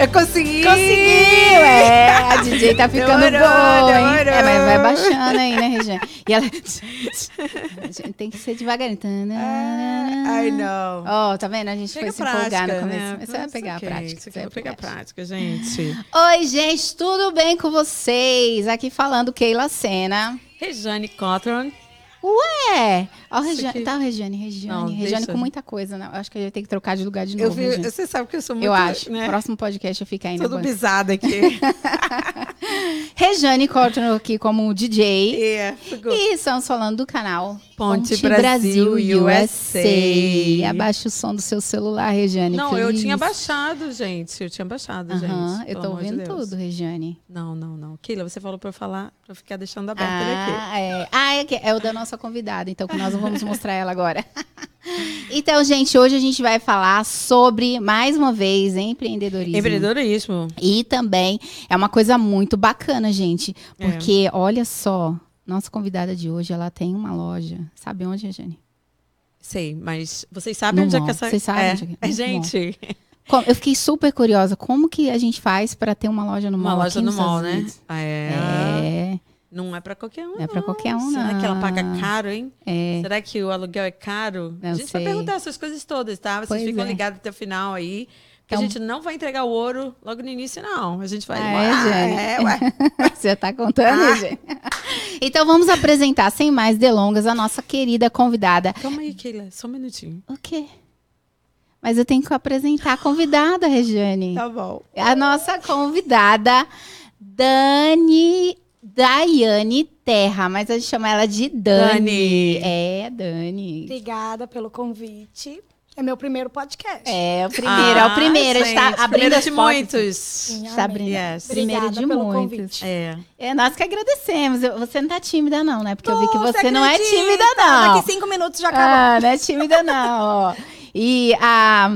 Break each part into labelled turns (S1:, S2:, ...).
S1: Eu consegui!
S2: Conseguiu! É, a DJ tá ficando
S1: Demorou,
S2: boa, hein?
S1: demorou.
S2: É, mas vai baixando aí, né, Regiane? E ela... Tem que ser devagarinho.
S1: Ai, não.
S2: Ó, tá vendo? A gente
S1: Pega
S2: foi se empolgar no
S1: prática,
S2: começo.
S1: né?
S2: Mas você vai pegar
S1: aqui,
S2: a prática.
S1: Isso aqui
S2: você vai
S1: pegar a prática, gente.
S2: Oi, gente, tudo bem com vocês? Aqui falando Keila Sena.
S1: Rejane Cotron.
S2: Ué! Ó, Regiane.
S1: aqui.
S2: Tá, o Regiane, Regiane.
S1: Não,
S2: Regiane
S1: deixa.
S2: com muita coisa, né? Eu acho que eu ia ter que trocar de lugar de
S1: Eu
S2: novo.
S1: vi, você sabe que eu sou muito,
S2: Eu acho.
S1: né?
S2: Próximo podcast eu fico ainda.
S1: Tudo bisada aqui.
S2: Regiane Cotton aqui como DJ.
S1: é, ficou.
S2: E estamos falando do canal
S1: Ponte Brasil USA.
S2: Abaixa o som do seu celular, Regiane.
S1: Não, eu
S2: please.
S1: tinha baixado, gente. Eu tinha baixado,
S2: Aham,
S1: gente.
S2: eu tô
S1: de
S2: ouvindo
S1: Deus.
S2: tudo, Regiane.
S1: Não, não, não. Keila, você falou pra eu falar, pra eu ficar deixando aberto ele aqui.
S2: Ah, é. Ah, é, é o da nossa convidada, então que nós não vamos mostrar ela agora. então, gente, hoje a gente vai falar sobre, mais uma vez, empreendedorismo.
S1: Empreendedorismo.
S2: E também é uma coisa muito bacana, gente.
S1: É.
S2: Porque, olha só, nossa convidada de hoje, ela tem uma loja. Sabe onde, Regiane?
S1: Sei, mas vocês sabem
S2: No
S1: onde é
S2: mall.
S1: que essa...
S2: Vocês sabem
S1: é.
S2: onde é que-
S1: é,
S2: no
S1: gente,
S2: Como- Eu fiquei super curiosa. Como que a gente faz para ter uma loja no
S1: uma
S2: mall?
S1: loja
S2: aqui
S1: no mall, né?
S2: Unidos?
S1: É.
S2: É,
S1: Não é pra qualquer um,
S2: Não é pra qualquer um,
S1: Será que ela
S2: não.
S1: paga caro, hein?
S2: é.
S1: Será que o aluguel é caro?
S2: Não
S1: a gente
S2: sei.
S1: vai perguntar essas coisas todas, tá? Vocês
S2: Pois
S1: ficam
S2: é.
S1: ligados até o final aí. Porque
S2: Então-
S1: a gente não vai entregar o ouro logo no início, não. A gente vai.
S2: Ah, é,
S1: é, ué.
S2: Você tá contando,
S1: Ah.
S2: gente? Então vamos apresentar, sem mais delongas, a nossa querida convidada.
S1: Calma aí, Keila, só um minutinho.
S2: O quê? Mas eu tenho que apresentar a convidada, Regiane.
S1: Tá bom.
S2: A nossa convidada, Dani. Daiane Terra, mas a gente chama ela de Dani.
S1: Dani.
S2: É, Dani.
S3: Obrigada pelo convite. É meu primeiro podcast.
S2: É o primeiro, é o primeiro.
S1: Ah, gente,
S2: está abrindo
S1: primeiro
S2: as
S1: de
S2: portas.
S1: muitos.
S2: Está abrindo.
S1: Yes.
S2: Primeiro
S3: Obrigada
S2: de
S3: pelo
S2: muitos.
S3: convite.
S1: É.
S2: É, nós que agradecemos. Você não tá tímida, não, né? Porque eu vi que
S3: Pô,
S2: você não é tímida, não.
S3: Daqui cinco minutos já acabou.
S2: Ah, não é tímida, não. E a,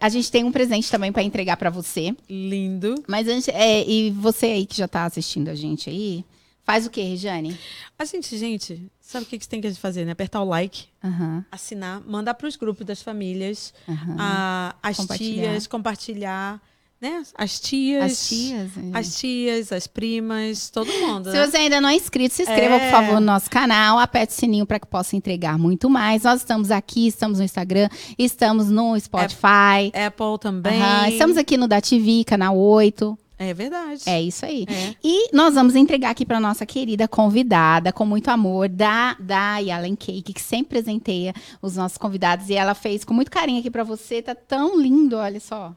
S2: a gente tem um presente também para entregar para você.
S1: Lindo.
S2: Mas antes, é, e você aí que já tá assistindo a gente aí, faz o quê, Regiane?
S1: A gente, gente, sabe o que que tem que fazer, né? Apertar o like,
S2: Aham,
S1: assinar, mandar para os grupos das famílias,
S2: aham.
S1: a- as
S2: Compartilhar.
S1: tias, compartilhar, né? As tias.
S2: As tias. é.
S1: As tias, as primas, todo mundo.
S2: Se
S1: né?
S2: você ainda não é inscrito, se inscreva,
S1: É.
S2: por favor, no nosso canal, aperte o sininho para que possa entregar muito mais. Nós estamos aqui, estamos no Instagram, estamos no Spotify.
S1: Apple também.
S2: Aham, Estamos aqui no da TV, canal 8.
S1: É verdade.
S2: É isso aí.
S1: É.
S2: E nós vamos entregar aqui para nossa querida convidada, com muito amor, da, da Yalen Cake, que sempre presenteia os nossos convidados. E ela fez com muito carinho aqui para você. Tá tão lindo, olha só.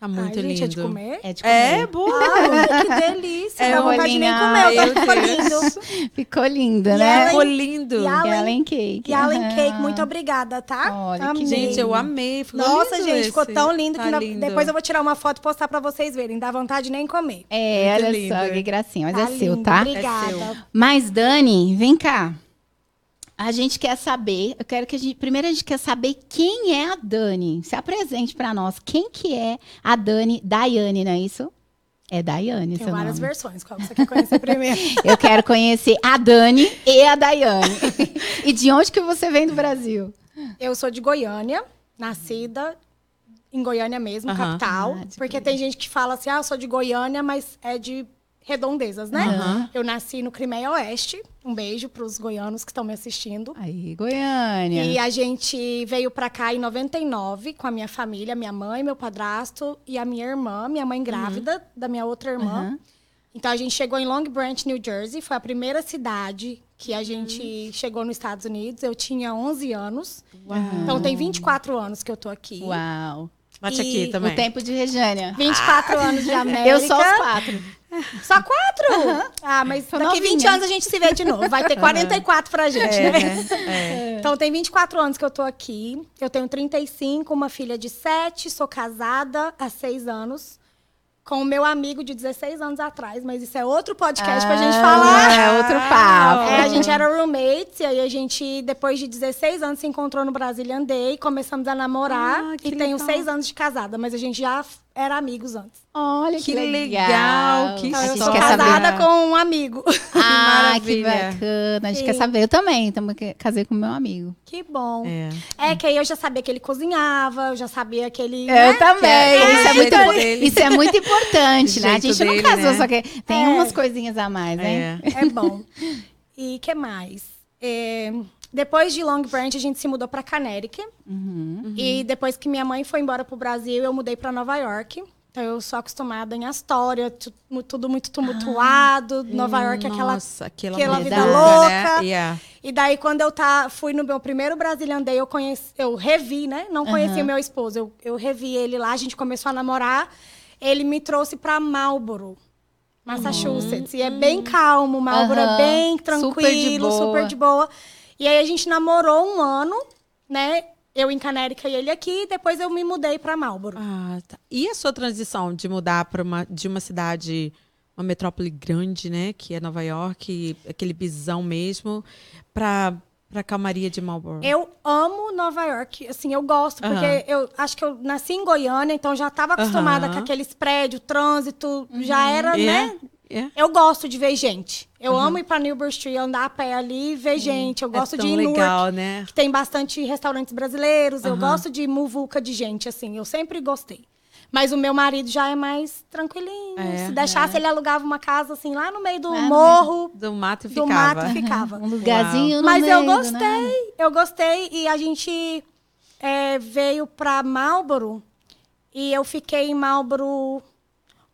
S1: Tá muito
S3: Ai, gente,
S1: lindo.
S3: é de comer?
S2: É de comer.
S1: É, boa.
S3: Ai, que delícia.
S1: É
S3: Dá vontade de nem comer. Tá ficou lindo.
S2: Ficou linda,
S3: E
S2: né?
S1: Ficou lindo.
S3: E a- Yalen-
S2: Yalen Cake.
S3: E Allen. Cake, muito obrigada, tá?
S2: Olha, que
S3: Amei.
S1: Gente, eu amei. Ficou
S3: Nossa,
S1: lindo
S3: gente, ficou
S1: esse.
S3: tão lindo
S1: Tá
S3: que na-
S1: lindo.
S3: depois eu vou tirar uma foto e postar pra vocês verem. Dá vontade de nem comer.
S2: É,
S1: Muito
S2: olha
S1: lindo.
S2: só que gracinha. Mas
S3: Tá
S2: é seu,
S3: lindo,
S2: tá?
S3: Obrigada.
S1: É seu.
S2: Mas, Dani, vem cá. A gente quer saber, eu quero que a gente, primeiro a gente quer saber quem é a Dani. Se apresente pra nós. Quem que é a Dani, Daiane, não é isso? É Daiane,
S3: Tem várias
S2: nome.
S3: versões. Qual você quer conhecer primeiro?
S2: Eu quero conhecer a Dani e a Daiane. e de onde que você vem do Brasil?
S3: Eu sou de Goiânia, nascida em Goiânia mesmo,
S1: Aham.
S3: capital.
S2: Ah,
S3: porque tem gente que fala assim, ah, eu sou de Goiânia, mas é de redondezas, né?
S1: Aham.
S3: Eu nasci no Crimeia Oeste. Um beijo para os goianos que estão me assistindo.
S2: Aí, Goiânia.
S3: E a gente veio pra cá em 99 com a minha família, minha mãe, meu padrasto e a minha irmã, minha mãe grávida da minha outra irmã.
S2: Aham.
S3: Então a gente chegou em Long Branch, New Jersey, foi a primeira cidade que a gente chegou nos Estados Unidos. Eu tinha 11 anos. Então tem 24 anos que eu tô aqui.
S2: Uau.
S1: Bate
S3: E
S1: aqui também.
S2: O tempo de Regiânia.
S3: 24 anos de América.
S2: Eu sou os quatro.
S3: Só quatro? Ah, mas
S2: Sou
S3: daqui 20
S2: novinha.
S3: anos a gente se vê de novo. Vai ter 44 pra gente,
S1: É,
S3: né?
S1: né? É.
S3: Então, tem 24 anos que eu tô aqui. Eu tenho 35, uma filha de 7, sou casada há 6 anos. Com o meu amigo de 16 anos atrás, mas isso é outro podcast pra gente
S2: Ah,
S3: falar.
S2: É outro papo.
S3: É, a gente era roommates, e aí a gente, depois de 16 anos, se encontrou no Brazilian Day, começamos a namorar.
S1: Ah,
S3: e tenho
S1: legal.
S3: 6 anos de casada, mas a gente já era amigos antes.
S2: Olha que,
S1: Que
S2: legal.
S1: legal, que
S3: Então,
S2: a
S3: eu
S2: gente
S3: sou casada
S2: saber.
S3: com um amigo.
S2: Ah, que bacana. A gente
S3: Sim.
S2: quer saber. Eu também. Também casei com meu amigo.
S3: Que bom.
S1: É.
S3: É que aí eu já sabia que ele cozinhava, eu já sabia que ele.
S2: Eu
S3: né?
S2: também.
S1: é
S2: isso, é muito,
S1: dele.
S2: isso é muito importante, né? A gente não
S1: dele,
S2: casou,
S1: né?
S2: só que tem
S3: É.
S2: umas coisinhas a mais, né?
S1: É.
S3: É bom. e que mais? É, depois de Long Branch, a gente se mudou pra Connecticut.
S2: Uhum.
S3: E depois que minha mãe foi embora pro Brasil, eu mudei pra Nova York. Então eu sou acostumada em Astoria, tudo muito tumultuado. Nova York, é aquela.
S1: Nossa, aquela,
S3: aquela
S2: vida
S1: louca, Né?
S3: louca.
S1: Yeah.
S3: E daí, quando eu tá, fui no meu primeiro Brazilian Day, eu conheci, eu revi, né? Não conheci
S2: Aham.
S3: o meu esposo. Eu, eu revi ele lá, a gente começou a namorar. Ele me trouxe pra Marlboro, Massachusetts. E é bem calmo, Marlboro
S2: Aham.
S3: é bem
S2: Super de
S3: tranquilo,
S2: boa.
S3: super de boa. E aí a gente namorou um ano, né? Eu em Canérica e ele aqui, e depois eu me mudei pra Marlboro.
S1: Ah, tá. E a sua transição de mudar para uma de uma cidade, uma metrópole grande, né, que é Nova York, aquele bisão mesmo, para para calmaria de Marlborough?
S3: Eu amo Nova York, assim, eu gosto, porque eu acho que eu nasci em Goiânia, então já estava acostumada com aqueles prédios, trânsito, já era,
S1: É,
S3: né?
S1: É.
S3: Eu gosto de ver gente. Eu amo ir pra Newburgh Street, andar a pé ali e ver gente. Eu gosto
S1: é
S3: de ir
S1: legal, né?
S3: que tem bastante restaurantes brasileiros. Eu
S1: Aham.
S3: gosto de muvuca de gente, assim. Eu sempre gostei. Mas o meu marido já é mais tranquilinho.
S1: É,
S3: Se deixasse, ele alugava uma casa, assim, lá no meio do
S2: no
S3: morro,
S1: Do mato
S3: do
S1: ficava.
S3: mato e ficava.
S2: Um lugarzinho no
S3: Mas eu
S2: meio do
S3: gostei,
S2: nada.
S3: eu gostei. E a gente é, veio pra Marlboro e eu fiquei em Marlboro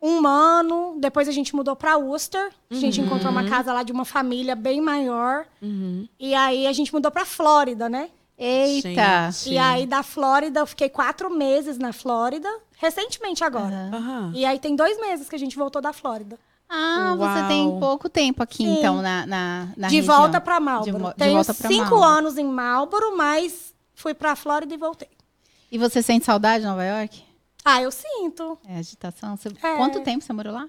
S3: um ano. Depois a gente mudou pra Worcester. A gente encontrou uma casa lá de uma família bem maior.
S1: Uhum.
S3: E aí a gente mudou pra Flórida, né?
S2: Eita.
S1: Gente.
S3: E aí da Flórida, eu fiquei quatro meses na Flórida. Recentemente agora.
S2: Aham.
S3: E aí tem dois meses que a gente voltou da Flórida.
S2: Ah, você
S1: Uau.
S2: tem pouco tempo aqui,
S3: Sim.
S2: então, na, na, na
S3: de
S2: região.
S3: volta pra
S2: De
S3: Marlboro.
S2: mo- de
S3: Tenho
S2: volta pra
S3: cinco
S2: Marlboro.
S3: anos em Marlboro, mas fui pra Flórida e voltei.
S2: E você sente saudade de Nova York?
S3: Ah, eu sinto.
S2: É agitação? Você-
S3: É.
S2: Quanto tempo você morou lá?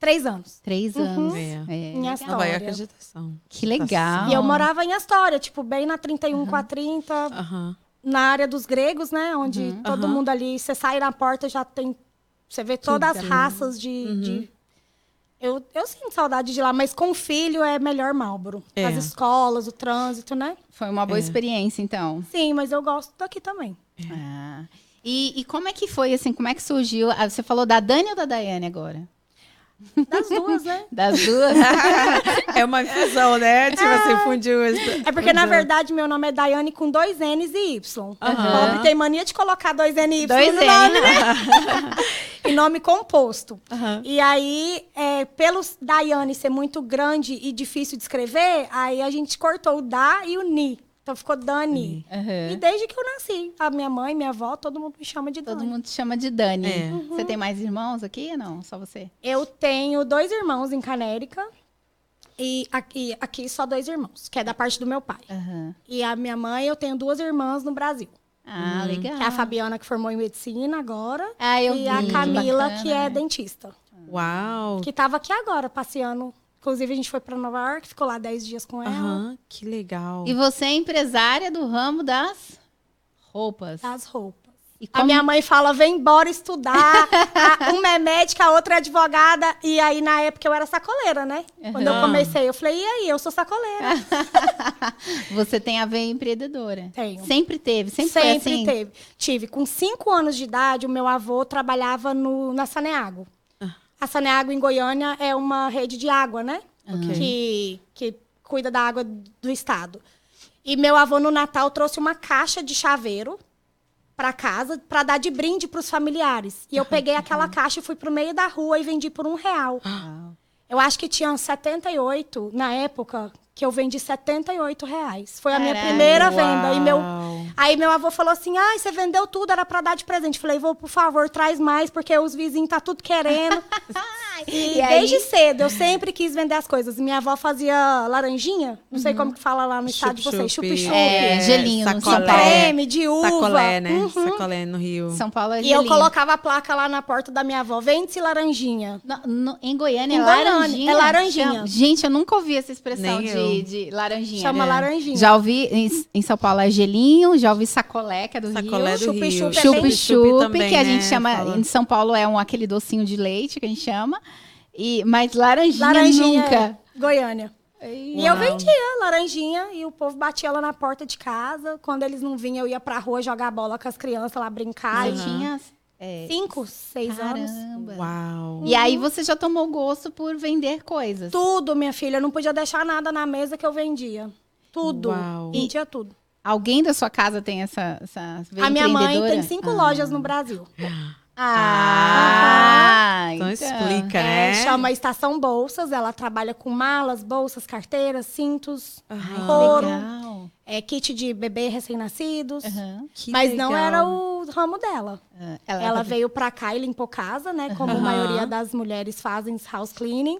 S3: Três anos.
S2: Três
S3: Uhum.
S2: anos.
S1: É.
S2: É,
S3: Em
S2: legal.
S3: Astor-
S1: Nova York é agitação.
S2: Que legal.
S3: E eu morava em Astoria, tipo, bem na 31 com a 30,
S1: Aham.
S3: na área dos gregos, né? Onde todo
S1: Aham.
S3: mundo ali, você sai na porta, já tem. Você vê todas as
S1: ali.
S3: raças de.
S1: Uhum.
S3: de- Eu, eu sinto saudade de lá, mas com filho é melhor Marlboro.
S1: É.
S3: As escolas, o trânsito, né?
S2: Foi uma boa
S1: É.
S2: experiência, então.
S3: Sim, mas eu gosto daqui também.
S2: Ah. E, e como é que foi, assim, como é que surgiu? Você falou da Dani ou da Daiane agora?
S3: Das duas, né?
S2: Das duas?
S1: É uma infusão, né? Tipo assim, fundiu. as-
S3: É porque, na
S1: fundiu.
S3: verdade, meu nome é Daiane com dois N's e Y. Pobre tem mania de colocar dois N e Y
S2: Dois
S3: no
S2: N.
S3: nome, né? e nome composto.
S1: Aham.
S3: E aí, é, pelo Daiane ser muito grande e difícil de escrever, aí a gente cortou o Da e o Ni. Então ficou Dani.
S2: Aham.
S3: E desde que eu nasci, a minha mãe, minha avó, todo mundo me chama de
S2: Todo
S3: Dani.
S2: mundo te chama de Dani.
S1: É.
S2: Você tem mais irmãos aqui ou não? Só você?
S3: Eu tenho dois irmãos em Canérica. E aqui, aqui só dois irmãos, que é da parte do meu pai.
S2: Aham.
S3: E a minha mãe, eu tenho duas irmãs no Brasil.
S2: Ah, legal.
S3: Que é a Fabiana, que formou em medicina agora.
S2: Ah, eu
S3: e a
S2: vi,
S3: Camila,
S2: bacana,
S3: que é
S2: né?
S3: dentista.
S1: Uau.
S3: Que tava aqui agora, passeando. Inclusive, a gente foi pra Nova York, ficou lá 10 dias com ela.
S1: Aham, que legal.
S2: E você é empresária do ramo das roupas.
S3: Das roupas.
S2: E
S3: A
S2: como-
S3: minha mãe fala, vem embora estudar. A- uma é médica, a outra é advogada. E aí, na época, eu era sacoleira, né? Quando eu comecei, eu falei, e aí? Eu sou sacoleira.
S2: Você tem a veia empreendedora.
S3: Tenho.
S2: Sempre teve, sempre, foi
S3: Sempre
S2: assim.
S3: teve. Tive. Com cinco anos de idade, o meu avô trabalhava no, na Saneago.
S1: Ah.
S3: A Saneago em Goiânia é uma rede de água, né?
S1: Ok.
S3: Que, que cuida da água do estado. E meu avô, no Natal, trouxe uma caixa de chaveiro para casa para dar de brinde para os familiares. E eu peguei aquela caixa e fui pro meio da rua e vendi por um real. Eu acho que tinha 78 na época que eu vendi 78 reais. Foi a minha primeira venda. E meu, aí meu avô falou assim: ai, você vendeu tudo, era para dar de presente. Falei, vô, por favor, traz mais, porque os vizinhos tá tudo querendo. e
S2: E aí?
S3: desde cedo, eu sempre quis vender as coisas. Minha avó fazia laranjinha, não sei como que fala lá no estado de vocês,
S1: Chup-chup.
S3: chup-chup.
S2: É, gelinho
S1: sacolé.
S3: Creme de uva.
S1: Sacolé, né?
S3: Uhum.
S1: Sacolé no Rio.
S2: São Paulo é
S3: E eu colocava a placa lá na porta da minha avó, vende-se laranjinha.
S2: No- no- em Goiânia
S3: Em
S2: é
S3: Goiânia,
S2: laranjinha?
S3: é laranjinha.
S2: Gente, eu nunca ouvi essa expressão
S1: Nem
S2: de,
S1: eu.
S2: De laranjinha.
S3: Chama
S2: É.
S3: laranjinha.
S2: Já ouvi em, em São Paulo é gelinho, já ouvi sacolé, que é do
S1: Sacolé
S2: Rio.
S1: do Rio.
S3: Chup-chup é
S2: Chup chup, que a
S1: né,
S2: gente chama,
S1: fala.
S2: em São Paulo é um aquele docinho de leite que a gente chama. E, mas laranjinha,
S3: Laranjinha,
S2: nunca.
S3: é, Goiânia. E eu
S1: Uau.
S3: vendia laranjinha e o povo batia ela na porta de casa. Quando eles não vinham, eu ia pra rua jogar bola com as crianças lá brincar.
S2: Tinha é,
S3: Cinco, seis anos.
S2: caramba.
S1: Uau.
S2: E aí você já tomou gosto por vender coisas.
S3: Tudo, minha filha. Eu não podia deixar nada na mesa que eu vendia. Tudo.
S1: Uau.
S3: Vendia tudo.
S2: Alguém da sua casa tem essa, essa
S3: A minha mãe tem cinco
S2: Ah.
S3: lojas no Brasil.
S2: Ah,
S1: Então explica,
S3: É,
S1: né?
S3: chama Estação Bolsas. Ela trabalha com malas, bolsas, carteiras, cintos,
S1: Aham.
S3: couro,
S2: Legal.
S3: é, kit de bebê recém-nascidos.
S2: Aham.
S1: Que
S3: Mas não
S1: legal.
S3: era o ramo dela.
S2: Ah,
S3: Ela veio pra cá e limpou casa, né? Como a
S1: Aham.
S3: maioria das mulheres fazem house cleaning.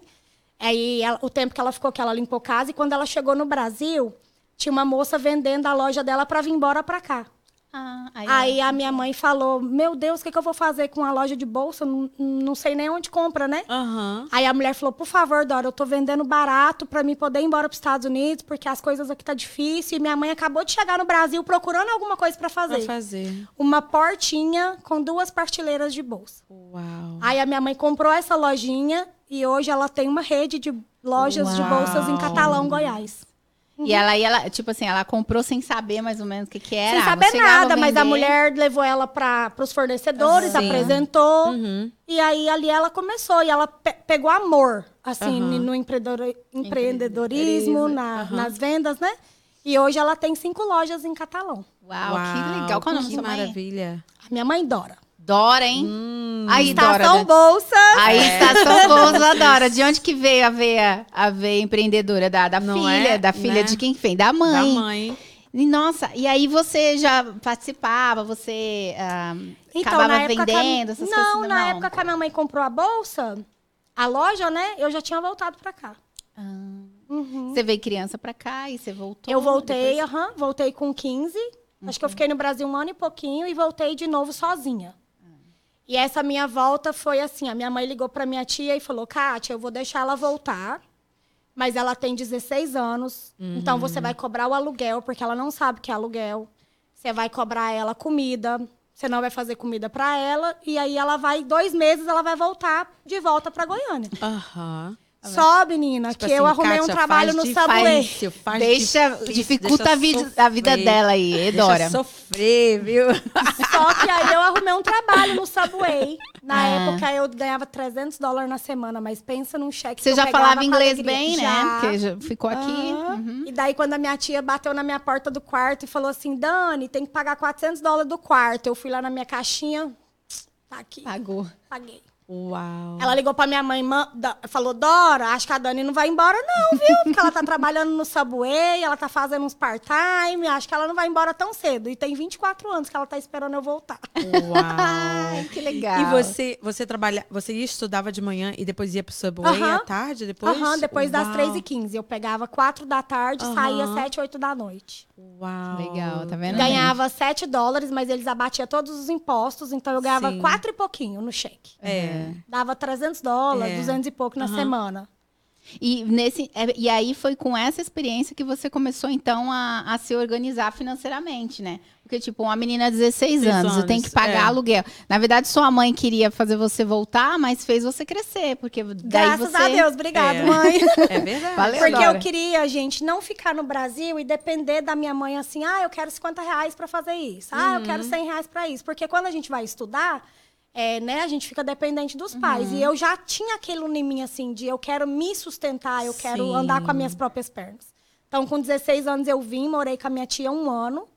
S3: Aí ela- o tempo que ela ficou que ela limpou casa e quando ela chegou no Brasil, tinha uma moça vendendo a loja dela pra vir embora pra cá.
S2: Ah, aí,
S3: Aí a minha mãe falou: Meu Deus, o que, que eu vou fazer com a loja de bolsa? Não, não sei nem onde compra, né?
S1: Aham.
S3: Aí a mulher falou: Por favor, Dora, eu tô vendendo barato pra mim poder ir embora pros Estados Unidos, porque as coisas aqui tá difícil. E minha mãe acabou de chegar no Brasil procurando alguma coisa pra fazer.
S1: Pra fazer.
S3: Uma portinha com duas partilheiras de bolsa.
S1: Uau.
S3: Aí a minha mãe comprou essa lojinha e hoje ela tem uma rede de lojas de
S1: Uau.
S3: bolsas em Catalão, Goiás.
S2: E ela, e ela, tipo assim, ela comprou sem saber mais ou menos o que, que era.
S3: Sem saber nada, mas a mulher levou ela para os fornecedores,
S1: Sim.
S3: apresentou.
S1: Uhum.
S3: E aí ali ela começou. E ela pe- pegou amor, assim,
S1: Aham.
S3: no empreendedor- empreendedorismo, na- nas vendas, né? E hoje ela tem cinco lojas em Catalão.
S2: Uau, que legal. Qual é o nome da sua mãe?
S1: maravilha.
S3: A minha mãe Dora.
S2: Dora, hein?
S1: Hum.
S2: Aí, Dora.
S3: Estação
S2: da-
S3: Bolsas.
S2: Aí, Estação Bolsa Dora. De onde que veio a veia, a veia empreendedora? Da, da
S1: Não
S2: filha,
S1: é?
S2: da filha
S1: Né?
S2: de quem que vem? Da
S1: Da
S2: mãe.
S1: mãe.
S2: E, nossa, e aí você já participava, você ah, acabava
S3: Então, na época que a-
S2: vendendo, essas
S3: não,
S2: coisas?
S3: na época que a minha mãe comprou a bolsa, a loja, né? Eu já tinha voltado pra cá.
S2: Ah,
S3: Uhum.
S2: Você veio criança pra cá e você voltou?
S3: Eu voltei,
S2: depois-
S3: aham, voltei com 15. Acho que eu fiquei no Brasil um ano e pouquinho e voltei de novo sozinha. E essa minha volta foi assim: a minha mãe ligou pra minha tia e falou: Kátia, eu vou deixar ela voltar, mas ela tem 16 anos, então você vai cobrar o aluguel, porque ela não sabe o que é aluguel. Você vai cobrar ela comida, você não vai fazer comida pra ela, e aí ela vai, dois meses, ela vai voltar de volta pra Goiânia.
S1: Aham.
S3: Só, menina,
S1: Tipo
S3: que eu
S1: assim,
S3: arrumei um
S1: Kátia,
S3: trabalho
S1: faz
S3: no Subway.
S1: difícil, faz
S2: Deixa,
S1: difícil,
S2: dificulta
S1: deixa
S2: a vida, a vida dela aí, Edora.
S1: Deixa sofrer, viu?
S3: Só que aí eu arrumei um trabalho no Subway. Na
S2: Ah.
S3: época eu ganhava 300 dólares na semana, mas pensa num cheque
S2: Você
S3: que eu
S2: já falava inglês bem, né?
S3: Já.
S2: Porque já ficou aqui. Uhum.
S3: E daí, quando a minha tia bateu na minha porta do quarto e falou assim: Dani, tem que pagar 400 dólares do quarto. Eu fui lá na minha caixinha, tá aqui,
S2: Pagou.
S3: paguei.
S1: Uau.
S3: Ela ligou pra minha mãe, "Mã- Da- falou: Dora, acho que a Dani não vai embora, não, viu? Porque ela tá trabalhando no Subway, ela tá fazendo uns part-time, acho que ela não vai embora tão cedo. E tem 24 anos que ela tá esperando eu voltar.
S1: Uau.
S2: Ai, que legal.
S1: E você, você trabalha, você ia estudava de manhã e depois ia pro Subway
S3: Aham.
S1: à tarde, depois?
S3: Aham, depois das
S1: Uau.
S3: 3h15. Eu pegava 4 da tarde,
S1: Aham.
S3: saía 7, 8 da noite.
S1: Uau.
S2: Legal, tá vendo?
S3: Ganhava 7 dólares, mas eles abatiam todos os impostos, então eu ganhava
S1: Sim.
S3: 4 e pouquinho no cheque.
S1: É.
S3: Dava 300 dólares,
S1: É.
S3: 200 e pouco na
S1: Aham.
S3: semana.
S2: E, nesse, é, e aí foi com essa experiência que você começou, então, a, a se organizar financeiramente, né? Porque, tipo, uma menina de 16
S1: 16
S2: anos, você tem que
S1: anos,
S2: pagar
S1: é.
S2: aluguel. Na verdade, sua mãe queria fazer você voltar, mas fez você crescer, porque daí
S3: Graças
S2: você...
S3: a Deus, obrigada,
S1: É.
S3: mãe.
S1: É verdade.
S2: Valeu.
S3: Porque
S2: Dora.
S3: eu queria, gente, não ficar no Brasil e depender da minha mãe assim, ah, eu quero 50 reais pra fazer isso. Ah, eu
S2: Uhum.
S3: quero 100 reais pra isso. Porque quando a gente vai estudar, é, né, a gente fica dependente dos pais.
S2: Uhum.
S3: E eu já tinha aquilo em mim, assim, de eu quero me sustentar, eu quero
S1: Sim.
S3: andar com as minhas próprias pernas. Então, com 16 anos eu vim, morei com a minha tia um ano.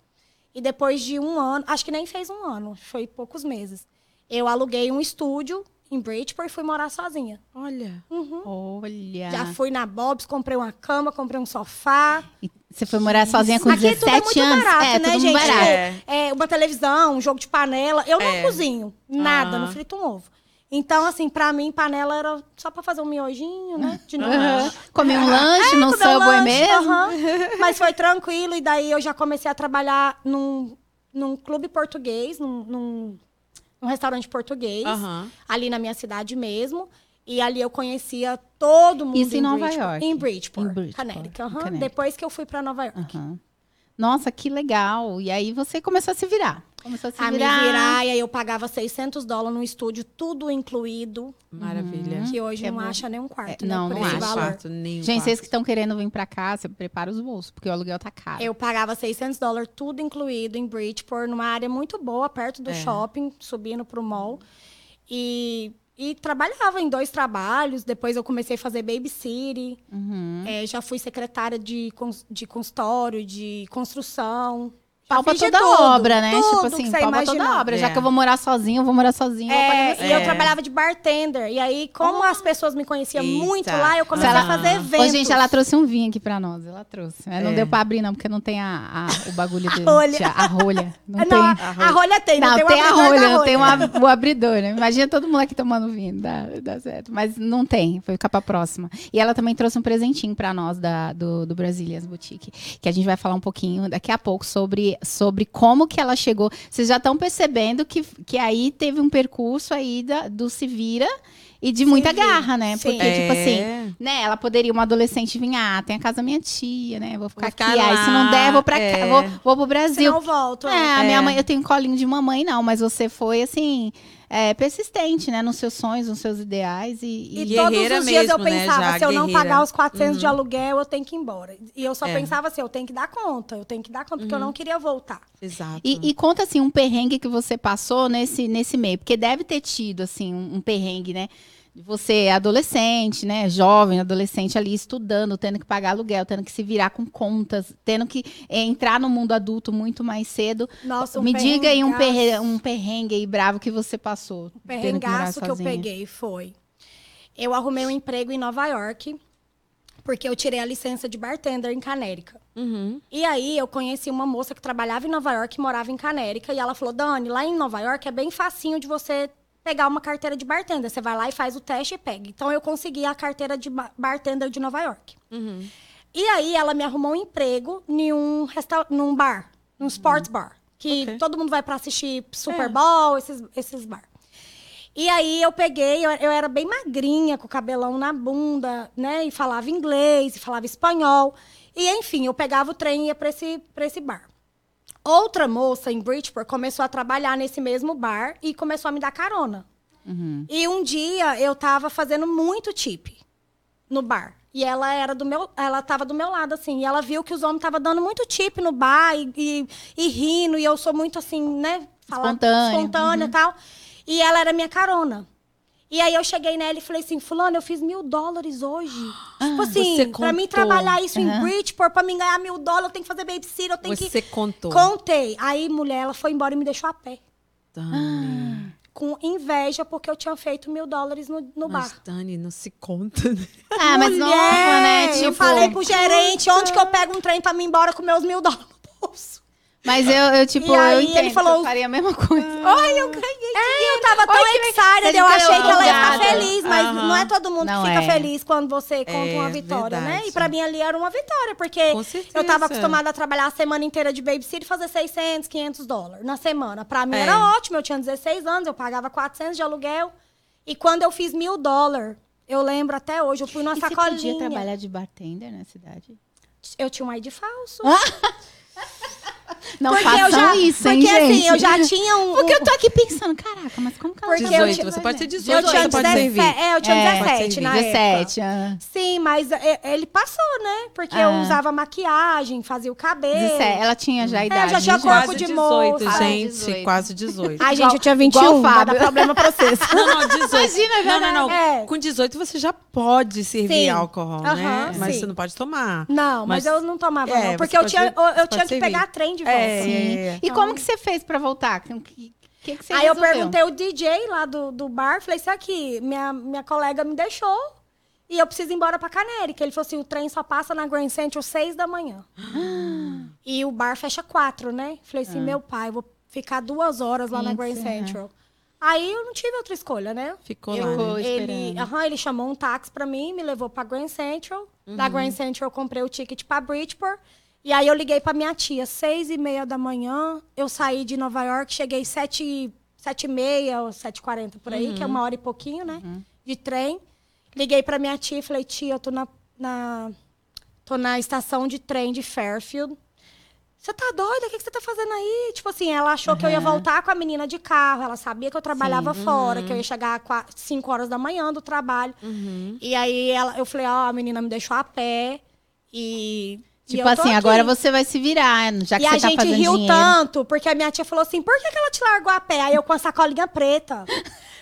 S3: E depois de um ano, acho que nem fez um ano, foi poucos meses. Eu aluguei um estúdio em Bridgeport e fui morar sozinha.
S1: Olha.
S2: Olha...
S3: Já fui na Bob's, comprei uma cama, comprei um sofá.
S2: E você foi morar sozinha com
S3: Aqui
S2: 17
S3: tudo é muito
S2: anos?
S3: barato,
S2: é,
S3: né, gente?
S2: barato.
S1: É.
S3: Tipo, é, uma televisão, um jogo de panela. Eu não
S1: É.
S3: cozinho nada,
S1: Ah.
S3: não frito um ovo. Então, assim, pra mim, panela era só pra fazer um miojinho, né? De novo.
S2: Aham. Comi um lanche no
S3: Comer um
S2: Subway
S3: lanche,
S2: mesmo?
S3: aham. Mas foi tranquilo. E daí eu já comecei a trabalhar num, num clube português, num, num, num restaurante português,
S1: Aham.
S3: ali na minha cidade mesmo. E ali eu conhecia todo mundo
S2: Isso em Nova
S3: Bridgeport.
S2: York?
S3: Em Bridgeport,
S2: Em Bridgeport,
S3: Connecticut.
S2: em. Connecticut.
S3: Depois que eu fui pra Nova York.
S2: Nossa, que legal. E aí você começou a se virar. Começou a se
S3: a
S2: virar.
S3: me virar, e aí eu pagava 600 dólares no estúdio, tudo incluído,
S1: Maravilha.
S3: que hoje
S2: É
S3: não
S2: bom.
S3: acha nem um quarto,
S2: É,
S3: né,
S2: não,
S3: por
S2: não acha.
S3: valor.
S1: Quarto, nenhum
S2: Gente, vocês que estão querendo vir pra cá, você prepara os bolsos, porque o aluguel tá caro.
S3: Eu pagava 600 dólares, tudo incluído em Bridgeport, numa área muito boa, perto do
S1: É.
S3: shopping, subindo pro mall. E, e trabalhava em dois trabalhos. Depois eu comecei a fazer babysitter.
S2: Uhum.
S3: É, já fui secretária de, cons- de consultório, de construção. Já
S2: Pau pra
S3: fiz de
S2: toda
S3: tudo,
S2: obra, né?
S3: tudo
S2: tipo assim, pau pra toda obra. Já
S1: É.
S2: que eu vou morar sozinho, eu vou morar sozinho. eu
S3: É,
S2: você.
S3: e eu
S1: É.
S3: trabalhava de bartender. E aí, como as pessoas me conheciam
S1: Eita.
S3: muito lá, eu comecei
S2: Ela-
S3: a fazer eventos.
S2: Ô, gente, ela trouxe um vinho aqui pra nós. Ela trouxe. Mas Não
S1: É.
S2: deu pra abrir, não, porque não tem a, a- o bagulho dele.
S3: rolha.
S2: Tia, A rolha. Não,
S3: Não,
S2: tem.
S3: a, a rolha tem, não,
S2: Não,
S3: tem,
S2: tem,
S3: o
S2: a rolha, não tem um
S3: rolha.
S2: ab- o abridor, né? Imagina todo mundo aqui tomando vinho, dá, dá certo. Mas não tem, foi ficar pra próxima. E ela também trouxe um presentinho pra nós da, do, do Brasilias Boutique, que a gente vai falar um pouquinho daqui a pouco sobre, sobre como que ela chegou. Vocês já estão percebendo que, que aí teve um percurso aí da, do Se Vira e de muita
S3: Vira,
S2: garra, né?
S3: sim.
S2: Porque, tipo assim,
S1: É.
S2: né? Ela poderia, uma adolescente, vir, ah, tem a casa da minha tia, né? Vou ficar,
S1: Vou ficar
S2: aqui. Aí, se não
S1: lá,
S2: der, vou pra cá,
S1: é.
S2: vou, vou pro Brasil.
S3: Senão eu volto.
S2: É, a
S1: É.
S2: minha mãe, eu tenho colinho de mamãe, não, mas você foi assim, é, persistente, né? Nos seus sonhos, nos seus ideais e.
S3: E,
S2: e-
S3: todos os dias eu
S1: mesmo, né,
S3: pensava,
S1: já,
S3: se eu não
S1: guerreira.
S3: pagar os 400
S2: Uhum.
S3: de aluguel, eu tenho que ir embora. E eu só
S1: É.
S3: pensava assim, eu tenho que dar conta, eu tenho que dar conta, porque eu
S2: Uhum.
S3: não queria voltar.
S1: Exato.
S2: E, e conta assim um perrengue que você passou nesse, nesse meio, porque deve ter tido assim um, um perrengue, né? Você é adolescente, né? Jovem, adolescente ali estudando, tendo que pagar aluguel, tendo que se virar com contas, tendo que eh, entrar no mundo adulto muito mais cedo.
S3: Nossa, um
S2: Me diga aí um,
S3: perrengaço-
S2: perre, um perrengue aí bravo que você passou.
S3: O
S2: tendo que
S3: perrengaço que eu peguei foi... Eu arrumei um emprego em Nova York, porque eu tirei a licença de bartender em Canérica.
S1: Uhum.
S3: E aí eu conheci uma moça que trabalhava em Nova York e morava em Canérica. E ela falou, Dani, lá em Nova York é bem facinho de você pegar uma carteira de bartender. Você vai lá e faz o teste e pega. Então eu consegui a carteira de ba- bartender de Nova York.
S1: Uhum.
S3: E aí ela me arrumou um emprego em um resta- num bar, num sports bar. Que
S1: Ok.
S3: todo mundo vai pra assistir Super
S1: É.
S3: Bowl, esses, esses bar. E aí eu peguei, eu, eu era bem magrinha, com o cabelão na bunda, né? E falava inglês, e falava espanhol. E enfim, eu pegava o trem e ia pra esse, pra esse bar. Outra moça em Bridgeport começou a trabalhar nesse mesmo bar e começou a me dar carona.
S2: Uhum.
S3: E um dia eu tava fazendo muito tip no bar. E ela era do meu, ela tava do meu lado, assim. E ela viu que os homens estavam dando muito tip no bar e, e, e rindo. E eu sou muito assim, né?
S2: Espontânea.
S3: Espontânea e tal. E ela era minha carona. E aí eu cheguei nela e falei assim, fulano, eu fiz mil dólares hoje. tipo assim,
S1: você
S3: pra mim trabalhar isso em
S2: Aham.
S3: Bridgeport, pra mim ganhar mil dólares, eu tenho que fazer babysitter, eu tenho que...
S1: Você contou.
S3: Contei. Aí, mulher, ela foi embora e me deixou a pé.
S1: Dani.
S3: Com inveja, porque eu tinha feito mil dólares no, no
S1: Mas,
S3: bar.
S1: Dani, não se conta. né?
S2: Ah, mas
S3: Mulher,
S2: nossa, né? Tipo,
S3: Eu falei pro gerente, onde que eu pego um trem pra me ir embora com meus mil dólares no bolso?
S2: Mas eu, eu tipo,
S3: E aí
S2: eu
S3: ele
S2: entendo,
S3: falou-
S2: eu faria a mesma coisa.
S3: Ai, eu ganhei É, eu tava tão excited,
S2: Você
S3: eu achei que ela ia ficar feliz, mas
S1: Aham.
S3: não é todo mundo
S2: Não
S3: que fica
S2: é.
S3: feliz quando você conta
S1: É,
S3: uma vitória, né?
S1: verdade.
S3: E pra mim ali era uma vitória, porque eu tava acostumada a trabalhar a semana inteira de babysitter e fazer 600, 500 dólares na semana. Pra mim
S1: É.
S3: era ótimo, eu tinha 16 anos, eu pagava 400 de aluguel. E quando eu fiz mil dólares, eu lembro até hoje, eu fui numa
S2: E você
S3: sacolinha.
S2: podia trabalhar de bartender na cidade?
S3: Eu tinha um ID falso.
S2: Não
S3: Porque
S2: façam
S3: eu já,
S2: isso, hein,
S3: Porque
S2: gente?
S3: assim, eu já tinha um.
S2: Porque eu tô aqui pensando, caraca, mas como que ela
S3: Porque
S2: já
S3: eu
S1: 18,
S3: tinha-
S1: você pode ser 18,
S3: Eu tinha
S1: você pode
S3: 17,
S1: servir.
S3: é, eu tinha
S2: É,
S3: 17 na
S2: 17,
S3: época. Sim, mas é, ele passou, né? Porque eu
S2: Ah.
S3: usava maquiagem, fazia o cabelo.
S2: 17. Ela tinha já a idade.
S3: É, já tinha
S2: né,
S3: corpo
S1: Quase
S3: de
S1: 18,
S3: moça.
S1: gente.
S2: 18.
S1: Quase 18.
S3: Ai,
S2: Igual-
S3: gente, eu tinha
S2: igual
S3: 21,
S2: o
S3: vai dar problema pra vocês.
S1: Não, não, 18.
S2: Imagina,
S1: não, não, não.
S3: É.
S1: Com 18 você já pode servir
S3: Sim.
S1: álcool, né?
S3: Aham,
S1: Mas
S3: sim.
S1: você não pode tomar.
S3: Não, mas,
S1: Mas-
S3: eu não tomava,
S1: é,
S3: não. Porque eu tinha, eu, eu tinha que pegar trem de volta.
S1: É,
S2: Sim.
S1: é, é.
S2: E como que você fez pra voltar? O que, que, que você
S3: Aí eu
S2: resolveu?
S3: perguntei o DJ lá do, do bar, falei, isso aqui, minha, minha colega me deixou e eu preciso ir embora pra Canérica. Ele falou assim, o trem só passa na Grand Central seis da manhã. e o bar fecha quatro, né? Falei assim, meu pai, eu vou ficar duas horas lá na Grand Central. Aí eu não tive outra escolha, né?
S1: Ficou
S3: Eu-
S1: lá, né?
S3: ele, aham, ele chamou um táxi pra mim, me levou pra Grand Central. Da
S2: Uhum.
S3: Grand Central eu comprei o ticket pra Bridgeport. E aí eu liguei pra minha tia, seis e meia da manhã. Eu saí de Nova York, cheguei sete, sete e meia ou sete e quarenta por aí, que é
S2: Uhum.
S3: uma hora e pouquinho, né? De trem. Liguei pra minha tia e falei, tia, eu tô na, na, tô na estação de trem de Fairfield. Você tá doida? O que, que você tá fazendo aí? Tipo assim, ela achou que eu ia voltar com a menina de carro. Ela sabia que eu trabalhava
S2: Sim.
S3: fora, que eu ia chegar às 5 horas da manhã do trabalho.
S1: Uhum.
S3: E aí ela, eu falei, ó, a menina me deixou a pé. E. e
S2: Tipo assim,
S3: aqui.
S2: agora você vai se virar, já que
S3: E
S2: você
S3: a
S2: tá
S3: gente
S2: fazendo
S3: riu
S2: dinheiro.
S3: tanto, porque a minha tia falou assim: por que, que ela te largou a pé? Aí eu com a sacolinha preta.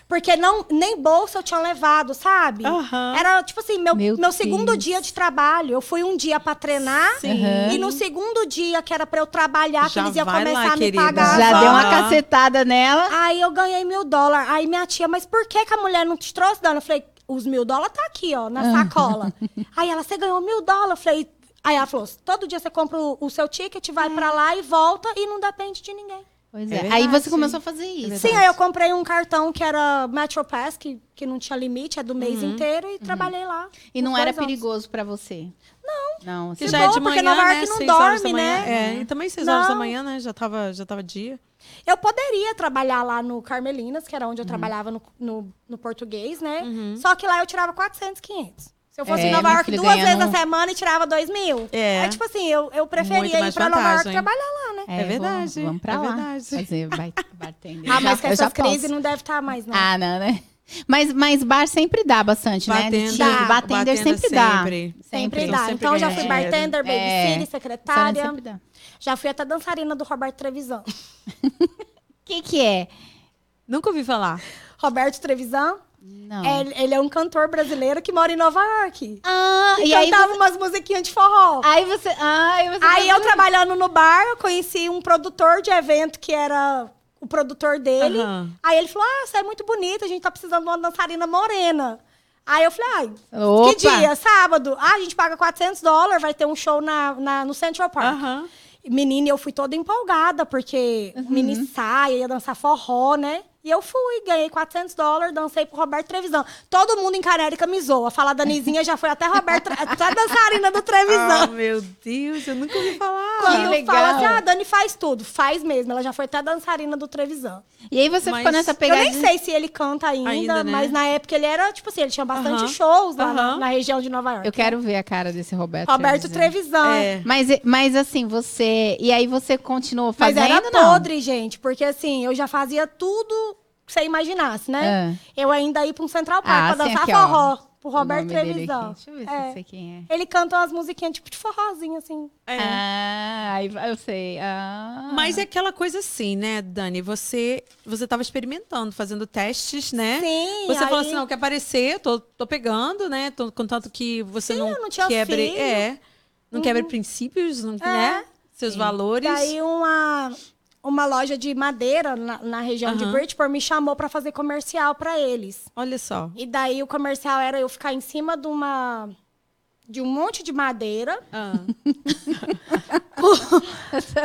S3: Porque não, nem bolsa eu tinha levado, sabe?
S1: Aham.
S3: Era, tipo assim, meu,
S2: Meu
S3: meu, segundo dia de trabalho. Eu fui um dia pra treinar.
S1: Sim.
S2: Aham.
S3: E no segundo dia, que era pra eu trabalhar, que
S1: Já
S3: eles iam começar
S1: lá,
S3: a me
S1: querida.
S3: pagar.
S2: Já
S3: a
S2: deu uma cacetada nela.
S3: Aí eu ganhei mil dólares. Aí minha tia, mas por que, que a mulher não te trouxe, Dana? Eu falei, os mil dólares tá aqui, ó, na sacola. aí ela, você ganhou mil dólares? Eu falei, aí ela falou, todo dia você compra o, o seu ticket, vai pra lá e volta e não depende de ninguém.
S2: Pois
S1: É
S2: é.
S1: verdade,
S2: Aí você começou a fazer isso.
S3: Sim, aí eu comprei um cartão que era Metro Pass, que, que não tinha limite, é do mês inteiro, e trabalhei lá.
S2: E não era
S3: anos.
S2: perigoso pra você? Não. Não, você
S1: já é
S3: bom,
S1: de
S3: porque
S1: manhã,
S3: Nova
S1: né?
S3: York não
S1: Seis horas
S3: dorme, né?
S1: É, e também seis horas da
S3: Não.
S1: manhã, né? Já tava, já tava dia.
S3: Eu poderia trabalhar lá no Carmelinas, que era onde eu trabalhava no, no, no português, né? Só que lá eu tirava 400, 500. Se eu fosse
S2: É,
S3: em Nova York
S2: filho
S3: duas
S2: ganhando-
S3: vezes na semana e tirava 2 mil.
S1: É.
S3: tipo assim, eu, eu preferia ir pra Nova York trabalhar lá, né?
S1: É verdade,
S2: Vamos, vamos pra
S1: é
S2: lá.
S1: verdade.
S2: Fazer bar- bartender.
S3: Ah, mas com essas crises não deve estar mais, não.
S2: Ah, não, né? Mas, mas bar sempre dá bastante, né?
S1: Batendo,
S2: Tipo,
S3: Dá.
S2: Batender sempre dá.
S1: sempre.
S3: Sempre dá.
S1: sempre
S3: então, já fui
S1: dinheiro.
S3: bartender,
S2: É.
S3: babysitter, secretária.
S2: Sempre dá.
S3: Já fui até dançarina do Roberto Trevisan.
S2: O que que é?
S1: Nunca ouvi falar.
S3: Roberto Trevisan,
S2: Não.
S3: é- ele é um cantor brasileiro que mora em Nova York.
S2: Ah,
S3: E,
S2: e aí
S3: cantava
S2: você...
S3: umas musiquinhas de forró.
S2: Aí você... Aí você...
S3: Aí eu trabalhando no bar, eu conheci um produtor de evento que era o produtor dele.
S1: Aham.
S3: Aí ele falou: Ah, você é muito bonita, a gente tá precisando de uma dançarina morena. Aí eu falei, ai,
S2: Opa.
S3: que dia? Sábado. Ah, a gente paga 400 dólares, vai ter um show na, na- no Central Park.
S1: Aham.
S3: Menina, eu fui toda empolgada, porque
S2: Uhum.
S3: mini saia, ia dançar forró, né? E eu fui, ganhei 400 dólares, dancei pro Roberto Trevisan. Todo mundo em Canérica me zoa. Falar da Nizinha já foi até Roberto, até dançarina do
S1: Ah,
S3: Trevisan.
S1: meu Deus, eu nunca ouvi falar.
S3: Quando
S2: Que legal.
S3: fala assim, ah, a Dani faz tudo. Faz mesmo, ela já foi até dançarina do Trevisan.
S2: E aí você ficou
S1: Mas
S2: nessa
S3: Eu
S2: pegadinha...
S3: nem sei se ele canta ainda,
S1: Ainda, né?
S3: mas na época ele era, tipo assim, ele tinha bastante
S1: Aham.
S3: shows lá na,
S1: Aham.
S3: na região de Nova York.
S2: Eu quero ver a cara desse Roberto.
S3: Roberto
S2: Trevisan.
S3: Trevisan.
S1: É.
S2: Mas, mas assim, você... E aí você continuou
S3: Mas
S2: fazendo,
S3: era
S2: não?
S3: podre, gente, porque assim, eu já fazia tudo você imaginasse, né? Eu ainda ia pra um Central Park
S2: Ah,
S3: pra
S2: sim,
S3: dançar
S2: aqui, ó.
S3: forró, pro
S2: O
S3: Roberto
S2: nome dele
S3: Trevisan.
S2: aqui. Deixa eu ver se
S3: É.
S2: eu sei quem é.
S3: Ele canta umas musiquinhas tipo de forrozinho, assim.
S1: É.
S2: Ah, aí eu sei. Ah.
S1: Mas é aquela coisa assim, né, Dani? Você você estava experimentando, fazendo testes, né?
S3: Sim,
S1: Você falou
S3: aí-
S1: assim, não, quer aparecer, tô, tô pegando, né? Tô, contanto que você
S3: Sim,
S1: não,
S3: eu não tinha
S1: quebre.
S3: filho. Uhum.
S1: É. Não quebre princípios, não, né? Seus valores.
S3: Daí uma, uma loja de madeira na, na região de
S1: Aham.
S3: Bridgeport me chamou pra fazer comercial pra eles.
S1: Olha só.
S3: E daí o comercial era eu ficar em cima de uma de um monte de madeira.
S1: Ah,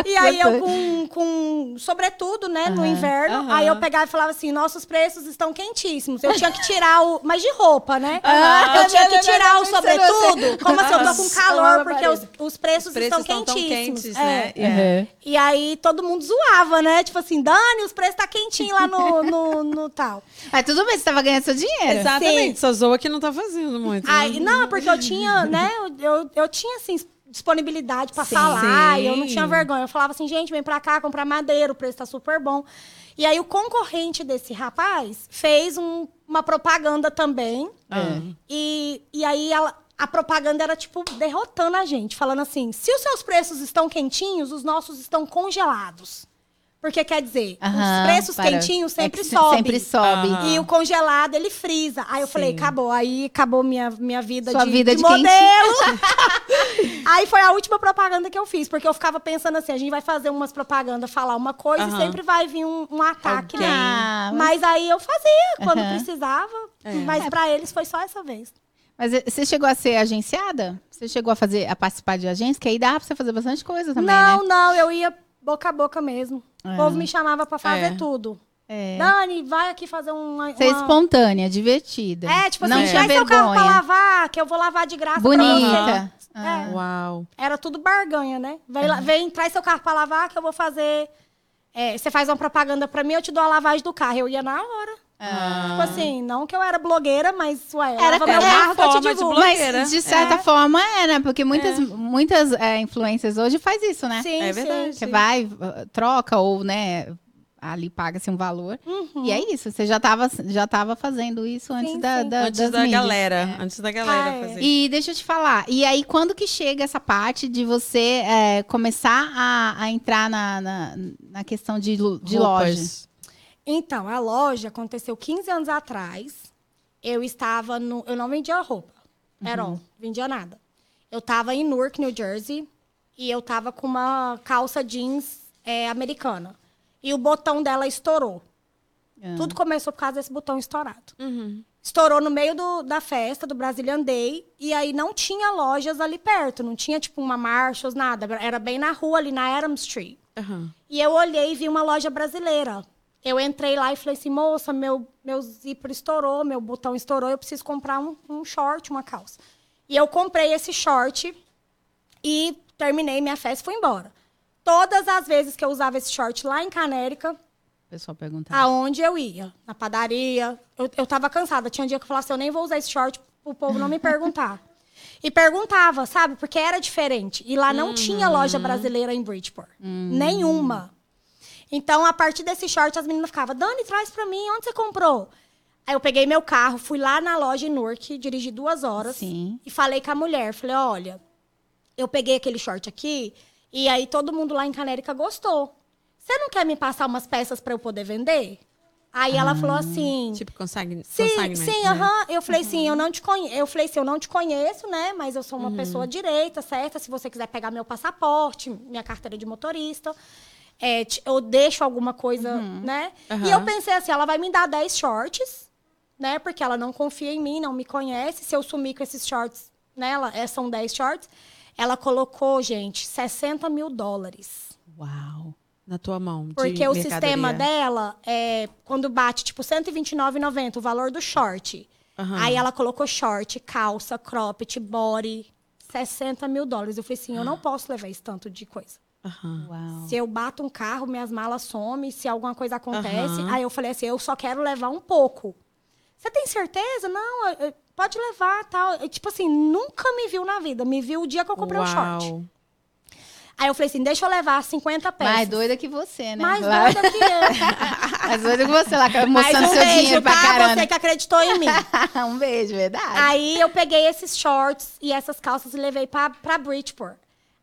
S3: E aí eu com, com sobretudo, né, no inverno.
S1: aham.
S3: Aí eu pegava e falava assim: nossos preços estão quentíssimos. Eu tinha que tirar o. Mas de roupa, né?
S2: Aham.
S3: Eu tinha que tirar o sobretudo. Como assim, eu tô com calor, porque os, os preços,
S1: os preços
S3: estão
S1: estão tão
S3: quentíssimos.
S1: quentes,
S3: É.
S1: né? É.
S2: Uhum.
S3: E aí todo mundo zoava, né? Tipo assim, Dani, os preços tá quentinho lá no, no, no tal.
S2: Mas tudo bem, você tava ganhando seu dinheiro.
S1: Exatamente. Só zoa que não tá fazendo muito.
S3: Aí,
S1: né?
S3: não, porque eu tinha, né? Eu, eu, eu tinha, assim, disponibilidade
S1: Sim.
S3: falar. E eu não tinha vergonha. Eu falava assim, gente, vem pra cá comprar madeira, o preço tá super bom. E aí o concorrente desse rapaz fez um- uma propaganda também.
S1: Ah.
S3: E, e aí ela- a propaganda era, tipo, derrotando a gente. Falando assim, se os seus preços estão quentinhos, os nossos estão congelados. Porque quer dizer,
S2: Aham,
S3: os preços
S2: para-
S3: quentinhos sempre
S2: é que se-
S3: sobem.
S2: Sempre sobe.
S3: E o congelado, ele frisa. Aí eu falei,
S1: Sim.
S3: acabou. Aí acabou minha, minha vida
S2: Sua
S3: de,
S2: vida
S3: de
S2: de
S3: modelo. aí foi a última propaganda que eu fiz. Porque eu ficava pensando assim, a gente vai fazer umas propagandas, falar uma coisa
S1: Aham.
S3: e sempre vai vir um, um ataque, né?
S2: Ah, mas-
S3: Mas aí eu fazia quando
S2: Aham.
S3: precisava.
S1: É.
S3: Mas pra eles foi só essa vez.
S2: Mas você chegou a ser agenciada? Você chegou a fazer, a participar de agência? Que aí dá pra você fazer bastante coisa também,
S3: não,
S2: né?
S3: não, eu ia boca a boca mesmo.
S2: É.
S3: O povo me chamava pra fazer
S1: É.
S3: tudo.
S2: É.
S3: Dani, vai aqui fazer uma...
S2: Você é
S3: uma-
S2: espontânea, divertida.
S3: É, tipo
S2: não
S3: assim,
S2: tinha
S3: traz seu carro pra lavar, que eu vou lavar de graça pra você.
S2: Bonita.
S3: É.
S2: Ah.
S1: Uau.
S3: Era tudo barganha, né? Vem, lá- vem, traz seu carro pra lavar que eu vou fazer. é, você faz uma propaganda pra mim, eu te dou a lavagem do carro. Eu ia na hora. Tipo assim, não que eu era blogueira, mas ué,
S2: Era-
S3: eu te
S1: forma de blogueira.
S2: Mas, de certa
S1: É.
S2: forma, era, porque muitas, muitas é, influências hoje faz isso, né?
S3: Sim,
S1: É verdade.
S2: Você vai, troca, ou, né, ali paga-se um valor.
S3: Uhum.
S2: E é isso, você já estava já tava fazendo isso antes
S3: Sim,
S2: da,
S3: sim.
S2: da,
S1: Antes
S2: das
S1: da
S2: mídias.
S1: galera. Antes da galera
S3: Ah, é.
S1: fazer.
S2: E deixa eu te falar, e aí quando que chega essa parte de você é, começar a, a entrar na, na, na questão de, de loja?
S3: Então, a loja aconteceu 15 anos atrás. Eu estava no. Eu não vendia roupa. Era all, vendia nada. Eu estava em Newark, New Jersey, e eu estava com uma calça jeans é, americana. E o botão dela estourou.
S2: Ah.
S3: Tudo começou por causa desse botão estourado.
S1: Uhum.
S3: Estourou no meio do- da festa do Brazilian Day. E aí não tinha lojas ali perto. Não tinha, tipo, uma Marshalls, nada. Era bem na rua, ali na Adams Street. E eu olhei e vi uma loja brasileira. Eu entrei lá e falei assim, moça, meu, meu zíper estourou, meu botão estourou, eu preciso comprar um, um short, uma calça. E eu comprei esse short e terminei minha festa e fui embora. Todas as vezes que eu usava esse short lá em Canérica,
S2: pessoal pergunta.
S3: aonde eu ia? Na padaria. Eu, eu tava cansada. Tinha um dia que eu falava assim, eu nem vou usar esse short o povo não me perguntar. E perguntava, sabe? Porque era diferente. E lá não tinha loja brasileira em Bridgeport. Nenhuma. Então, a partir desse short, as meninas ficavam, Dani, traz pra mim, onde você comprou? Aí eu peguei meu carro, fui lá na loja em Newark, dirigi duas horas.
S2: Sim.
S3: E falei com a mulher, falei, olha, eu peguei aquele short aqui, e aí todo mundo lá em Canérica gostou. Você não quer me passar umas peças pra eu poder vender? Aí ela falou assim,
S1: Tipo, consegue.
S3: Sim, sim,
S1: né?
S3: aham. Eu falei assim, eu não te conheço. Eu falei assim, eu não te conheço, né? Mas eu sou uma pessoa direita, certa. Se você quiser pegar meu passaporte, minha carteira de motorista, é, eu deixo alguma coisa, né? E
S1: Aham.
S3: eu pensei assim, ela vai me dar 10 shorts, né? Porque ela não confia em mim, não me conhece. Se eu sumir com esses shorts, né? Ela, é, são 10 shorts. Ela colocou, gente, 60 mil dólares.
S2: Uau.
S1: Na tua mão. de
S3: Porque o sistema dela, é, quando bate, tipo, R$ 129,90 o valor do short.
S1: Aham.
S3: Aí ela colocou short, calça, cropped, body, 60 mil dólares. Eu falei assim, eu não posso levar esse tanto de coisa.
S2: Uau.
S3: Se eu bato um carro, minhas malas somem, se alguma coisa acontece.
S1: Aham.
S3: Aí eu falei assim, eu só quero levar um pouco. Você tem certeza? Não, eu- eu- pode levar, tal. Eu, tipo assim, nunca me viu na vida. Me viu o dia que eu comprei o short.
S1: Uau.
S3: Aí eu falei assim, deixa eu levar 50 peças.
S2: Mais doida que você, né?
S3: Mais
S2: Lá-
S3: doida que eu.
S2: Mais doida que você lá, mostrando
S3: um
S2: seu
S3: beijo,
S2: dinheiro pra
S3: tá?
S2: caramba.
S3: Você que acreditou em mim.
S2: um beijo, verdade.
S3: Aí eu peguei esses shorts e essas calças e levei pra, pra Bridgeport.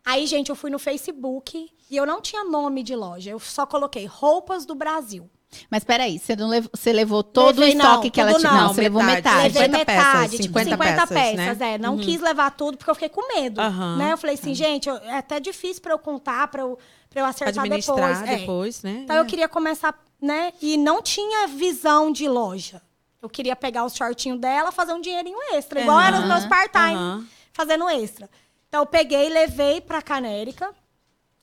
S3: Aí, gente, eu fui no Facebook e eu não tinha nome de loja. Eu só coloquei roupas do Brasil.
S2: Mas peraí, você, não levou, você levou todo
S3: Levei,
S2: o estoque
S3: não,
S2: que ela tinha?
S3: não.
S2: Não, você levou metade.
S3: Levei
S1: 50
S3: metade,
S1: peças,
S3: tipo
S1: 50
S3: 50,
S1: peças,
S3: peças,
S1: né?
S3: é. Não quis levar tudo porque eu fiquei com medo.
S1: Aham.
S3: Né? Eu falei assim, gente, eu- é até difícil pra eu contar, pra eu, pra eu acertar
S1: Administrar
S3: depois. É.
S1: depois, né?
S3: Então eu queria começar, né? E não tinha visão de loja. Eu queria pegar os shortinhos dela, fazer um dinheirinho extra. Igual eram os meus part-time, fazendo extra. Então eu peguei, levei pra Canérica.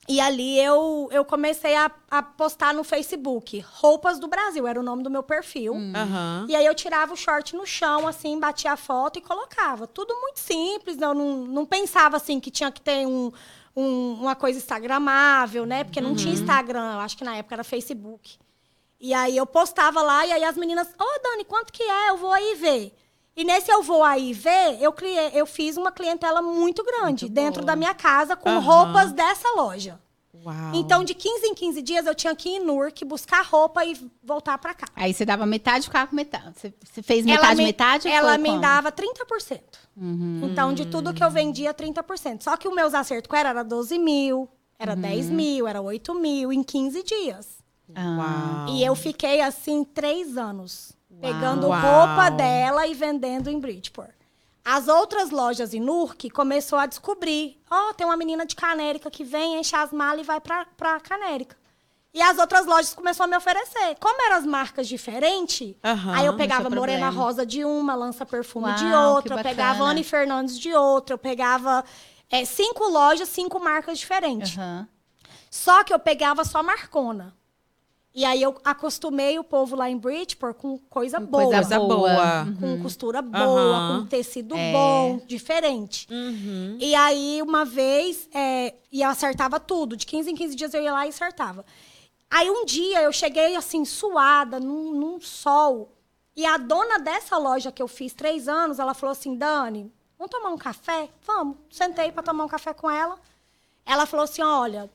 S3: E ali eu, eu comecei a, a postar no Facebook. Roupas do Brasil, era o nome do meu perfil.
S1: Aham.
S3: E aí eu tirava o short no chão, assim, batia a foto e colocava. Tudo muito simples, eu não, não pensava assim que tinha que ter um, um- uma coisa instagramável, né? Porque não tinha Instagram, eu acho que na época era Facebook. E aí eu postava lá e aí as meninas, ô Dani, quanto que é? Eu vou aí ver. E nesse eu vou aí ver, eu, criei, eu fiz uma clientela muito grande dentro da minha casa com
S1: Aham.
S3: roupas dessa loja.
S1: Uau.
S3: Então, de 15 em 15 dias, eu tinha que ir em Newark, buscar roupa e voltar pra cá.
S2: Aí você dava metade e ficava com metade. Você, você fez metade,
S3: me,
S2: metade?
S3: Ela me
S2: como?
S3: dava 30%.
S2: Uhum.
S3: Então, de tudo que eu vendia, 30%. Só que os meus acertos com ela era 12 mil, era
S2: Uhum.
S3: 10 mil, era 8 mil em 15 dias.
S2: Ah.
S1: Uau.
S3: E eu fiquei assim três anos. Pegando
S1: Uau.
S3: roupa dela e vendendo em Bridgeport. As outras lojas em Newark começou a descobrir. Ó, tem uma menina de Canérica que vem, enche as malas e vai pra, pra Canérica. E as outras lojas começaram a me oferecer. Como eram as marcas diferentes,
S1: Aham,
S3: aí eu pegava
S2: tinha
S3: Morena. Rosa de uma, Lança Perfume de
S2: Uau,
S3: outra,
S2: que
S3: eu pegava. Anne Fernandes de outra, eu pegava é, cinco lojas, cinco marcas diferentes.
S2: Aham.
S3: Só que eu pegava só marcona. E aí eu acostumei o povo lá em Bridgeport com coisa boa.
S2: coisa
S1: boa.
S3: Com costura boa,
S1: Aham.
S3: com tecido
S2: É.
S3: bom, diferente.
S1: Uhum.
S3: E aí, uma vez, é, e eu acertava tudo. De 15 em 15 dias eu ia lá e acertava. Aí um dia eu cheguei assim, suada, num, num sol. E a dona dessa loja que eu fiz três anos, ela falou assim, Dani, vamos tomar um café? Vamos. Sentei para tomar um café com ela. Ela falou assim, olha,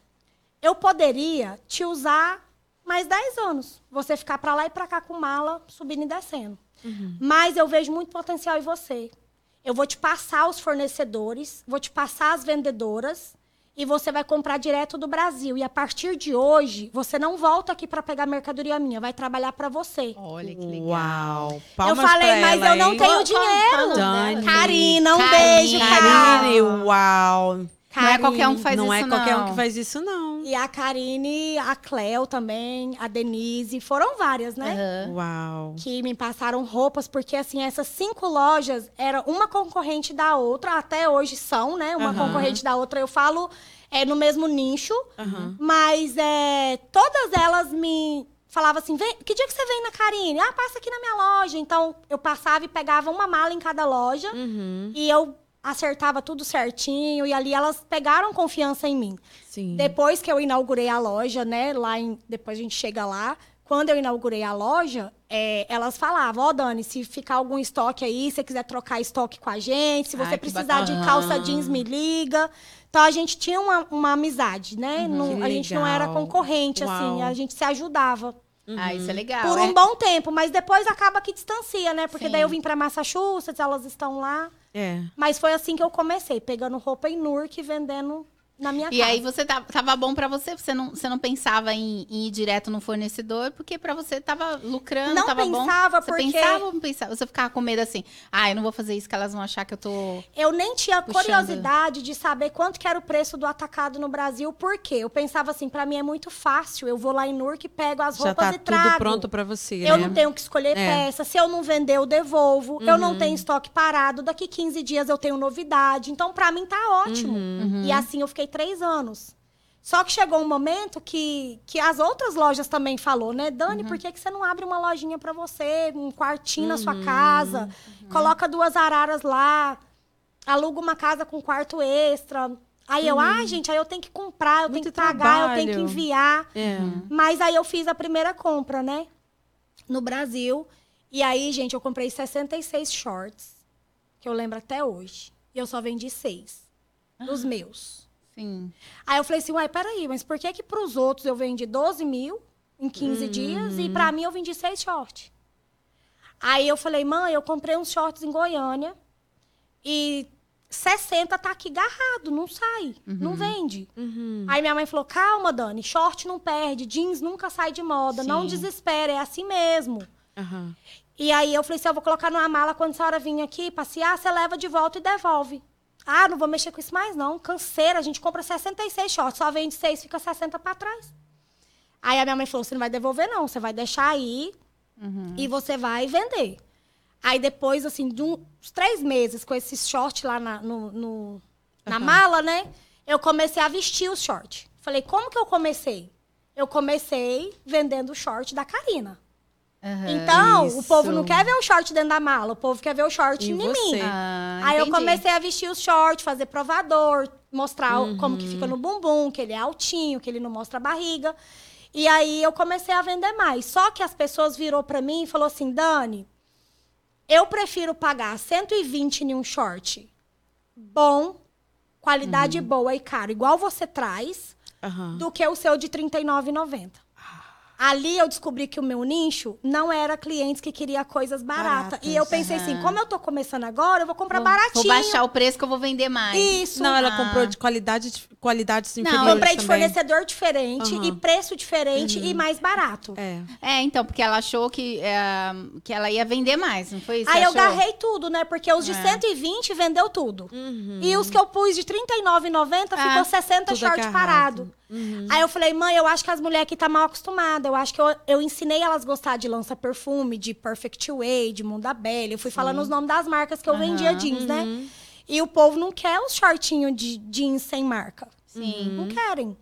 S3: eu poderia te usar mais 10 anos. Você ficar para lá e para cá com mala, subindo e descendo. Uhum. Mas eu vejo muito potencial em você. Eu vou te passar os fornecedores, vou te passar as vendedoras e você vai comprar direto do Brasil. E a partir de hoje, você não volta aqui para pegar mercadoria minha, vai trabalhar para você.
S1: Olha que legal. Uau.
S3: Palmas eu falei, mas ela, eu não hein? tenho dinheiro.
S1: Dani.
S3: Karina, um beijo, Karina.
S1: Uau.
S2: Karine, não é qualquer um que faz
S1: não
S2: isso,
S1: é
S2: não.
S1: Não é qualquer um que faz isso, não.
S3: E a Karine, a Cleo também, a Denise, foram várias,
S1: né? Uhum. Uau.
S3: Que me passaram roupas, porque assim, essas cinco lojas eram uma concorrente da outra, até hoje são, né? Uma uhum. concorrente da outra. Eu falo é, no mesmo nicho, uhum. mas é, todas elas me falavam assim: que dia que você vem na Karine? Ah, passa aqui na minha loja. Então, eu passava e pegava uma mala em cada loja.
S1: Uhum.
S3: E eu acertava tudo certinho e ali elas pegaram confiança em mim.
S1: Sim.
S3: Depois que eu inaugurei a loja, né, lá em, depois a gente chega lá, quando eu inaugurei a loja, é, elas falavam, ó, oh, Dani, se ficar algum estoque aí, se você quiser trocar estoque com a gente, se você Ai, precisar de calça jeans, me liga. Então a gente tinha uma, uma amizade, né? Uhum, a gente não era concorrente, assim, Uau. assim, a gente se ajudava.
S2: Uhum. Ah, isso é legal.
S3: Por
S2: é?
S3: um bom tempo, mas depois acaba que distancia, né? Porque Sim. daí eu vim para Massachusetts, elas estão lá.
S1: É.
S3: Mas foi assim que eu comecei, pegando roupa em Nurk e vendendo na minha
S2: e
S3: casa.
S2: aí você tava, tava bom para você, você não, você não pensava em, em ir direto no fornecedor, porque para você tava lucrando,
S3: não
S2: tava
S3: pensava
S2: bom.
S3: Você porque...
S2: pensava ou não pensava? Você ficava com medo assim, ah, eu não vou fazer isso que elas vão achar que eu tô
S3: Eu nem tinha puxando. curiosidade de saber quanto que era o preço do atacado no Brasil, porque eu pensava assim, para mim é muito fácil, eu vou lá em Nurk, pego as
S1: Já
S3: roupas
S1: tá
S3: e trago.
S1: tudo pronto para você,
S3: Eu
S1: né?
S3: não tenho que escolher é. peça, se eu não vender, eu devolvo. Uhum. Eu não tenho estoque parado, daqui 15 dias eu tenho novidade. Então, para mim tá ótimo.
S1: Uhum.
S3: E assim eu fiquei três anos. Só que chegou um momento que, que as outras lojas também falou, né? Dani, uhum. por que, que você não abre uma lojinha para você, um quartinho uhum. na sua uhum. casa, uhum. coloca duas araras lá, aluga uma casa com quarto extra. Aí eu, ah, gente, aí eu tenho que comprar, eu Muito tenho que pagar, trabalho. eu tenho que enviar.
S1: É.
S3: Mas aí eu fiz a primeira compra, né? No Brasil. E aí, gente, eu comprei 66 shorts, que eu lembro até hoje. E eu só vendi seis dos meus.
S2: Sim.
S3: Aí eu falei assim, uai, peraí, mas por que que pros outros eu vendi 12 mil em 15 uhum. dias e pra mim eu vendi seis shorts? Aí eu falei, mãe, eu comprei uns shorts em Goiânia e 60 tá aqui garrado, não sai, uhum. não vende.
S1: Uhum.
S3: Aí minha mãe falou, calma, Dani, short não perde, jeans nunca sai de moda, Sim. não desespera, é assim mesmo.
S1: Uhum.
S3: E aí eu falei assim, eu vou colocar numa mala quando a senhora vir aqui passear, você leva de volta e devolve. Ah, não vou mexer com isso mais, não. Canseira, a gente compra 66 shorts, só vende 6, fica 60 para trás. Aí a minha mãe falou: você não vai devolver, não. Você vai deixar aí uhum. e você vai vender. Aí depois, assim, de uns três meses com esses shorts lá na, no, no, na uhum. mala, né? Eu comecei a vestir os shorts. Falei, como que eu comecei? Eu comecei vendendo o short da Karina.
S2: Uhum,
S3: então,
S2: isso.
S3: o povo não quer ver o short dentro da mala, o povo quer ver o short
S1: em,
S3: em
S1: você.
S3: mim.
S2: Ah,
S3: Aí
S2: entendi.
S3: eu comecei a vestir os shorts, fazer provador, mostrar uhum. como que fica no bumbum, que ele é altinho, que ele não mostra a barriga. E aí eu comecei a vender mais. Só que as pessoas virou para mim e falou assim: "Dani, eu prefiro pagar 120 em um short bom, qualidade uhum. boa e caro, igual você traz, do que o seu de R$ 39,90. Ali eu descobri que o meu nicho não era clientes que queria coisas baratas. Baratas, e eu pensei uhum. assim, como eu tô começando agora, eu vou comprar
S2: vou,
S3: baratinho.
S2: Vou baixar o preço que eu vou vender mais.
S3: Isso.
S1: Não, ela ah. comprou de qualidade, qualidades inferiores
S3: Não, comprei de fornecedor diferente uhum. e preço diferente uhum. e mais barato.
S1: É.
S2: é, então, porque ela achou que, é, que ela ia vender mais, não foi isso?
S3: Aí
S2: eu
S3: garrei tudo, né? Porque os de é. 120 vendeu tudo.
S1: Uhum.
S3: E os que eu pus de R$39,90
S2: Ah,
S3: ficou 60 short
S1: agarrado.
S3: parado.
S1: Uhum.
S3: Aí eu falei, mãe, eu acho que as mulheres aqui tá mal acostumadas. Eu acho que eu, eu ensinei elas a gostar de lança perfume, de Perfect Way, de Mundabelli. Eu fui Sim. falando os nomes das marcas que eu
S2: Uhum.
S3: vendia jeans, né?
S1: Uhum.
S3: E o povo não quer os shortinhos de jeans sem marca.
S2: Sim.
S3: Não querem.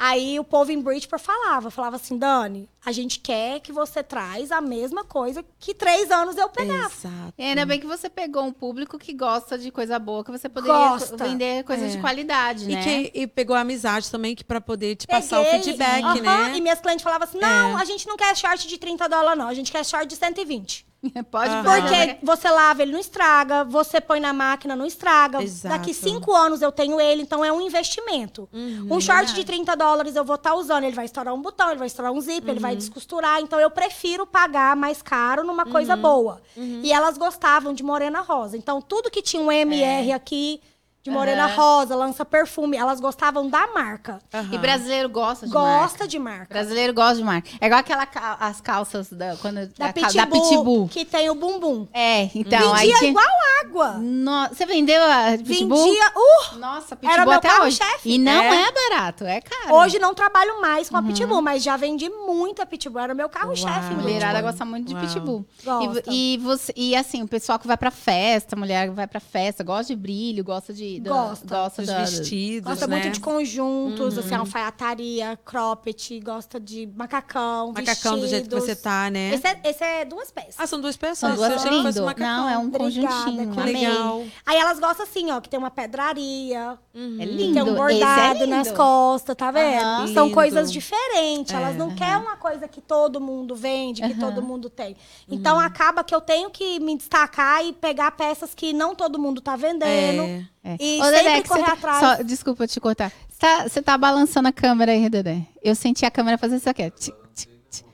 S3: Aí o povo em Bridgeport falava, falava assim, Dani, a gente quer que você traz a mesma coisa que três anos eu pegava.
S1: Exato.
S2: E ainda bem que você pegou um público que gosta de coisa boa, que você poderia
S3: Gosta.
S2: vender coisas
S1: É.
S2: de qualidade,
S1: E,
S2: né?
S1: que, e pegou a amizade também, que pra poder te passar o
S3: Peguei,
S1: feedback,
S3: aham,
S1: né?
S3: E minhas clientes falavam assim, não,
S1: É.
S3: a gente não quer short de 30 dólares, não. A gente quer short de 120.
S2: Pode pôr.
S3: Porque você lava, ele não estraga, você põe na máquina, não estraga.
S1: Exato.
S3: Daqui cinco anos eu tenho ele, então é um investimento.
S1: Uhum.
S3: um short de 30 dólares eu vou estar usando, ele vai estourar um botão, ele vai estourar um zíper, ele vai
S1: Uhum.
S3: descosturar. Então eu prefiro pagar mais caro numa coisa
S1: Uhum.
S3: boa. E elas gostavam de morena rosa. Então tudo que tinha um MR aqui, de morena
S2: Aham.
S3: rosa, lança perfume, elas gostavam da marca.
S1: Aham.
S2: E brasileiro gosta de marca.
S3: Gosta de marca.
S2: Brasileiro gosta de marca. É igual aquela ca- as calças da, quando,
S3: Da,
S2: da,
S3: Pitbull,
S2: da Pitbull.
S3: que tem o bumbum.
S2: É, então. aí
S3: Vendia
S2: tinha-
S3: igual água.
S2: No- Você vendeu a Pitbull?
S3: Vendia. Uh,
S2: Nossa,
S3: Era
S2: Pitbull
S3: meu
S2: até hoje.
S3: carro-chefe.
S2: E não é.
S1: É.
S2: barato, é caro.
S3: Hoje não trabalho mais com a Pitbull, mas já vendi muita Pitbull. Era o meu carro-chefe.
S2: Mulherada gosta muito de
S1: Uau.
S2: pitbull.
S3: Gosta.
S2: E, e você, e assim, o pessoal que vai pra festa, a mulher que vai pra festa, gosta de brilho, gosta de. Da-
S3: Gosta.
S2: gosta
S1: Os
S2: da-
S1: vestidos,
S3: Gosta
S1: né?
S3: muito de conjuntos, assim, alfaiataria, cropped, gosta de macacão,
S1: Macacão do jeito que você
S3: vestidos.
S1: tá, né?
S3: Esse é, esse é duas peças.
S1: Ah, são duas peças.
S2: São duas
S1: Eu
S2: lindo.
S1: macacão.
S2: Não, é um
S3: Obrigada,
S2: conjuntinho.
S3: que.
S1: Legal.
S3: Aí elas gostam assim, ó, que tem uma pedraria,
S2: É lindo.
S3: tem um bordado
S2: é
S3: nas costas, tá vendo?
S2: Aham.
S3: São
S1: Lindo.
S3: coisas diferentes. Elas
S1: É.
S3: não querem uma coisa que todo mundo vende, que todo mundo tem. Então acaba que eu tenho que me destacar e pegar peças que não todo mundo tá vendendo.
S1: É.
S2: É.
S3: E
S2: Ô,
S3: sempre
S2: Dedé,
S3: correr
S2: tá-
S3: atrás.
S2: só- desculpa te cortar. Você tá, você tá balançando a câmera aí, Dedé. Eu senti a câmera fazer isso aqui. Tic, tic, tic.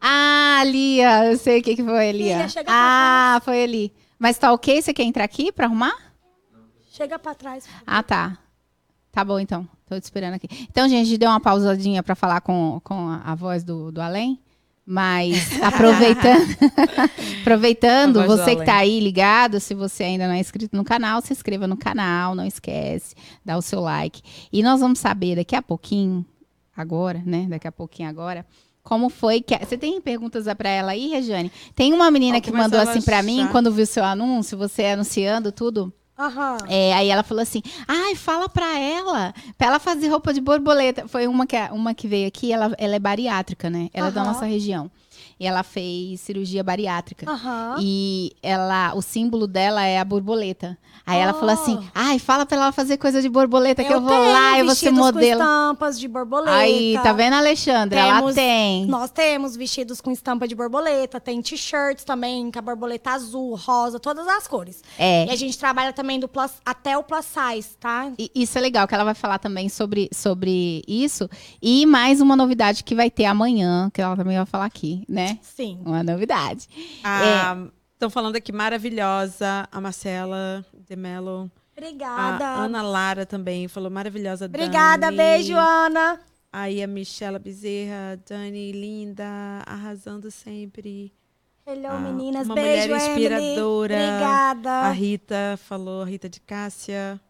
S2: Ah, ali, ó. Eu sei o que, que foi
S3: Filha, pra
S2: Ah, foi ali. Mas tá ok? Você quer entrar aqui pra arrumar?
S3: Chega pra trás.
S2: Ah, tá. Tá bom, então. Tô te esperando aqui. Então, gente, a gente deu uma pausadinha pra falar com, com a, a voz do, do além. Mas aproveitando, aproveitando você que
S1: além.
S2: tá aí ligado, se você ainda não é inscrito no canal, se inscreva no canal, não esquece, dá o seu like. E nós vamos saber daqui a pouquinho, agora, né? Daqui a pouquinho agora, como foi que. Você tem perguntas pra ela aí, Regiane? Tem uma menina que mandou assim pra mim, quando viu seu anúncio, você anunciando tudo.
S3: Aham.
S2: É, aí ela falou assim: ai, fala pra ela, pra ela fazer roupa de borboleta. Foi uma que, uma que veio aqui, ela, ela é bariátrica, né? Ela é da nossa região. E ela fez cirurgia bariátrica.
S3: Aham.
S2: E ela, o símbolo dela é a borboleta. Aí ela
S3: Oh.
S2: falou assim: ai, fala pra ela fazer coisa de borboleta, que eu vou lá e você modelo.
S3: Com estampas de borboleta.
S2: Aí, tá vendo, Alexandre? Ela
S3: Temos-
S2: tem.
S3: Nós temos vestidos com estampa de borboleta, tem t-shirts também com a borboleta azul, rosa, todas as cores.
S2: É.
S3: E a gente trabalha também do plus, até o plus size, tá?
S2: E Isso é legal, que ela vai falar também sobre, sobre isso. E mais uma novidade que vai ter amanhã, que ela também vai falar aqui, né?
S3: Sim.
S2: Uma novidade.
S1: Estão falando aqui, maravilhosa, a Marcela de Mello.
S3: Obrigada.
S1: A Ana Lara também falou, maravilhosa,
S3: Obrigada,
S1: Dani.
S3: beijo, Ana.
S1: Aí a Michela Bezerra, Dani, linda, arrasando sempre.
S3: Hello,
S1: Ah,
S3: meninas.
S1: uma
S3: beijo,
S1: mulher inspiradora.
S3: Emily. Obrigada.
S1: A Rita falou, a Rita de Cássia.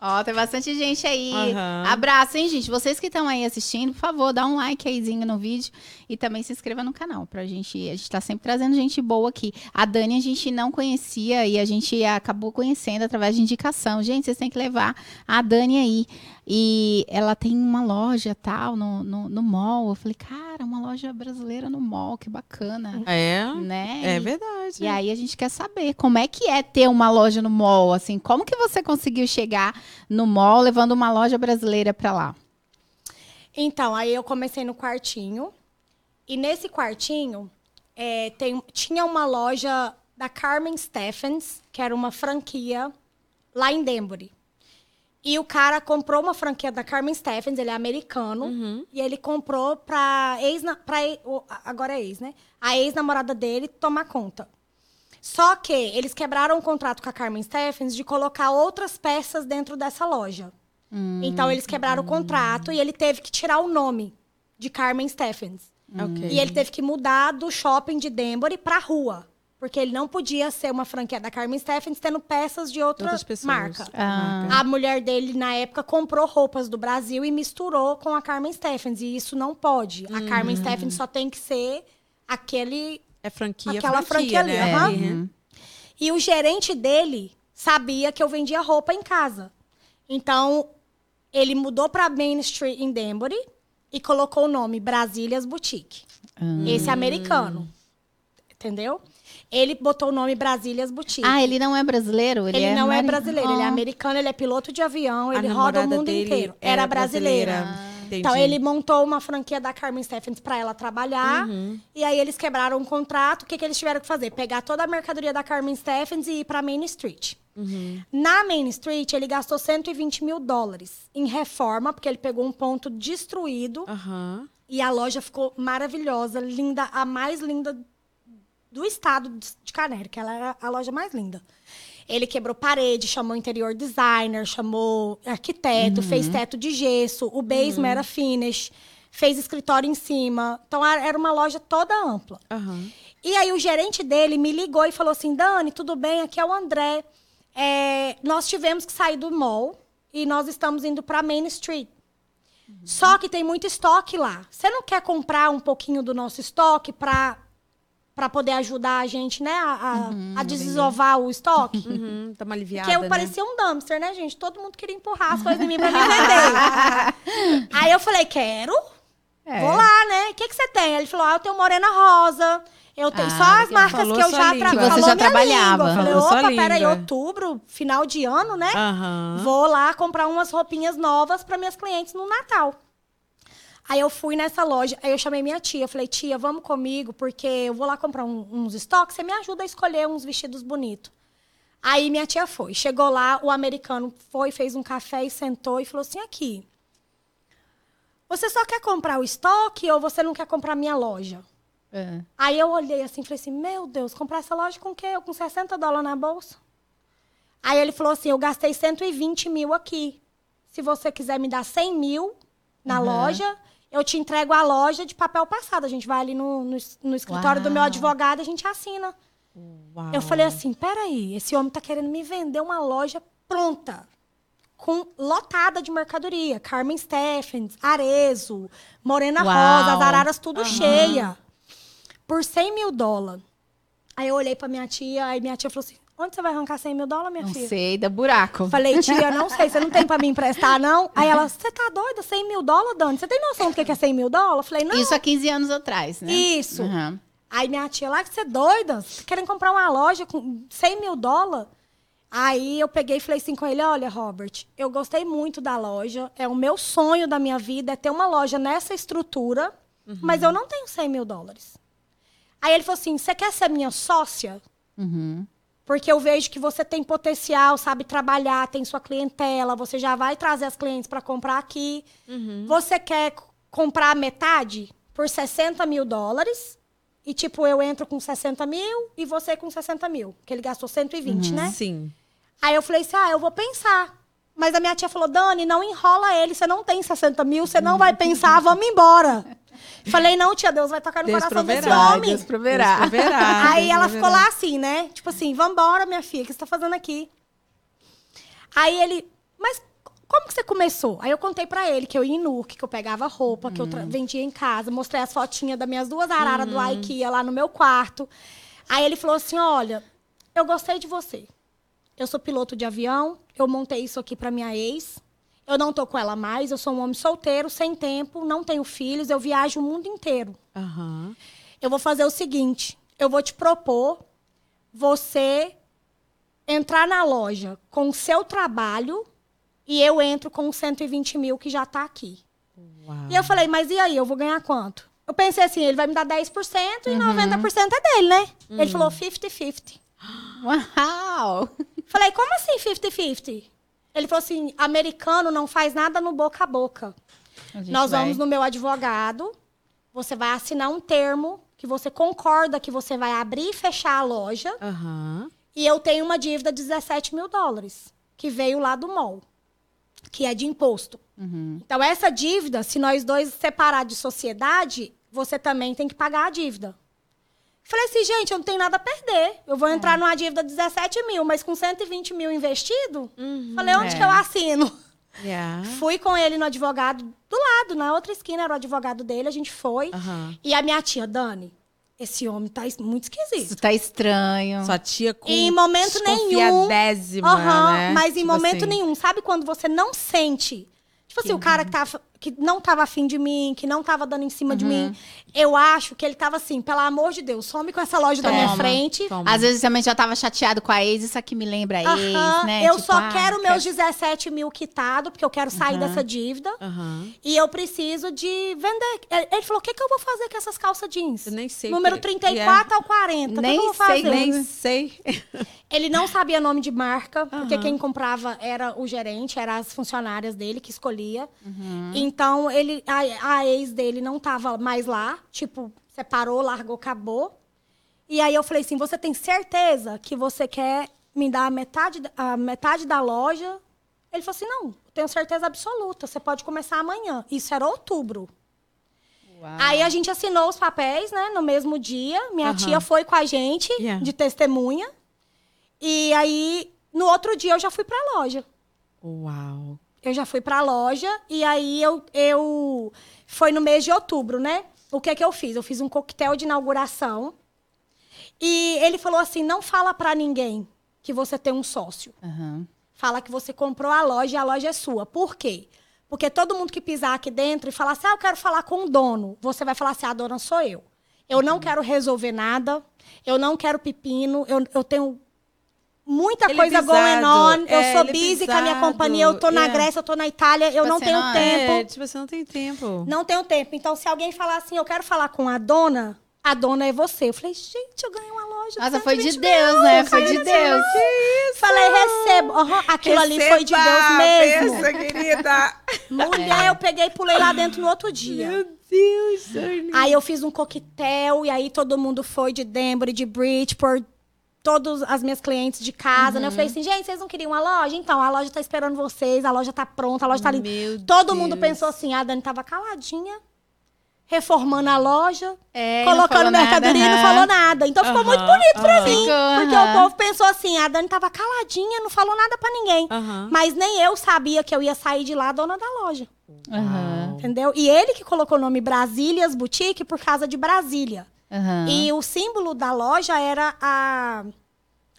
S2: Ó, tem bastante gente aí.
S1: Aham.
S2: Abraço, hein, gente? Vocês que estão aí assistindo, por favor, dá um like ayzinho no vídeo e também se inscreva no canal. Pra gente. A gente tá sempre trazendo gente boa aqui. A Dani a gente não conhecia e a gente acabou conhecendo através de indicação. Gente, vocês têm que levar a Dani aí. E ela tem uma loja tal no, no, no mall. Eu falei, cara, uma loja brasileira no mall, que bacana.
S1: É,
S2: Né?
S1: é
S2: E-
S1: verdade.
S2: E aí a gente quer saber como é que é ter uma loja no mall, assim, como que você conseguiu chegar no mall levando uma loja brasileira pra lá?
S3: Então, aí eu comecei no quartinho. E nesse quartinho, é, tem- tinha uma loja da Carmen Stephens, que era uma franquia lá em Denbury. E o cara comprou uma franquia da Carmen Stephens, ele é americano.
S1: Uhum.
S3: E ele comprou pra ex... Pra, agora é ex, né? A ex-namorada dele tomar conta. Só que eles quebraram o contrato com a Carmen Stephens de colocar outras peças dentro dessa loja. Então eles quebraram o contrato e ele teve que tirar o nome de Carmen Stephens.
S1: Ok.
S3: E ele teve que mudar do shopping de Denbury pra rua. Porque ele não podia ser uma franquia da Carmen Stephens tendo peças de outra marca.
S2: Ah.
S3: A mulher dele, na época, comprou roupas do Brasil e misturou com a Carmen Stephens. E isso não pode. A Carmen Stephens só tem que ser aquele.
S1: É franquia,
S3: Aquela
S1: franquia,
S3: franquia ali,
S1: né?
S3: aham.
S1: Uhum.
S3: E o gerente dele sabia que eu vendia roupa em casa. Então, ele mudou para Main Street em Denbury e colocou o nome Brasílias Boutique. Esse é americano. Entendeu? Ele botou o nome Brasílias Boutique.
S2: Ah, ele não é brasileiro? Ele,
S3: Ele, não é brasileiro, ele é
S2: Oh.
S3: americano, ele é piloto de avião,
S1: A
S3: ele roda o mundo
S1: dele
S3: inteiro.
S1: era
S3: brasileira.
S1: brasileira. Entendi.
S3: Então, ele montou uma franquia da Carmen Stephens para ela trabalhar. E aí, eles quebraram um contrato. O que, que eles tiveram que fazer? Pegar toda a mercadoria da Carmen Stephens e ir para Main Street. Na Main Street, ele gastou 120 mil dólares em reforma, porque ele pegou um ponto destruído.
S1: Aham.
S3: E a loja ficou maravilhosa, linda, a mais linda do estado de de Canérica. Ela era a loja mais linda. Ele quebrou parede, chamou interior designer, chamou arquiteto, fez teto de gesso, o basement era finish, fez escritório em cima. Então era uma loja toda ampla.
S1: Aham.
S3: E aí o gerente dele me ligou e falou assim: Dani, tudo bem? Aqui é o André. É, nós tivemos que sair do mall e nós estamos indo para Main Street. Só que tem muito estoque lá. Você não quer comprar um pouquinho do nosso estoque para para poder ajudar a gente, né, a, a, a desovar o estoque?
S1: Uhum, tá uma aliviada,
S3: Porque eu
S1: né?
S3: parecia um dumpster, né, gente? Todo mundo queria empurrar as coisas em mim pra me vender. Aí eu falei, quero.
S2: É.
S3: Vou lá, né? O que, que você tem? Ele falou, ah, eu tenho morena rosa. Eu tenho
S2: Ah,
S3: só as marcas que eu já tra-
S1: Que você
S2: já trabalhava.
S3: língua. Eu Falei,
S1: Falou
S3: opa, peraí, outubro, final de ano, né?
S1: Aham.
S3: Vou lá comprar umas roupinhas novas para minhas clientes no Natal. Aí eu fui nessa loja, aí eu chamei minha tia. Eu falei, tia, vamos comigo, porque eu vou lá comprar um- uns estoques, você me ajuda a escolher uns vestidos bonitos. Aí minha tia foi. Chegou lá, o americano foi, fez um café e sentou e falou assim: aqui. Você só quer comprar o estoque ou você não quer comprar minha loja?
S2: É.
S3: Aí eu olhei assim e falei assim: Meu Deus, comprar essa loja com o quê? Eu com 60 dólares na bolsa. Aí ele falou assim: Eu gastei 120 mil aqui. Se você quiser me dar 100 mil na loja, eu te entrego a loja de papel passado. A gente vai ali no, no, no escritório do meu
S2: Uau.
S3: advogado e a gente assina.
S1: Uau.
S3: Eu falei assim: Peraí, esse homem tá querendo me vender uma loja pronta. Com lotada de mercadoria. Carmen Stephens, Arezo, Morena
S2: Uau.
S3: Rosa, as araras tudo cheia por 100 mil dólares. Aí eu olhei pra minha tia, aí minha tia falou assim: onde você vai arrancar 100 mil dólares, minha
S2: Não
S3: filha?
S2: sei, dá buraco.
S3: Falei, tia, não sei, você não tem pra me emprestar, não? Aí ela, você tá doida? 100 mil dólares, Dani? Você tem noção do que é 100 mil dólares? Falei, não.
S2: Isso há 15 anos atrás, né?
S3: Isso.
S2: Uhum.
S3: Aí minha tia lá, que você é doida? Você querem comprar uma loja com 100 mil dólares? Aí eu peguei e falei assim com ele, olha, Robert, eu gostei muito da loja, é o meu sonho da minha vida, é ter uma loja nessa estrutura, mas eu não tenho 100 mil dólares. Aí ele falou assim, você quer ser minha sócia?
S2: Uhum.
S3: Porque eu vejo que você tem potencial, sabe trabalhar, tem sua clientela, você já vai trazer as clientes para comprar aqui. Você quer comprar metade por 60 mil dólares? E, tipo, eu entro com 60 mil e você com 60 mil. Que ele gastou 120, né?
S1: Sim.
S3: Aí eu falei assim: ah, eu vou pensar. Mas a minha tia falou: Dani, não enrola ele, você não tem 60 mil, você não vai pensar, vamos embora. Falei: não, tia, Deus vai tocar no
S1: Deus
S3: coração desse homem.
S2: Deus proverá.
S1: Deus proverá,
S3: Aí
S1: Deus
S3: ela
S1: proverá.
S3: ficou lá assim, né? Tipo assim, vambora, minha filha, o que você tá fazendo aqui? Aí ele, mas como que você começou? Aí eu contei pra ele que eu ia em Nuke, que eu pegava roupa, que eu tra- vendia em casa, mostrei as fotinhas das minhas duas araras do IKEA lá no meu quarto. Aí ele falou assim: olha, eu gostei de você. Eu sou piloto de avião, eu montei isso aqui pra minha ex. Eu não tô com ela mais, eu sou um homem solteiro, sem tempo, não tenho filhos, eu viajo o mundo inteiro.
S1: Aham.
S3: Eu vou fazer o seguinte: eu vou te propor você entrar na loja com o seu trabalho e eu entro com os 120 mil que já tá aqui.
S1: Uau.
S3: E eu falei, mas e aí, eu vou ganhar quanto? Eu pensei assim, ele vai me dar 10% e 90% é dele, né? Ele falou 50-50.
S2: Uau!
S3: Falei, como assim 50-50? Ele falou assim, americano não faz nada no boca a boca.
S2: A
S3: Nós
S2: vai-
S3: vamos no meu advogado, você vai assinar um termo que você concorda que você vai abrir e fechar a loja.
S1: Aham.
S3: E eu tenho uma dívida de 17 mil dólares, que veio lá do mall, que é de imposto.
S2: Uhum.
S3: Então, essa dívida, se nós dois separar de sociedade, você também tem que pagar a dívida. Falei assim, gente, eu não tenho nada a perder. Eu vou
S2: É.
S3: entrar numa dívida de 17 mil, mas com 120 mil investido, falei, onde
S2: é.
S3: que eu assino?
S1: Yeah.
S3: Fui com ele no advogado do lado, na outra esquina era o advogado dele, a gente foi.
S1: Aham.
S3: E a minha tia, Dani, esse homem tá muito esquisito.
S2: Isso tá estranho.
S1: Sua tia com
S3: Em momento nenhum.
S1: desconfiadésima,
S3: Aham,
S1: né?
S3: mas em
S1: Tipo
S3: momento
S1: assim.
S3: nenhum. Sabe quando você não sente? Tipo assim, o cara que tá. Que não tava afim de mim, que não tava dando em cima de mim. Eu acho que ele tava assim, pelo amor de Deus, some com essa loja da minha
S2: Toma,
S3: frente.
S1: Toma.
S2: Às vezes também já tava chateado com a ex, isso aqui me lembra a ex,
S3: Aham,
S2: né?
S3: eu
S2: Tipo,
S3: só
S2: ah,
S3: quero meus 17 mil quitado, porque eu quero sair dessa dívida. E eu preciso de vender. Ele falou: o que, que eu vou fazer com essas calças jeans?
S1: Eu nem sei
S3: Número
S1: que-
S3: 34 ao 40. o que
S2: Nem
S3: que eu vou
S2: sei,
S3: fazer?
S1: Nem sei.
S3: Ele não sabia nome de marca, porque quem comprava era o gerente, eram as funcionárias dele que escolhia. Então, ele, a, a ex dele não tava mais lá. Tipo, separou, largou, acabou. E aí eu falei assim: você tem certeza que você quer me dar a metade, da- a metade da loja? Ele falou assim: não, tenho certeza absoluta. Você pode começar amanhã. Isso era outubro.
S2: Uau.
S3: Aí a gente assinou os papéis, né, no mesmo dia. Minha
S1: Aham.
S3: tia foi com a gente,
S1: Yeah.
S3: de testemunha. E aí, no outro dia, eu já fui pra loja.
S1: Uau.
S3: Eu já fui pra loja e aí eu, eu... Foi no mês de outubro, né? O que que eu fiz? Eu fiz um coquetel de inauguração. E ele falou assim, não fala pra ninguém que você tem um sócio.
S2: Aham.
S3: Fala que você comprou a loja e a loja é sua. Por quê? Porque todo mundo que pisar aqui dentro e falar assim, ah, eu quero falar com o dono, você vai falar assim, a dona sou eu. Eu não quero resolver nada, eu não quero pepino, eu, eu tenho muita
S1: é
S3: coisa going on, eu
S1: É,
S3: sou
S1: é
S3: busy com a minha companhia, eu tô na
S1: É.
S3: Grécia, eu tô na Itália, eu
S2: Tipo
S3: não
S2: assim,
S3: tenho
S2: não-
S3: tempo.
S1: É, tipo, você não tem tempo.
S3: Não tenho tempo. Então, se alguém falar assim, eu quero falar com a dona, a dona é você. Eu falei, gente, eu ganhei uma loja.
S2: Nossa, foi de
S3: 120
S2: Deus,
S3: mil,
S2: né? Foi de
S3: caiu
S2: Deus.
S3: Falei, recebo. Aham, aquilo ali foi de Deus mesmo.
S1: Pensa, querida.
S3: Mulher, eu peguei e pulei lá dentro no outro dia.
S1: Meu Deus.
S3: Aí eu fiz um coquetel e aí todo mundo foi de Denver, de Bridgeport, todas as minhas clientes de casa, né? Eu falei assim, gente, vocês não queriam uma loja? Então, a loja tá esperando vocês, a loja tá pronta, a loja tá linda. Todo mundo
S1: Deus.
S3: pensou assim, a Dani tava caladinha, reformando a loja,
S2: É,
S3: colocando
S2: nada,
S3: mercadoria e não
S2: aham.
S3: falou nada. Então ficou muito bonito pra
S1: aham.
S3: mim.
S2: Ficou,
S3: porque
S2: aham.
S3: o povo pensou assim, a Dani tava caladinha, não falou nada pra ninguém. Mas nem eu sabia que eu ia sair de lá dona da loja. Entendeu? E ele que colocou o nome Brasílias Boutique por causa de Brasília.
S2: Aham.
S3: E o símbolo da loja era a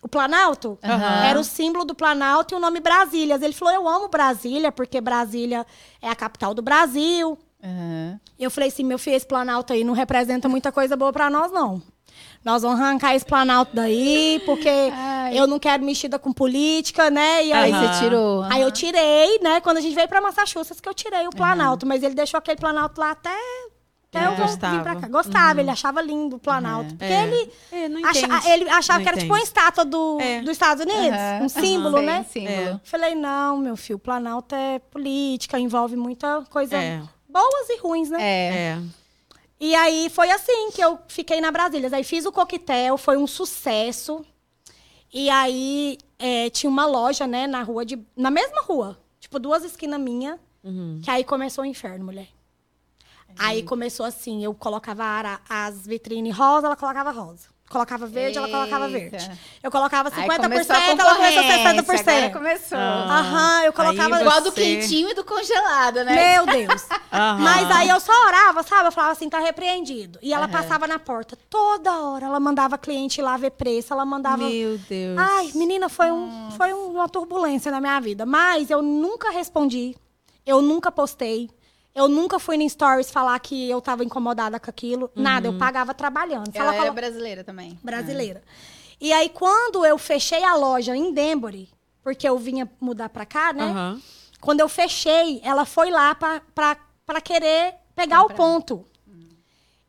S3: o Planalto.
S2: Aham.
S3: Era o símbolo do Planalto e o nome Brasílias. Ele falou: "Eu amo Brasília porque Brasília é a capital do Brasil".
S2: Aham.
S3: Eu falei assim: "Meu filho, esse Planalto aí não representa muita coisa boa pra nós não. Nós vamos arrancar esse Planalto daí, porque
S2: Ai.
S3: eu não quero mexida com política, né? E aí,
S2: Aí você tirou.
S3: Aí eu tirei, né? Quando a gente veio pra Massachusetts, que eu tirei o Planalto. Mas ele deixou aquele Planalto lá até, até
S1: É,
S3: eu
S1: gostava.
S3: pra cá. Gostava, ele achava lindo o Planalto. Porque
S1: É.
S3: ele,
S1: É, não
S3: acha-
S1: entende.
S3: ele achava
S1: Não
S3: que era tipo uma
S1: entende.
S3: estátua do,
S1: É.
S3: dos Estados Unidos.
S2: Aham.
S3: Um símbolo,
S2: Aham.
S3: né?
S2: Bem símbolo.
S3: Falei, não, meu filho, o Planalto é política, envolve muita coisa
S1: É.
S3: boas e ruins, né?
S2: É.
S1: É.
S3: E aí foi assim que eu fiquei na Brasília. Aí fiz o coquetel, foi um sucesso. E aí é, tinha uma loja, né, na rua de. Na mesma rua. Tipo, duas esquinas minha.
S1: Uhum.
S3: Que aí começou o inferno, mulher. Aí começou assim, eu colocava ara- as vitrines rosa, ela colocava rosa. Colocava verde, ela colocava
S2: Eita.
S3: verde. Eu colocava
S2: Aí
S3: 50%,
S2: começou a
S3: ela começou
S2: concorrência,
S3: 60%.
S2: Agora começou.
S1: Ah.
S3: Aham, eu colocava.
S1: Aí
S2: Igual do
S1: você-
S2: quentinho e do congelado, né?
S3: Meu Deus.
S1: Aham.
S3: Mas aí eu só orava, sabe? Eu falava assim, tá repreendido. E ela passava na porta toda hora. Ela mandava cliente ir lá ver preço, ela mandava.
S1: Meu Deus.
S3: Ai, menina, foi, um, foi um- uma turbulência na minha vida. Mas eu nunca respondi. Eu nunca postei. Eu nunca fui no Stories falar que eu tava incomodada com aquilo. Nada, eu pagava trabalhando.
S2: Ela era
S3: falou-
S2: brasileira também.
S3: brasileira. E aí, quando eu fechei a loja em Denbury, porque eu vinha mudar pra cá, né?
S1: Aham.
S3: Quando eu fechei, ela foi lá pra- pra pra querer pegar o ponto.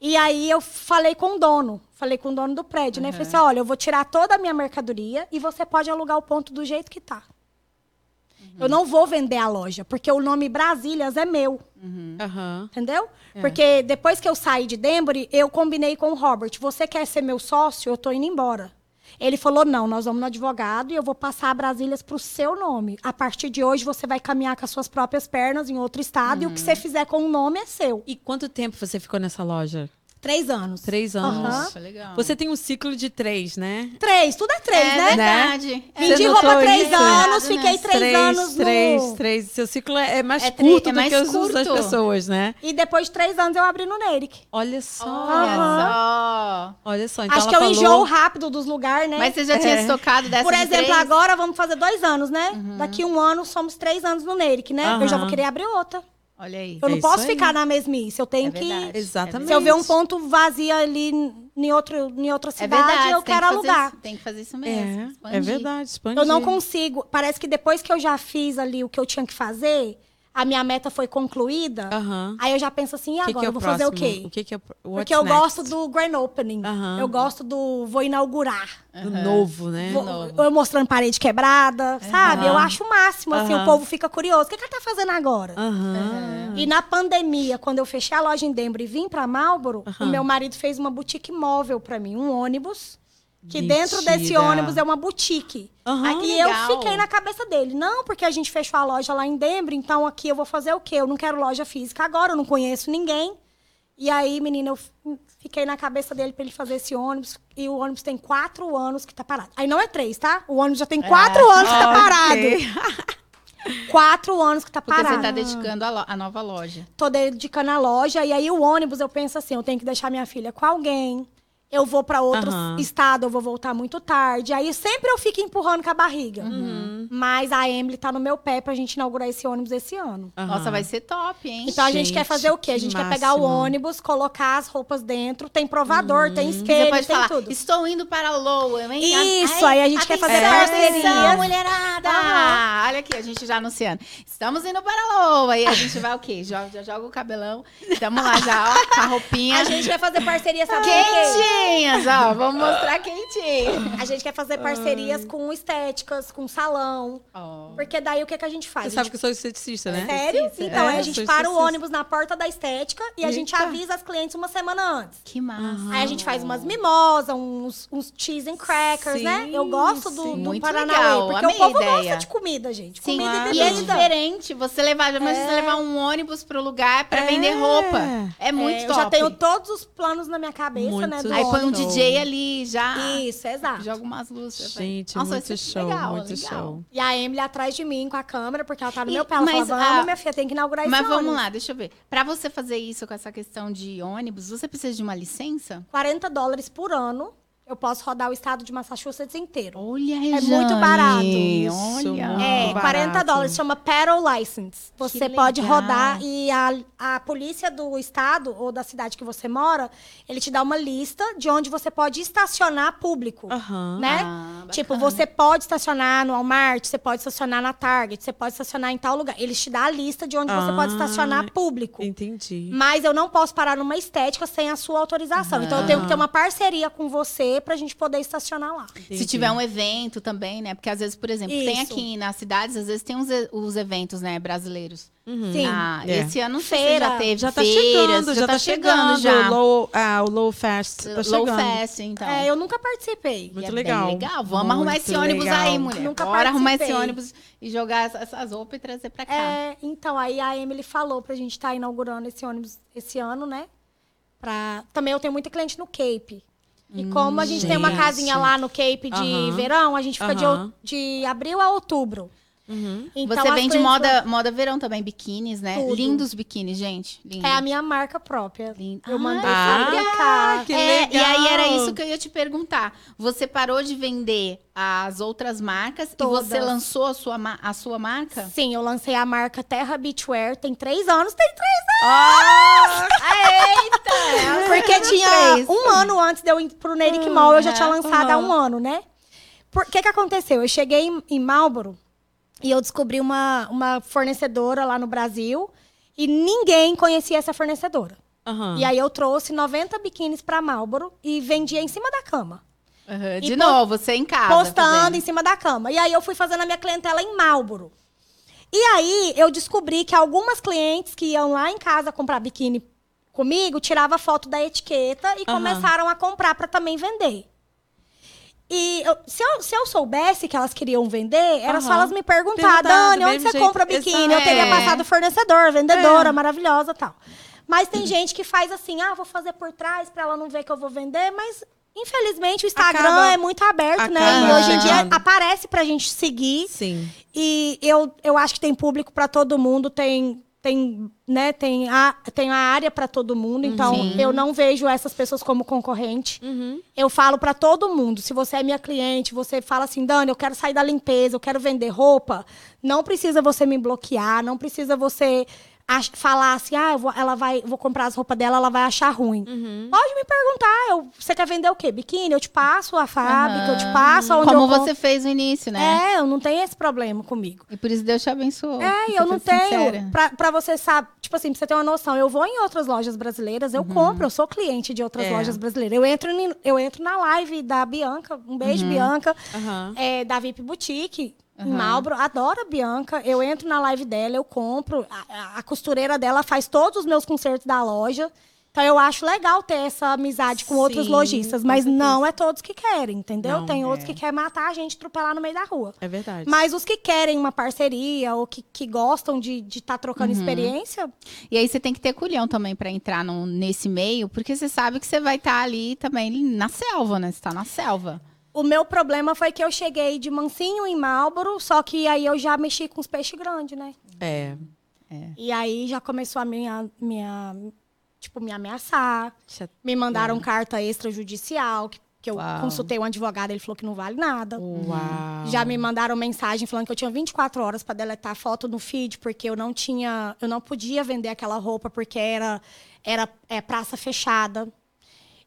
S3: E aí eu falei com o dono, falei com o dono do prédio, né? Falei assim: olha, eu vou tirar toda a minha mercadoria e você pode alugar o ponto do jeito que tá. Eu não vou vender a loja, porque o nome Brasílias é meu.
S1: Aham.
S3: Entendeu? Porque depois que eu saí de Denbury, eu combinei com o Robert. Você quer ser meu sócio? Eu tô indo embora. Ele falou: não, nós vamos no advogado e eu vou passar a Brasílias pro seu nome. A partir de hoje, você vai caminhar com as suas próprias pernas em outro estado e o que você fizer com o nome é seu.
S1: E quanto tempo você ficou nessa loja?
S3: Três anos.
S1: Três anos.
S3: Aham.
S2: Nossa, legal.
S1: Você tem um ciclo de três, né?
S3: Três, tudo é três,
S2: é
S3: né?
S2: verdade. É.
S3: Vim de
S1: Você
S3: roupa três
S1: isso?
S3: anos,
S2: Né?
S3: fiquei três,
S1: três,
S3: anos
S1: três,
S3: no...
S1: três. Seu ciclo é é mais
S2: É tri-
S1: curto
S2: é
S1: do
S2: mais
S1: que os
S2: curto.
S1: das pessoas, né?
S3: E depois de três anos eu abri no Neric.
S1: Olha só.
S2: Olha só.
S1: Olha só. Então
S3: Acho que
S1: ela
S3: eu
S1: falou...
S3: enjoo rápido dos lugares, né?
S2: Mas você já tinha
S1: É.
S2: estocado dessa
S3: Por exemplo,
S2: três?
S3: agora vamos fazer dois anos, né? Daqui um ano somos três anos no Neric, né? Eu já vou querer abrir outra.
S2: Olha aí.
S3: Eu
S1: É
S3: não
S1: isso
S3: posso
S1: aí.
S3: ficar na mesmice. Eu tenho
S2: É
S3: que.
S1: Exatamente.
S3: Se eu ver um ponto vazio ali em, outro, em outra
S2: É
S3: cidade,
S2: verdade.
S3: eu
S2: tem
S3: quero
S2: que
S3: alugar.
S2: isso- tem que fazer isso mesmo.
S1: É, é verdade. Expandir.
S3: Eu não consigo. Parece que depois que eu já fiz ali o que eu tinha que fazer, a minha meta foi concluída.
S1: Aham.
S3: Aí eu já penso assim, e
S1: O que
S3: agora?
S1: que é
S3: eu vou fazer o
S1: próximo?
S3: quê?
S1: O que que é
S3: Porque eu
S1: next?
S3: gosto do grand opening.
S1: Aham.
S3: Eu gosto do vou inaugurar.
S1: Do novo, né?
S3: Vou-
S2: novo.
S3: eu mostrando parede quebrada, sabe? Eu acho o máximo, assim, o povo fica curioso. O que, que ela tá fazendo agora? E na pandemia, quando eu fechei a loja em Denver e vim pra Marlboro, o meu marido fez uma boutique móvel pra mim, um ônibus. Que dentro desse
S1: Mentira.
S3: ônibus é uma boutique. Aí
S2: legal.
S3: eu fiquei na cabeça dele. Não, porque a gente fechou a loja lá em Denver, então aqui eu vou fazer o quê? Eu não quero loja física agora, eu não conheço ninguém. E aí, menina, eu fiquei na cabeça dele pra ele fazer esse ônibus. E o ônibus tem quatro anos que tá parado. Aí não é três, tá? O ônibus já tem quatro anos que tá parado. Quatro anos que tá
S2: Porque
S3: parado
S2: você tá dedicando a, a nova loja.
S3: tô dedicando a loja e aí o ônibus eu penso assim, eu tenho que deixar minha filha com alguém. Eu vou pra outro
S1: Aham.
S3: estado, eu vou voltar muito tarde. Aí sempre eu fico empurrando com a barriga.
S1: Uhum.
S3: Mas a Emily tá no meu pé pra gente inaugurar esse ônibus esse ano.
S1: Aham.
S2: Nossa, vai ser top, hein?
S3: Então a gente,
S1: Gente,
S3: quer fazer o quê? A
S1: que
S3: gente quer pegar o ônibus, colocar as roupas dentro, tem provador, tem
S2: Você
S3: isqueiro,
S2: pode
S3: tem
S2: falar,
S3: tudo.
S2: estou indo para Lowell, hein?
S3: Isso, aí a gente quer fazer
S2: atenção,
S3: parcerias.
S2: atenção, mulherada!
S3: Aham.
S2: Olha aqui, a gente já anunciando. Estamos indo para Lowell. Aí a gente vai o quê? Joga, já joga o cabelão. Tamo lá já, ó, com a roupinha.
S3: A gente quer fazer parceria, sabe quem?
S2: Quentinhas, ó. Vamos mostrar quentinho.
S3: A gente quer fazer parcerias com estéticas, com salão.
S2: Ó.
S3: Porque daí o que, que a gente faz?
S1: Você sabe que eu sou esteticista, né?
S3: Sério?
S2: Esteticista.
S3: Então,
S1: É,
S3: aí a gente para o ônibus na porta da estética e a gente
S1: Eita.
S3: avisa as clientes uma semana antes.
S2: Que massa.
S3: Aí a gente faz umas mimosas, uns, uns cheese and crackers,
S1: Sim,
S3: né? Eu gosto do,
S1: sim.
S3: do
S2: Muito
S3: Paranauê,
S2: legal,
S3: porque
S2: amei
S3: o povo
S2: a ideia.
S3: gosta de comida, gente.
S2: Sim,
S3: Comida
S1: Claro.
S3: e
S2: e é diferente você levar, imagina você levar um ônibus pro lugar pra
S1: É.
S2: vender roupa. É muito
S3: É, eu
S2: top.
S3: já tenho todos os planos na minha cabeça,
S1: Muito
S3: né? Do
S2: Aí põe um. DJ ali já.
S3: Isso, exato.
S2: Joga umas luzes.
S1: Gente,
S2: Nossa,
S1: muito
S2: ser
S1: show,
S2: legal,
S1: muito
S2: legal.
S1: show.
S3: E a Emily atrás de mim com a câmera, porque ela tá no
S2: E-
S3: meu pé. Ela
S2: mas
S3: fala,
S2: a-
S3: vamos, minha filha, tem que inaugurar
S2: Mas
S3: esse
S2: vamos
S3: ônibus.
S2: lá, deixa eu ver. Pra você fazer isso com essa questão de ônibus, você precisa de uma licença?
S3: 40 dólares por ano. Eu posso rodar o estado de Massachusetts inteiro.
S2: Olha,
S3: É muito barato.
S1: Isso,
S2: Olha.
S3: É,
S1: barato.
S3: 40 dólares, chama Paddle License. Você
S2: Que
S3: pode
S2: legal.
S3: rodar e a, a polícia do estado ou da cidade que você mora, ele te dá uma lista de onde você pode estacionar público.
S1: Aham.
S3: Né?
S2: Ah,
S3: tipo, você pode estacionar no Walmart, você pode estacionar na Target, você pode estacionar em tal lugar. Eles te dão a lista de onde você pode
S1: Ah,
S3: estacionar público.
S1: Entendi.
S3: Mas eu não posso parar numa estética sem a sua autorização. Então eu tenho que ter uma parceria com você pra gente poder estacionar lá.
S2: Se
S1: Entendi.
S2: tiver um evento também, né? Porque às vezes, por exemplo, tem
S3: Isso.
S2: aqui nas cidades, às vezes tem os, os eventos, né, brasileiros.
S3: Sim.
S2: Ah,
S1: É.
S2: esse ano não sei se
S3: Feira.
S2: já teve
S1: Já tá
S2: feiras,
S1: chegando, já, tá chegando,
S2: já.
S1: O Low, ah, o Low Fest tá
S2: Low
S1: chegando.
S2: Fest, então.
S3: É, eu nunca participei.
S1: Muito
S2: é
S1: legal.
S2: Bem legal. Vamos arrumar
S1: Muito
S2: esse ônibus
S1: legal.
S2: aí, mulher.
S3: Nunca
S2: Bora arrumar esse ônibus e jogar essa- essas roupas e trazer pra cá.
S3: É, então, aí a Emily falou pra gente estar inaugurando esse ônibus esse ano, né? Pra... Também eu tenho muita cliente no Cape. E como a gente tem uma
S1: gente.
S3: casinha lá no Cape de
S1: Aham.
S3: verão, a gente fica de,
S1: Aham.
S3: ou- de abril a outubro.
S1: Uhum.
S3: Então,
S2: Você vende moda, moda verão também, biquínis, né?
S3: Tudo.
S2: Lindos biquínis, gente. Lindo.
S3: É a minha marca própria.
S2: Lindo.
S3: Eu mandei
S1: Ah,
S3: fabricar.
S1: que
S2: É, e aí era
S1: legal.
S2: isso que eu ia te perguntar. Você parou de vender as outras marcas
S3: Todas.
S2: e você lançou a sua, a sua marca?
S3: Sim, eu lancei a marca Terra Beachwear. Tem três anos, tem três
S2: Oh! Eita!
S3: Porque tinha
S2: três.
S3: um ano antes de eu ir pro Nerick Mall, eu já tinha
S2: Aham,
S3: lançado há
S1: aham.
S3: um ano, né? O que que aconteceu? Eu cheguei em, em Marlboro e eu descobri uma, uma fornecedora lá no Brasil e ninguém conhecia essa fornecedora.
S1: Aham.
S3: E aí eu trouxe 90 biquínis pra Marlboro e vendia em cima da cama. E
S2: De novo, você em casa.
S3: postando
S2: fazendo.
S3: em cima da cama. E aí eu fui fazendo a minha clientela em Marlboro. E aí eu descobri que algumas clientes que iam lá em casa comprar biquíni comigo, tirava foto da etiqueta e
S1: Aham.
S3: começaram a comprar para também vender. E eu- se, eu, se eu soubesse que elas queriam vender, era só
S1: Aham.
S3: elas me perguntar,
S1: Perguntar, do
S3: Dani, onde você
S1: jeito,
S3: compra biquíni? Eu teria
S2: É.
S3: passado fornecedor, vendedora,
S1: É.
S3: maravilhosa tal. Mas tem gente que faz assim, ah, vou fazer por trás para ela não ver que eu vou vender, mas infelizmente o Instagram
S1: Acaba-
S3: é muito aberto, né?
S1: acaba
S3: E hoje em dia aparece pra gente seguir.
S1: Sim.
S3: E eu, eu acho que tem público para todo mundo, tem tem, né, tem a, tem a área para todo mundo, então
S2: Sim.
S3: eu não vejo essas pessoas como concorrente.
S1: Uhum.
S3: Eu falo para todo mundo, se você é minha cliente, você fala assim, Dani, eu quero sair da limpeza, eu quero vender roupa, não precisa você me bloquear, não precisa você falar assim, ah, eu vou, ela vai, vou comprar as roupas dela, ela vai achar ruim. Pode me perguntar, eu, você quer vender o quê? Biquíni? Eu te passo a fábrica, eu te passo onde
S2: Como você fez no início, né?
S3: É, eu não tenho esse problema comigo.
S2: E por isso Deus te abençoou.
S3: É, eu não tenho. Pra, pra você saber, tipo assim, pra você ter uma noção, eu vou em outras lojas brasileiras, eu compro, eu sou cliente de outras
S1: É.
S3: lojas brasileiras. Eu entro, em- eu entro na live da Bianca, um beijo, Bianca,
S1: Aham.
S3: é, da VIP Boutique. Em Malbro, adoro a Bianca. Eu entro na live dela, eu compro. A, a- costureira dela faz todos os meus concertos da loja. Então eu acho legal ter essa amizade com outros
S1: Sim,
S3: lojistas,
S1: com
S3: mas
S1: certeza.
S3: não é todos que querem, entendeu?
S1: Não,
S3: Tem outros
S2: é.
S3: que querem matar a gente, atropelar no meio da rua.
S1: É verdade.
S3: Mas os que querem uma parceria ou que, que gostam de estar trocando experiência,
S2: E aí você tem que ter culhão também pra entrar num- nesse meio, porque você sabe que você vai estar ali também na selva, né? Você tá na selva.
S3: O meu problema foi que eu cheguei de mansinho em Marlboro, só que aí eu já mexi com os peixes grandes, né?
S1: É.
S3: E aí já começou a minha, minha tipo, me ameaçar. Me mandaram carta extrajudicial, que, que eu
S2: Uau.
S3: consultei um advogado, ele falou que não vale nada.
S1: Uau.
S3: Já me mandaram mensagem falando que eu tinha 24 horas para deletar foto no feed, porque eu não tinha, eu não podia vender aquela roupa porque era era é, praça fechada.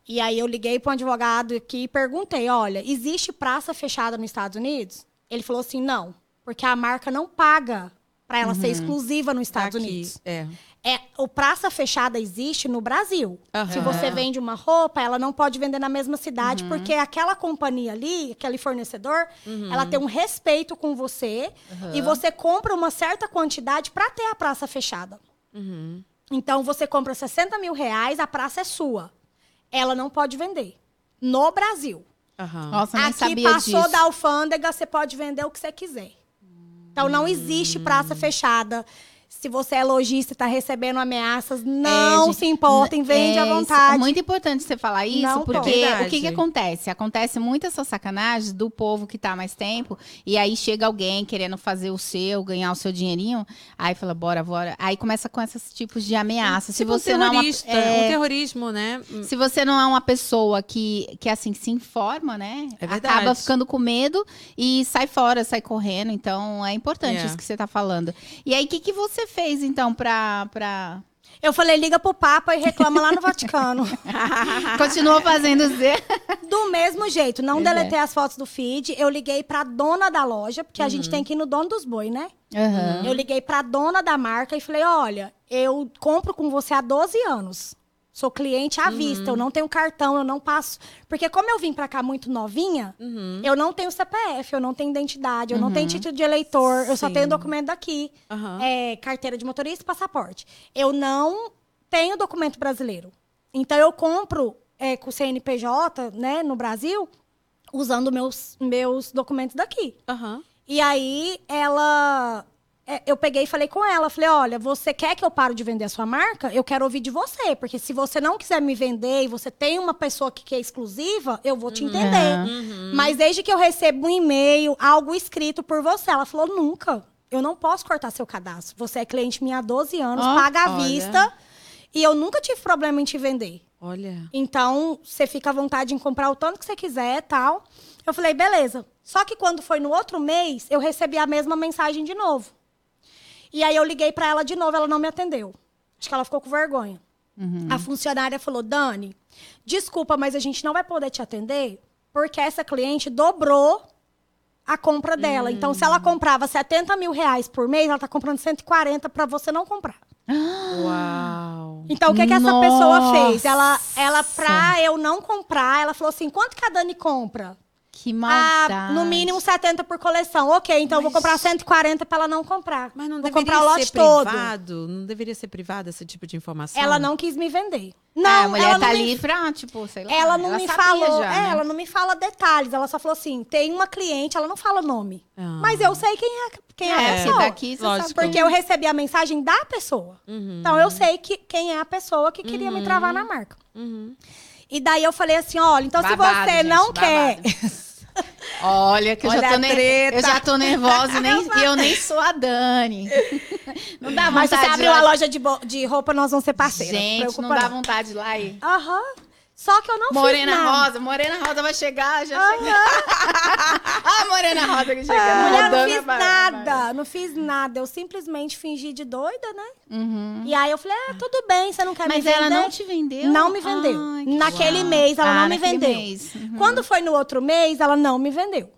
S3: E aí eu liguei para um advogado aqui e perguntei, olha, existe praça fechada nos Estados Unidos? Ele falou assim, não, porque a marca não paga para ela ser exclusiva nos
S1: Tá
S3: Estados
S1: aqui.
S3: Unidos.
S1: É.
S3: É, o praça fechada existe no Brasil.
S1: Aham.
S3: Se você vende uma roupa, ela não pode vender na mesma cidade, porque aquela companhia ali, aquele fornecedor, ela tem um respeito com você e você compra uma certa quantidade para ter a praça fechada. Então você compra 60 mil reais, a praça é sua. Ela não pode vender. No Brasil.
S1: Aham.
S2: Nossa, nem
S3: Aqui
S2: sabia
S3: passou
S2: disso.
S3: da alfândega, você pode vender o que você quiser. Então não existe praça fechada. Se você é lojista e está recebendo ameaças, não
S2: É, gente,
S3: se importem, vende
S2: É,
S3: à vontade.
S2: É muito importante você falar isso,
S3: Não
S2: porque
S3: pode.
S2: o que, que acontece? Acontece muita essa sacanagem do povo que tá há mais tempo, e aí chega alguém querendo fazer o seu, ganhar o seu dinheirinho, aí fala, bora, bora. Aí começa com esses tipos de ameaça. Se
S1: Tipo
S2: você
S1: um
S2: não é uma,
S1: terrorista,
S2: é,
S1: um terrorismo, né?
S2: se você não é uma pessoa que, que assim, se informa, né?
S1: É verdade.
S2: Acaba ficando com medo e sai fora, sai correndo. Então, é importante
S1: É.
S2: isso que você tá falando. E aí, o que, que você fez, então, pra... pra...
S3: Eu falei, liga pro Papa e reclama lá no Vaticano.
S2: Continua fazendo Z.
S3: Do mesmo jeito, não
S2: Pois é.
S3: deletei as fotos do feed. Eu liguei pra dona da loja, porque a
S2: Uhum.
S3: gente tem que ir no dono dos boi, né?
S2: Aham.
S3: Eu liguei pra dona da marca e falei: olha, eu compro com você há 12 anos. Sou cliente à vista, eu não tenho cartão, eu não passo. Porque como eu vim pra cá muito novinha, eu não tenho CPF, eu não tenho identidade, eu não tenho título de eleitor, eu só
S1: Sim.
S3: tenho documento daqui. É, carteira de motorista e passaporte. Eu não tenho documento brasileiro. Então eu compro é, com o CNPJ, né, no Brasil, usando meus, meus documentos daqui. E aí ela. É, Eu peguei e falei com ela, falei, olha, você quer que eu pare de vender a sua marca? Eu quero ouvir de você, porque se você não quiser me vender e você tem uma pessoa que quer exclusiva, eu vou te entender. Mas desde que eu recebo um e-mail, algo escrito por você, ela falou, nunca. Eu não posso cortar seu cadastro. Você é cliente minha há 12 anos,
S2: Ó,
S3: paga à
S1: olha.
S3: vista. E eu nunca tive problema em te vender.
S1: Olha.
S3: Então, você fica à vontade em comprar o tanto que você quiser tal. Eu falei, beleza. Só que quando foi no outro mês, eu recebi a mesma mensagem de novo. E aí eu liguei para ela de novo, ela não me atendeu. Acho que ela ficou com vergonha. A funcionária falou: Dani, desculpa, mas a gente não vai poder te atender porque essa cliente dobrou a compra dela. Então, se ela comprava 70 mil reais por mês, ela tá comprando 140 para você não comprar.
S1: Uau.
S3: Então, o que, que essa pessoa
S2: Nossa!
S3: fez? Ela, ela, pra eu não comprar, ela falou assim: quanto que a Dani compra?
S2: Que maldade.
S3: Ah, no mínimo 70 por coleção. Ok, então eu vou comprar 140 pra ela não comprar.
S1: Mas não
S3: vou
S1: deveria
S3: comprar o lote
S1: ser
S3: todo.
S1: privado? Não deveria ser privado esse tipo de informação?
S3: Ela não quis me vender. Não,
S2: Ah, a mulher
S3: ela
S2: tá
S3: não me-
S2: ali pra, tipo, sei lá.
S3: Ela não me
S2: sabia
S3: falou,
S2: já,
S3: é,
S2: né?
S3: ela não me fala detalhes. Ela só falou assim: tem uma cliente, ela não fala nome.
S1: Ah.
S3: Mas eu sei quem é, quem é, a
S2: É,
S3: pessoa.
S2: se daqui, você
S1: lógico.
S2: sabe.
S3: Porque eu recebi a mensagem da pessoa.
S1: Uhum.
S3: Então eu sei que, quem é a pessoa que queria me travar na marca.
S1: Uhum.
S3: E daí eu falei assim: olha, então
S2: Babado,
S3: se você
S2: gente,
S3: não
S2: babado.
S3: quer.
S2: Olha, que eu
S1: Olha
S2: já tô, ne- eu já tô nervosa e nem, e eu nem sou a Dani. Não dá
S3: Mas se
S2: vontade
S3: você abrir uma loja de, bo- de roupa, nós vamos ser parceiras.
S2: Gente, não
S3: Preocupa
S2: dá vontade de ir lá e...
S3: Aham. Só que eu não
S2: Morena
S3: fiz nada.
S2: Rosa, Morena Rosa vai chegar, já chega. ah, Morena Rosa que chega.
S3: Mulher, não fiz
S2: barra,
S3: nada, não fiz nada. Eu simplesmente fingi de doida, né?
S2: Uhum.
S3: E aí eu falei, ah, tudo bem, você não quer
S2: Mas
S3: me vender?
S2: ela não te vendeu?
S3: Não me vendeu.
S2: Ai, que
S3: Naquele
S2: uau.
S3: mês, ela
S2: Ah,
S3: não me vendeu.
S2: mês. Uhum.
S3: Quando foi no outro mês, ela não me vendeu.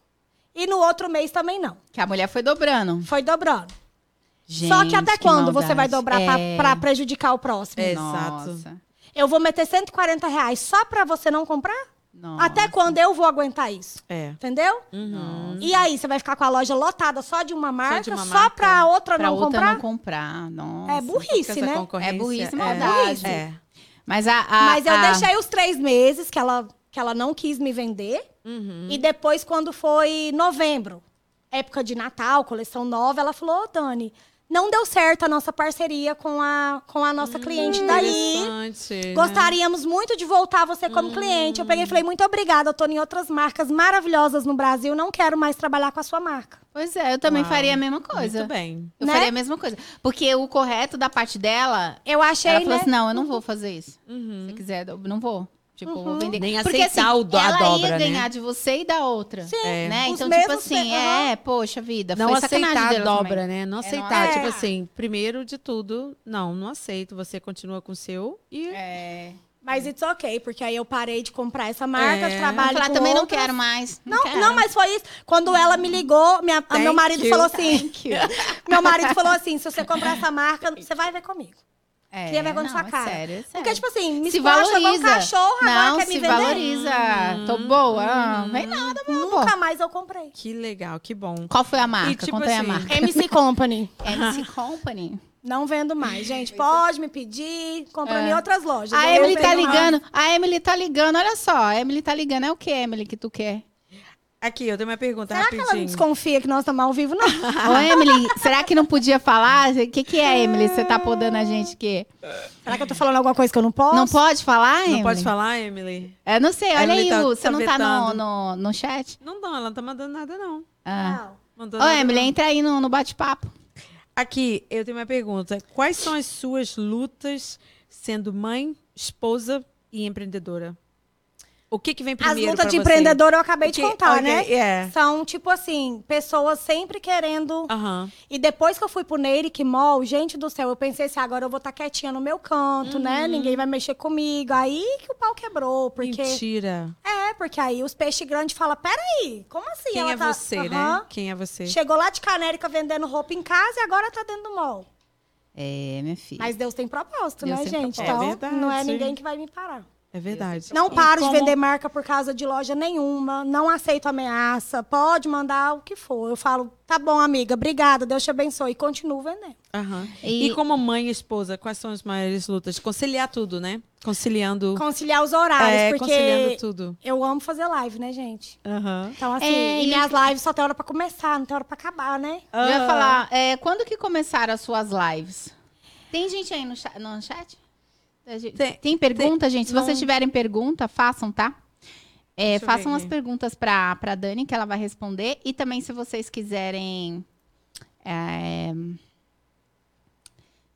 S3: E no outro mês também não.
S2: Que a mulher foi dobrando.
S3: Foi dobrando. Só que até
S2: Gente,
S3: quando você vai
S2: maldade.
S3: dobrar pra,
S2: É.
S3: pra prejudicar o próximo?
S1: Exato.
S2: Nossa.
S3: Eu vou meter 140 reais só pra você não comprar?
S2: Nossa.
S3: Até quando eu vou aguentar isso?
S1: É.
S3: Entendeu?
S1: Uhum.
S3: E aí, você vai ficar com a loja lotada só de uma marca,
S1: uma
S3: só
S1: marca.
S3: pra outra
S2: Pra
S3: não
S2: outra
S3: comprar?
S2: não comprar. Nossa.
S3: É burrice, né?
S2: É burrice
S1: é-
S2: maldade.
S1: É.
S2: Mas a, a-
S3: Mas eu
S2: a-
S3: deixei os três meses que ela, que ela não quis me vender.
S1: Uhum.
S3: E depois, quando foi novembro, época de Natal, coleção nova, ela falou, "Ô, Dani, não deu certo a nossa parceria com a, com a nossa cliente daí.
S1: Né?
S3: Gostaríamos muito de voltar você como cliente. Eu peguei e falei, muito obrigada, eu tô em outras marcas maravilhosas no Brasil, não quero mais trabalhar com a sua marca.
S2: Pois é, eu também
S1: Uau.
S2: faria a mesma coisa.
S1: Muito bem.
S2: Eu
S3: Né?
S2: faria a mesma coisa. Porque o correto da parte dela,
S3: Eu achei,
S2: ela falou
S3: né?
S2: assim, não, eu não vou fazer isso.
S1: Uhum.
S2: Se quiser, eu não vou. Tipo, vou vender.
S1: Nem
S2: Porque
S1: aceitar
S2: assim,
S1: o do- a
S2: ela
S1: dobra,
S2: ia
S1: né?
S2: ganhar de você e da outra.
S3: Sim,
S1: É.
S2: Né? Então, tipo assim, é, poxa vida,
S1: Não
S2: foi
S1: aceitar a dobra,
S2: também.
S1: né? Não
S2: É, não
S1: aceitar. Tipo
S3: aceitar.
S1: assim, primeiro de tudo, não, não aceito. Você continua com o seu e.
S2: É.
S3: Mas it's ok, porque aí eu parei de comprar essa marca,
S1: É.
S3: trabalho
S2: Falar,
S3: com
S2: também não
S3: outras.
S2: quero mais.
S3: Não,
S2: quero.
S3: não, mas foi isso. Quando ela me ligou, minha, meu marido
S1: you.
S3: falou assim:
S2: Thank you.
S3: meu marido falou assim: se você comprar essa marca, você vai ver comigo.
S2: É,
S3: Cria vergonha na
S2: não,
S3: sua cara.
S2: É sério, é sério.
S3: Porque, tipo assim, me
S2: se
S3: igual um
S2: valoriza.
S3: cachorro,
S2: não,
S3: agora quer me
S2: se
S3: vender.
S2: valoriza. Tô boa. Ah, Vem nada, meu amor.
S3: Nunca mais eu comprei.
S1: Que legal, que bom.
S2: Qual foi a marca?
S1: E, tipo
S2: Conta aí a
S1: assim,
S2: marca.
S3: MC Company.
S2: MC Company.
S3: Não vendo mais, gente. Pode me pedir, comprando
S2: É.
S3: em outras lojas.
S2: A Emily
S3: não
S2: tá
S3: vendo mais.
S2: ligando. A Emily tá ligando, olha só. A Emily tá ligando. É o que, Emily, que tu quer?
S1: Aqui, eu tenho uma pergunta
S3: Será que ela não
S1: rapidinho.
S3: desconfia que nós estamos ao vivo, não?
S2: Ô, Emily, será que não podia falar? O que, que é, Emily? Você tá podando a gente que
S3: Será que eu tô falando alguma coisa que eu não posso?
S2: Não pode falar, Emily?
S1: Não pode falar, Emily?
S2: Eu não sei, olha aí,
S1: tá-
S2: Lu, você
S1: tá
S2: não tá no, no, no chat?
S1: Não, não, ela não tá mandando nada, não.
S2: Ah.
S3: Não.
S2: Ô,
S1: nada,
S2: Emily,
S1: não.
S2: entra aí no, no bate-papo.
S1: Aqui, eu tenho uma pergunta. Quais são as suas lutas sendo mãe, esposa e empreendedora? O que que vem
S3: As
S1: primeiro
S3: lutas
S1: pra
S3: de
S1: você?
S3: empreendedor eu acabei de
S1: Porque-
S3: contar,
S1: ok,
S3: né?
S1: É.
S3: São, tipo assim, pessoas sempre querendo. E depois que eu fui pro Neiric Mall, gente do céu, eu pensei assim, agora eu vou estar quietinha no meu canto,
S1: Uhum.
S3: né? Ninguém vai mexer comigo. Aí que o pau quebrou, porque...
S1: Mentira.
S3: É, porque aí os peixes grandes falam, peraí, como assim?
S1: Quem
S3: Ela
S1: é
S3: tá-
S1: você, né? Quem é você?
S3: Chegou lá de Canérica vendendo roupa em casa e agora tá dentro do mall.
S2: É, minha filha.
S3: Mas Deus tem propósito,
S2: Deus
S3: né,
S2: tem
S3: gente?
S2: propósito.
S3: Então,
S1: É verdade.
S3: não é ninguém que vai me parar.
S1: É verdade.
S3: Não paro
S1: como-
S3: de vender marca por causa de loja nenhuma. Não aceito ameaça. Pode mandar o que for. Eu falo, tá bom, amiga, obrigada, Deus te abençoe. E continuo vendendo.
S1: Aham.
S2: E-
S1: E... como mãe e esposa, quais são as maiores lutas? Conciliar tudo, né? Conciliando.
S3: Conciliar os horários,
S1: é,
S3: porque
S1: conciliando tudo.
S3: eu amo fazer live, né, gente?
S1: Aham.
S3: Então, assim,
S2: É,
S3: e minhas lives só tem hora pra começar, não tem hora pra acabar, né?
S2: Eu ia falar, é, quando que começaram as suas lives? Tem gente aí no chat? No chat? Tem,
S1: Tem-
S2: tem pergunta, gente? Se
S1: não-
S2: vocês tiverem pergunta, façam, tá? É, façam as perguntas pra, pra Dani, que ela vai responder. E também, se vocês quiserem. é,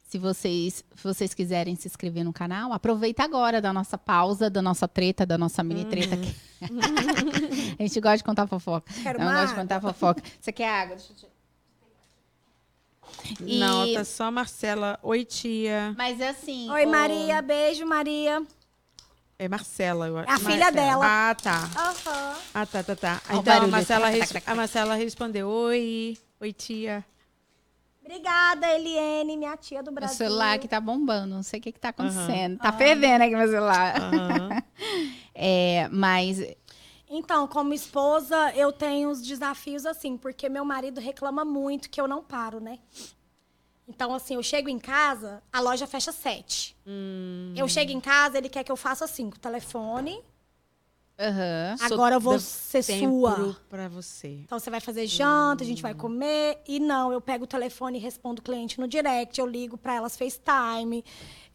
S2: se vocês, se vocês quiserem se inscrever no canal, aproveita agora da nossa pausa, da nossa treta, da nossa mini treta.
S1: Uhum.
S2: aqui. a gente gosta de contar fofoca.
S3: Quero
S2: Não gosta de contar fofoca. Você quer água? Deixa eu te... E-
S1: Não, tá só a Marcela. Oi, tia.
S2: Mas é assim.
S3: Oi,
S2: o-
S3: Maria. Beijo, Maria.
S1: É Marcela, eu acho.
S3: A filha
S1: Marcela.
S3: dela.
S1: Ah, tá.
S3: Aham.
S1: Ah, tá, tá, tá. Então, a. Marcela, a Marcela respondeu. Oi. Oi, tia.
S3: Obrigada, Eliane, minha tia do Brasil.
S2: celular que tá bombando, não sei o que, que tá acontecendo. Tá fervendo aqui meu celular.
S1: Aham.
S2: É, mas.
S3: Então, como esposa, eu tenho os desafios assim, porque meu marido reclama muito que eu não paro, né? Então, assim, eu chego em casa, a loja fecha sete.
S1: Hum,
S3: Eu chego em casa, ele quer que eu faça assim, com o telefone.
S1: Sou
S3: Agora eu vou ser sua.
S1: pra você.
S3: Então, você vai fazer janta, a gente vai comer. E não, eu pego o telefone e respondo o cliente no direct. Eu ligo pra elas FaceTime.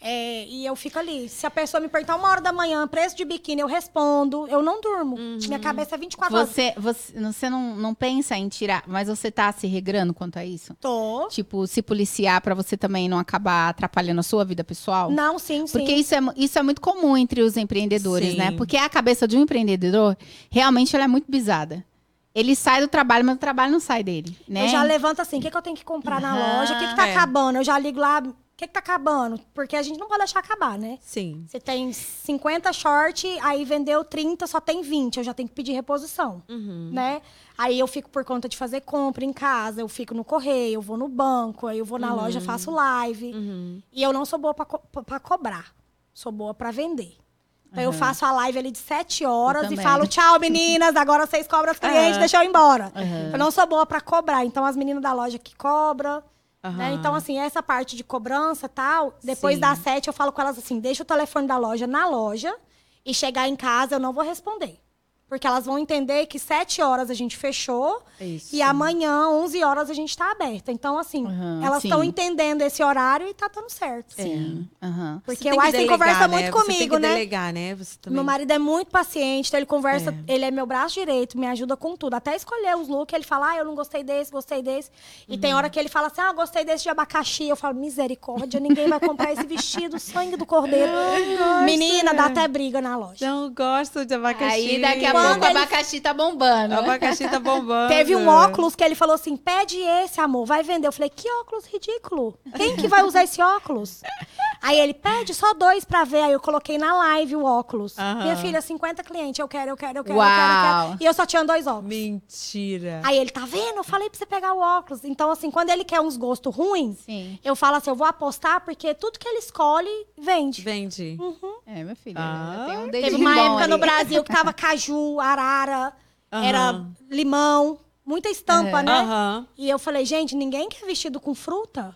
S3: É, e eu fico ali. Se a pessoa me perguntar uma hora da manhã, preço de biquíni, eu respondo. Eu não durmo. Minha cabeça é 24 horas.
S2: Você, você, você não, não pensa em tirar, mas você tá se regrando quanto a isso?
S3: Tô.
S2: Tipo, se policiar pra você também não acabar atrapalhando a sua vida pessoal?
S3: Não, sim, sim.
S2: Porque isso é, isso é muito comum entre os empreendedores,
S1: Sim.
S2: né? Porque a cabeça de um empreendedor, realmente, ela é muito bizada. Ele sai do trabalho, mas o trabalho não sai dele, né?
S3: Eu já levanto assim, o que, que eu tenho que comprar na
S2: Aham.
S3: loja? O que, que tá
S1: É.
S3: acabando? Eu já ligo lá, que, que tá acabando? Porque a gente não pode deixar acabar, né?
S1: Sim.
S3: Você tem 50 short, aí vendeu 30, só tem 20. Eu já tenho que pedir reposição,
S1: Uhum.
S3: né? Aí eu fico por conta de fazer compra em casa, eu fico no correio, eu vou no banco, aí eu vou na loja, faço live.
S1: Uhum.
S3: E eu não sou boa pra, co- cobrar, sou boa pra vender. Então eu faço a live ali de 7 horas e falo, tchau, meninas, agora vocês cobram os clientes, deixa eu ir embora. Eu não sou boa pra cobrar, então as meninas da loja que cobram. Né?
S1: Aham.
S3: Então, assim, essa parte de cobrança tal, depois
S1: Sim.
S3: das sete, eu falo com elas assim: deixa o telefone da loja na loja e chegar em casa eu não vou responder. Porque elas vão entender que sete horas a gente fechou
S1: Isso.
S3: e amanhã, 11 horas, a gente tá aberta. Então, assim,
S2: Aham,
S3: elas
S2: sim.
S3: estão entendendo esse horário e tá dando certo.
S2: Sim. aham.
S1: Você
S3: Porque o
S1: que
S3: Einstein conversa
S1: né?
S3: muito
S1: Você tem
S3: comigo,
S1: que
S3: né?
S1: delegar, né? Você também...
S3: Meu marido é muito paciente, então ele conversa,
S1: É.
S3: ele é meu braço direito, me ajuda com tudo. Até escolher os looks, ele fala, ah, eu não gostei desse, gostei desse. E
S1: Uhum.
S3: tem hora que ele fala assim, ah, gostei desse de abacaxi. Eu falo, misericórdia, ninguém vai comprar esse vestido, sangue do cordeiro. Menina, dá até briga na loja.
S1: Não gosto de abacaxi.
S2: Aí daqui a Pouco o abacaxi tá bombando.
S1: O abacaxi tá bombando.
S3: Teve um óculos que ele falou assim, pede esse, amor, vai vender. Eu falei, que óculos ridículo. Quem que vai usar esse óculos? Aí ele, pede só dois pra ver. Aí eu coloquei na live o óculos.
S1: Aham.
S3: Minha filha, 50 clientes, eu quero, eu quero, eu quero, eu quero, eu
S2: Uau.
S3: quero. E eu só tinha dois óculos.
S1: Mentira.
S3: Aí ele, tá vendo? Eu falei pra você pegar o óculos. Então, assim, quando ele quer uns gostos ruins,
S2: Sim.
S3: eu falo assim, eu vou apostar, porque tudo que ele escolhe, vende.
S1: Vende.
S2: É, meu filho.
S1: Ah.
S2: já tem um
S3: Teve uma
S2: bom
S3: época no
S2: ali.
S3: Brasil que tava caju, arara,
S1: Aham.
S3: era limão, muita estampa,
S2: Aham.
S3: né? E eu falei, gente, ninguém quer vestido com fruta?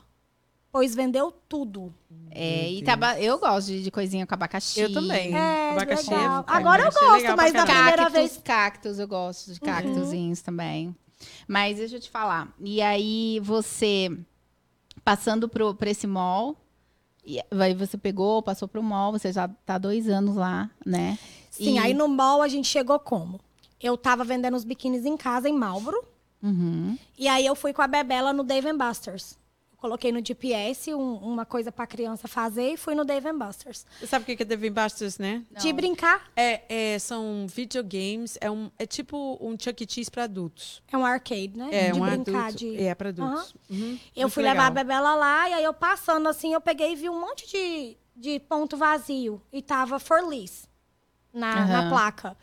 S3: Pois vendeu tudo.
S2: É, e taba... eu gosto de, de coisinha com abacaxi.
S1: Eu também.
S3: É,
S1: abacaxi
S3: legal.
S1: é-
S3: Agora eu
S1: abacaxi é
S3: gosto, mas
S1: caramba.
S3: primeira
S2: Cactos,
S3: vez-
S2: cactos, eu gosto de cactozinhos também. Mas deixa eu te falar. E aí, você, passando pro, pra esse mall, e aí você pegou, passou pro mall, você já tá há dois anos lá, né?
S3: Sim,
S2: E-
S3: aí no mall a gente chegou como? Eu tava vendendo os biquínis em casa, em Marlboro.
S2: Uhum.
S3: E aí eu fui com a Bebela no Dave Busters. Coloquei no GPS um- uma coisa pra criança fazer e fui no Dave Busters.
S1: Sabe o que é Devin Busters, né?
S3: De brincar,
S1: É, é, são videogames, é, um, é tipo um Chuck E. Cheese pra adultos.
S3: é um arcade, né?
S1: É,
S3: de
S1: um
S3: brincar
S1: adulto.
S3: de.
S1: É, pra adultos. Uhum.
S3: Eu
S1: Muito
S3: fui
S1: legal.
S3: levar a Bebela lá e aí eu passando assim, eu peguei e vi um monte de, de ponto vazio. E tava for lease na, na
S2: Aham.
S3: placa.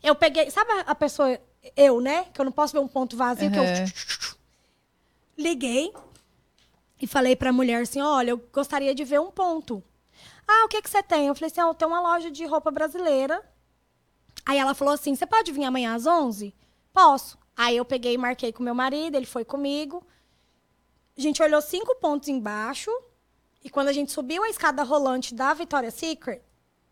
S3: Eu peguei, sabe a- pessoa, eu, né? Que eu não posso ver um ponto vazio, que eu liguei e falei pra mulher assim: olha, eu gostaria de ver um ponto. Ah, o que, que você tem? Eu falei assim: ah, eu tenho uma loja de roupa brasileira. Aí ela falou assim: você pode vir amanhã às 11? Posso. Aí eu peguei e marquei com meu marido, ele foi comigo. A gente olhou cinco pontos embaixo. E quando a gente subiu a escada rolante da Victoria's Secret,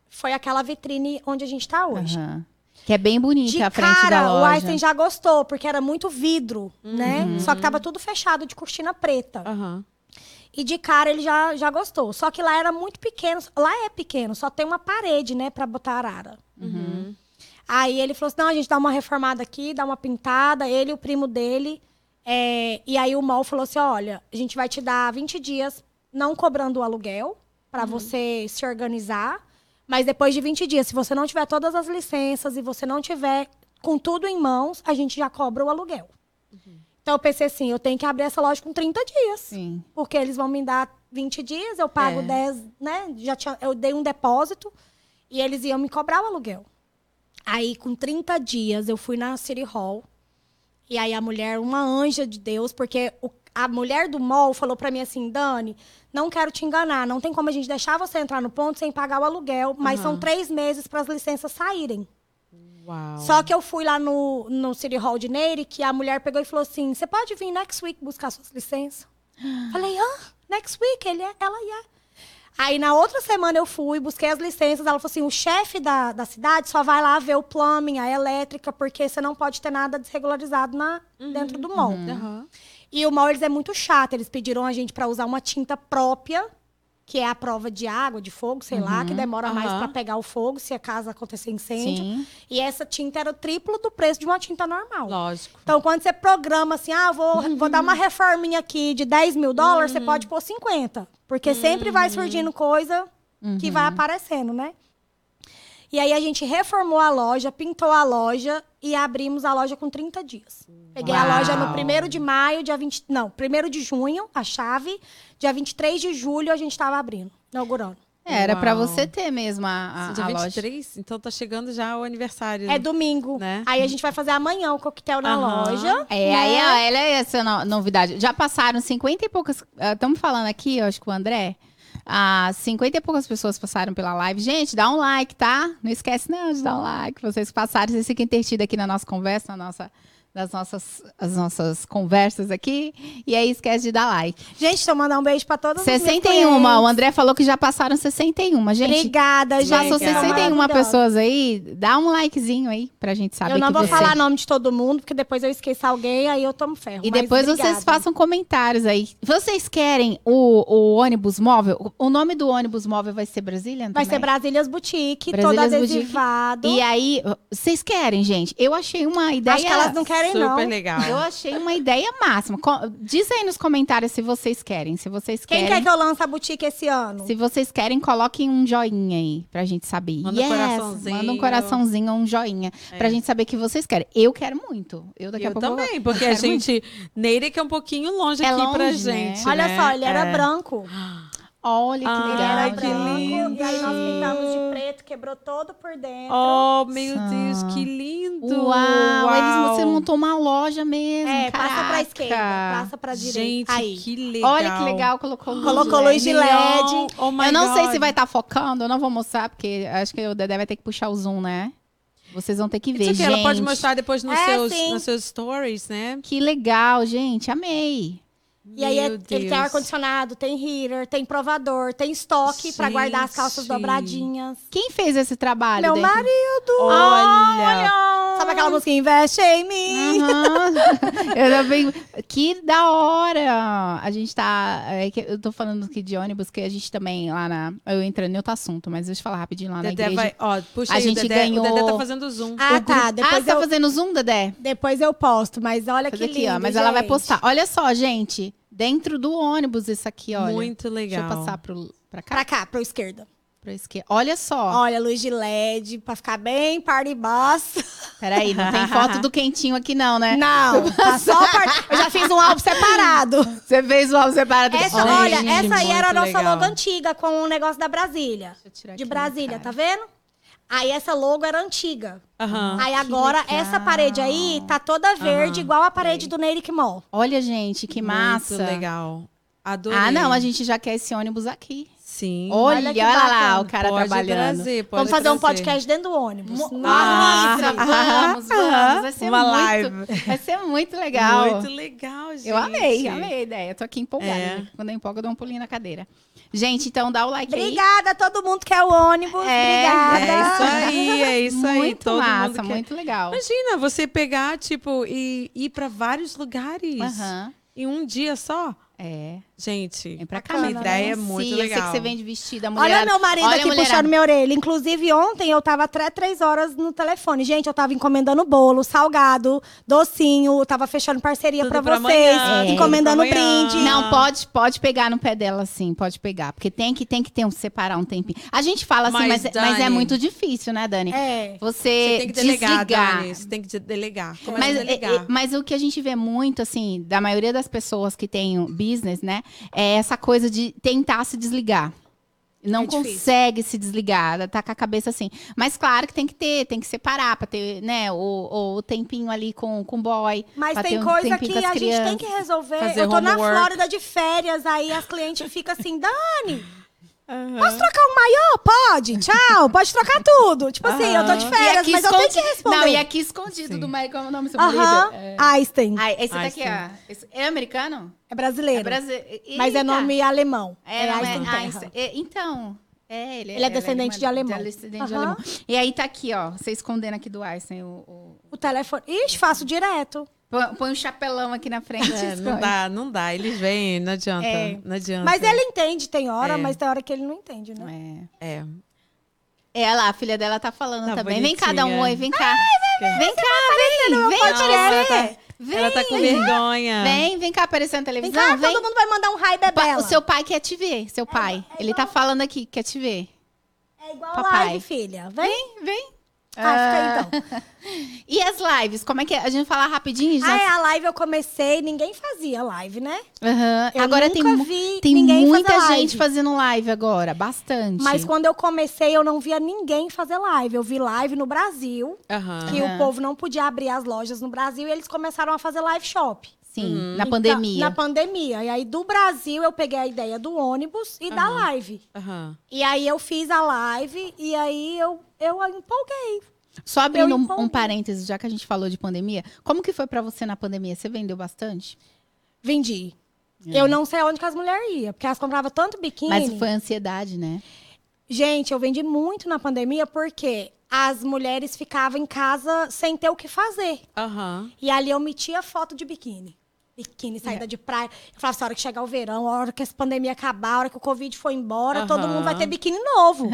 S3: foi aquela vitrine onde a gente tá hoje.
S2: Aham. Que é bem bonita
S3: De
S2: a frente
S3: cara,
S2: da
S3: o
S2: loja.
S3: Einstein já gostou, porque era muito vidro, né?
S2: Uhum.
S3: Só que tava tudo fechado de cortina preta.
S1: Aham.
S3: E de cara ele já, já gostou. Só que lá era muito pequeno. Lá é pequeno, só tem uma parede, né, pra botar arara.
S1: Uhum.
S3: Aí ele falou assim: não, a gente dá uma reformada aqui, dá uma pintada, ele e o primo dele. É, e aí o mall falou assim: olha, a gente vai te dar 20 dias não cobrando o aluguel pra você se organizar. Mas depois de 20 dias, se você não tiver todas as licenças e você não tiver com tudo em mãos, a gente já cobra o aluguel. Então eu pensei assim, eu tenho que abrir essa loja com 30 dias.
S2: Sim.
S3: Porque eles vão me dar 20 dias, eu pago
S1: É.
S3: 10, né? Já tinha, eu dei um depósito e eles iam me cobrar o aluguel. Aí, com 30 dias, eu fui na City Hall. E aí, a mulher, uma anja de Deus, porque o- a mulher do mall falou pra mim assim: Dani, não quero te enganar, não tem como a gente deixar você entrar no ponto sem pagar o aluguel, mas são três meses para as licenças saírem.
S1: Uau.
S3: Só que eu fui lá no, no City Hall de Neire, que a mulher pegou e falou assim: você pode vir next week buscar suas licenças? Falei, ah, next week? Ele é, ela é. Aí na outra semana eu fui, busquei as licenças. Ela falou assim: o chefe da, da cidade só vai lá ver o plumbing, a elétrica, porque você não pode ter nada desregularizado na, dentro do mall.
S1: Aham.
S3: E o mall, eles é muito chato. Eles pediram a gente pra usar uma tinta própria, que é a prova de água, de fogo, sei lá, que demora mais
S1: Aham.
S3: pra pegar o fogo se a casa acontecer incêndio.
S2: Sim.
S3: E essa tinta era o triplo do preço de uma tinta normal.
S1: Lógico.
S3: Então, quando você programa assim, ah, vou, vou dar uma reforminha aqui de 10 mil dólares, você pode pôr 50. Porque sempre vai surgindo coisa que vai aparecendo, né? E aí a gente reformou a loja, pintou a loja e abrimos a loja com 30 dias. Peguei a
S2: Uau.
S3: loja no 1 de maio, dia 20. Não, 1 de junho, a chave. Dia 23 de julho a gente estava abrindo, inaugurando.
S2: É, Era pra
S1: Uau.
S2: você ter mesmo a, a,
S1: Dia
S2: a loja.
S1: 23, então tá chegando já o aniversário.
S3: É domingo.
S1: Né?
S3: Aí a gente vai fazer amanhã o coquetel na
S1: Aham.
S3: loja.
S2: É,
S3: né?
S2: aí ó, ela é essa no- novidade. Já passaram 50 e poucas. Estamos falando aqui, eu acho que o André. Ah, 50 e poucas pessoas passaram pela live. Gente, dá um like, tá? Não esquece não de dar um like. Vocês que passaram, vocês fiquem entretidos aqui na nossa conversa, na nossa, das nossas, as nossas conversas aqui. E aí esquece de dar like.
S3: Gente, deixa eu mandar um beijo pra todos os meus
S2: 61,
S3: clientes.
S2: o André falou que já passaram 61. Gente,
S3: Obrigada, gente.
S2: passou
S3: são
S2: 61
S3: maravilhosos.
S2: pessoas aí, dá um likezinho aí pra gente saber
S3: Eu não vou
S2: você...
S3: falar nome de todo mundo, porque depois eu esqueço alguém, aí eu tomo ferro.
S2: E depois
S3: obrigada.
S2: vocês façam comentários aí. Vocês querem o, o ônibus móvel? O nome do ônibus móvel vai ser Brazilian
S3: Vai ser Brasílias Boutique,
S2: Brasílias
S3: todo
S2: Boutique.
S3: adesivado.
S2: E aí, vocês querem, gente? Eu achei uma ideia...
S3: Acho que elas não querem,
S1: Super
S3: não.
S1: legal.
S2: Eu achei uma ideia máxima. Diz aí nos comentários se vocês querem. Se vocês
S3: Quem
S2: querem...
S3: quer que eu lance a boutique esse ano?
S2: Se vocês querem, coloquem um joinha aí pra gente saber.
S1: Manda um
S2: yes,
S1: coraçãozinho.
S2: Manda um coraçãozinho ou um joinha pra gente saber que vocês querem. Eu quero muito. Eu daqui a
S1: eu
S2: pouco
S1: também,
S2: eu
S1: porque a
S2: quero muito.
S1: gente. Neire que é um pouquinho longe
S2: É
S1: aqui pra
S2: longe, né?
S1: gente.
S3: Olha
S1: né?
S3: só, ele era
S1: É.
S3: branco.
S2: Olha que
S1: Ah,
S2: legal.
S3: era
S1: que
S3: branco.
S1: lindo.
S3: E aí nós pintamos de preto, quebrou todo por dentro.
S1: Oh, meu Deus, que lindo!
S2: Uau, eles,
S1: Uau.
S2: você montou uma loja mesmo.
S3: é, passa pra
S2: caraca.
S3: esquerda, passa pra direita.
S1: Gente,
S3: aí.
S1: que legal.
S2: Olha que legal, colocou luz
S3: Colocou luz de
S2: LED.
S3: LED.
S1: Oh my
S2: eu não sei
S1: God.
S2: se vai estar focando, eu não vou mostrar, porque acho que o Dedé vai ter que puxar o zoom, né? Vocês vão ter que ver,
S1: Isso aqui,
S2: gente.
S1: ela pode mostrar depois nos,
S3: É,
S1: seus,
S3: sim.
S1: nos seus stories, né?
S2: Que legal, gente, amei.
S3: E aí é- ele tem ar-condicionado, tem heater, tem provador, tem estoque pra guardar as calças
S1: Gente.
S3: Dobradinhas.
S2: Quem fez esse trabalho?
S3: Meu
S2: dentro?
S3: marido!
S1: Olha!
S3: Sabe aquela música Investe em mim?
S2: Aham. eu também. Que da hora! A gente tá. é eu tô falando aqui de ônibus, que a gente também lá na. Eu entrando em outro assunto, mas deixa eu falar rapidinho lá na
S1: Dedé
S2: igreja.
S1: vai, ó, puxa
S2: A
S1: aí,
S2: gente
S1: o Dedé,
S2: ganhou-
S1: o Dedé tá fazendo zoom.
S3: Ah, tá. Depois,
S2: ah, você tá
S3: eu,
S2: fazendo zoom, Dedé?
S3: depois eu posto, mas olha
S2: Fazer
S3: que
S2: aqui,
S3: lindo,
S2: ó. Mas ela vai
S3: gente.
S2: postar. Olha só, gente. Dentro do ônibus, isso aqui, olha.
S1: Muito legal.
S2: Deixa eu passar pro, pra cá,
S3: Pra cá, pra esquerda.
S2: pra esquerda. Olha só.
S3: Olha, luz de LED, pra ficar bem party boss.
S2: Peraí, não tem foto do quentinho aqui, não, né?
S3: Não, tá só par... Eu já fiz um álbum separado.
S2: Você fez o álbum separado.
S3: Essa,
S1: Olha,
S3: olha,
S1: gente,
S3: essa aí era a nossa
S1: legal.
S3: logo antiga, com o negócio da Brasília.
S2: Deixa eu tirar
S3: De
S2: aqui
S3: Brasília,
S2: minha
S3: tá vendo? Aí essa logo era antiga.
S1: Aham.
S3: Aí agora,
S2: legal.
S3: essa parede aí tá toda verde,
S1: Aham,
S3: igual a parede do Neric Mall.
S2: Olha, gente, que massa.
S1: Muito legal. Adorei.
S2: Ah, não, a gente já quer esse ônibus aqui.
S1: Sim.
S2: Olha,
S3: Olha
S2: lá
S3: bacana.
S2: o cara
S1: pode
S2: trabalhando.
S1: trazer, pode
S3: Vamos fazer um
S1: trazer.
S3: podcast dentro do ônibus.
S2: Mo-
S3: Nossa,
S2: Nossa, vamos, vamos. Vai ser
S1: Uma
S2: muito,
S1: live.
S2: Vai ser muito legal.
S1: Muito legal, gente.
S2: Eu amei, amei a ideia. Tô aqui empolgada.
S1: É.
S2: Quando eu empolgo, eu dou um pulinho na cadeira. Gente, então dá o like aí.
S3: Obrigada a todo mundo que é o ônibus.
S2: É,
S3: Obrigada.
S1: É isso aí, é isso aí.
S2: Muito
S1: Todo
S2: massa,
S1: mundo quer.
S2: muito legal.
S1: Imagina você pegar, tipo, e ir pra vários lugares
S2: Aham.
S1: em um dia só.
S2: É.
S1: Gente,
S2: Vem pra cá, né?
S1: ideia é
S2: Sim,
S1: muito
S2: Eu sei
S1: legal.
S2: que você vende vestida, mulher.
S3: Olha meu marido
S2: Olha,
S3: aqui
S2: mulherada.
S3: puxando minha orelha. Inclusive, ontem eu tava até três horas no telefone. Gente, eu tava encomendando bolo, salgado, docinho, tava fechando parceria
S1: Tudo
S3: pra
S1: pra
S3: vocês,
S1: amanhã, tudo
S3: encomendando brinde.
S2: Não, pode, pode pegar no pé dela, sim, pode pegar. Porque tem que, tem que ter um, separar um tempinho. A gente fala assim, mas,
S1: Mas,
S2: mas é muito difícil, né, Dani?
S3: É.
S2: Você,
S1: Você tem que delegar,
S2: desligar.
S1: Dani. Você tem que de- delegar. Começa
S2: Mas,
S1: a
S2: é-
S1: delegar.
S2: é- mas o que a gente vê muito, assim, da maioria das pessoas que têm um business, né? É essa coisa de tentar se desligar. Não
S3: É difícil.
S2: consegue se desligar, tá com a cabeça assim. Mas claro que tem que ter, tem que separar pra ter, né, o, o tempinho ali com com o boy.
S3: Mas tem
S2: um
S3: coisa que a gente tem
S2: crianças.
S3: que resolver. Eu tô na
S1: homework.
S3: Flórida de férias, aí as clientes ficam assim, Dani, posso trocar um maiô? Pode, tchau, pode trocar tudo. Tipo assim, eu tô de férias, mas eu tenho que
S2: escondi-
S3: responder.
S2: Não, e aqui escondido
S1: Sim.
S2: do como é o nome do seu marido? É...
S3: Einstein.
S2: Ah, esse
S1: Ai,
S2: daqui, ó. Esse- É americano?
S3: É brasileiro.
S2: É brasileiro.
S3: Mas é nome alemão.
S2: É,
S3: É,
S2: é-
S3: Einstein Terra.
S2: isso- é, então, é, ele,
S3: Ele é descendente de alemão.
S2: Ele é descendente de
S3: Aham.
S2: alemão. E aí tá aqui, ó, você escondendo aqui do Einstein o... o-
S3: O telefone. Ixi, faço direto.
S2: Põe, um chapelão aqui na frente.
S1: É, não dá, não dá. Eles vêm, não adianta.
S3: É.
S1: Não adianta.
S3: Mas ele entende, tem hora,
S1: É.
S3: mas tem hora que ele não entende, né?
S2: É.
S1: É.
S2: É lá, a filha dela tá falando
S1: Tá
S2: também. Vem cá,
S1: bonitinha.
S2: dá um oi, vem cá. vem cá, vem, vem,
S1: Nossa, ela tá,
S2: Vem.
S1: ela tá com vergonha.
S2: Vem, vem cá aparecer na
S3: Vem
S2: televisão.
S3: cá,
S2: Vem.
S3: todo mundo vai mandar um raio bebela.
S2: O seu pai quer te ver, seu pai.
S3: é
S2: Ele tá falando aqui, quer te ver.
S3: É igual
S2: Papai.
S3: live, filha. Vem.
S2: Vem, vem.
S3: Ah, fica aí, então.
S2: E as lives, como é que é? A gente fala rapidinho já.
S3: Ah, é, a live eu comecei, ninguém fazia live, né?
S2: Aham.
S3: Eu
S2: Agora
S3: nunca
S2: tem,
S3: vi
S2: tem
S3: ninguém
S2: muita
S3: fazer
S2: gente
S3: live.
S2: fazendo live agora, bastante.
S3: Mas quando eu comecei, eu não via ninguém fazer live. Eu vi live no Brasil,
S1: Aham.
S3: que
S2: Aham.
S3: o povo não podia abrir as lojas no Brasil, e eles começaram a fazer live shop.
S2: Sim,
S1: Uhum.
S2: na
S3: Então,
S2: pandemia.
S3: na pandemia. E aí, do Brasil, eu peguei a ideia do ônibus e da
S1: Aham.
S3: live.
S1: Aham.
S3: E aí, eu fiz a live, e aí eu, eu empolguei.
S2: Só abrindo um, um parênteses, já que a gente falou de pandemia, como que foi pra você na pandemia? Você vendeu bastante?
S3: Vendi. Eu não sei onde que as mulheres iam, porque elas compravam tanto biquíni.
S2: Mas foi ansiedade, né?
S3: Gente, eu vendi muito na pandemia porque as mulheres ficavam em casa sem ter o que fazer.
S1: Aham.
S3: E ali eu metia foto de biquíni. Biquíni, saída de praia. Eu falava assim, a hora que chegar o verão, a hora que essa pandemia acabar, a hora que o Covid for embora, todo mundo vai ter biquíni novo.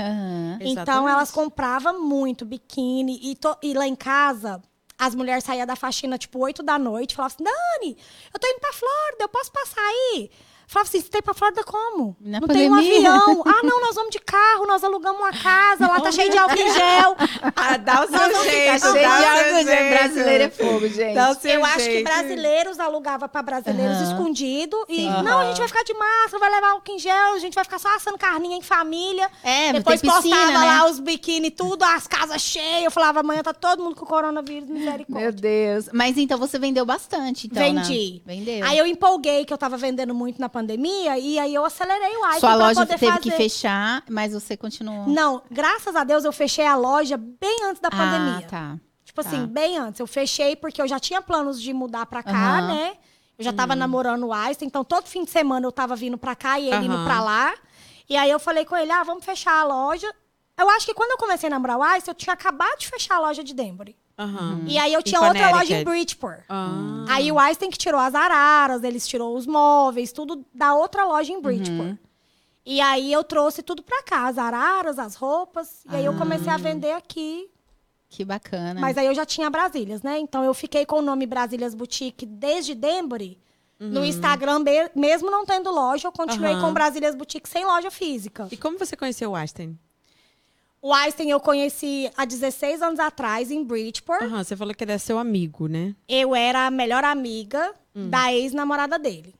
S3: Então
S1: Exatamente.
S3: elas compravam muito biquíni. E, to- e lá em casa, as mulheres saíam da faxina tipo 8 da noite. Falavam assim, Dani, eu tô indo pra Flórida, eu posso passar aí? Falava assim, você tem pra Flórida como?
S2: Na
S3: não tem um
S2: pandemia?
S3: avião. Ah, não, nós vamos de carro, nós alugamos uma casa, lá tá cheio de álcool em gel.
S1: Ah, dá o seu jeito. dá
S3: cheio de
S2: álcool,
S1: jeito.
S2: Brasileiro é fogo, gente.
S1: Dá o seu
S3: Eu acho que
S1: jeito.
S3: brasileiros alugavam pra brasileiros
S2: Aham.
S3: escondido. E,
S2: Sim.
S3: não, a gente vai ficar de máscara, vai levar álcool em gel, a gente vai ficar só assando carninha em família.
S2: É,
S3: Depois
S2: tem piscina,
S3: postava
S2: né?
S3: lá os biquíni, tudo, as casas cheias. Eu falava, amanhã tá todo mundo com coronavírus, misericórdia.
S2: Meu Deus. Mas então você vendeu bastante, então, né?
S3: Vendi.
S2: Vendeu.
S3: Aí eu empolguei que eu tava vendendo muito na pandemia e aí eu acelerei o item
S2: Sua loja
S3: poder
S2: teve
S3: fazer.
S2: que fechar, mas você continuou.
S3: Não, graças a Deus eu fechei a loja bem antes da pandemia.
S2: Ah, tá.
S3: Tipo
S2: Tá.
S3: assim, bem antes. Eu fechei porque eu já tinha planos de mudar pra cá,
S2: Aham.
S3: né? Eu já tava namorando o Einstein, então todo fim de semana eu tava vindo pra cá e ele indo
S1: Aham.
S3: pra lá. E aí eu falei com ele, ah, vamos fechar a loja. Eu acho que quando eu comecei a namorar o Einstein, eu tinha acabado de fechar a loja de Denbury.
S1: Aham.
S3: E aí eu tinha outra loja em. Bridgeport.
S1: Ah.
S3: Aí o Einstein que tirou as araras, eles tirou os móveis, tudo da outra loja em Bridgeport. E aí eu trouxe tudo pra cá, as araras, as roupas. E aí eu comecei a vender aqui.
S2: Que bacana.
S3: Mas aí eu já tinha Brasílias, né? Então eu fiquei com o nome Brasílias Boutique desde Denbury. No Instagram, be- mesmo não tendo loja, eu continuei com Brasílias Boutique sem loja física.
S1: E como você conheceu o Einstein?
S3: O Einstein eu conheci há 16 anos atrás, em Bridgeport.
S1: Aham, você falou que ele é seu amigo, né?
S3: Eu era a melhor amiga da ex-namorada dele.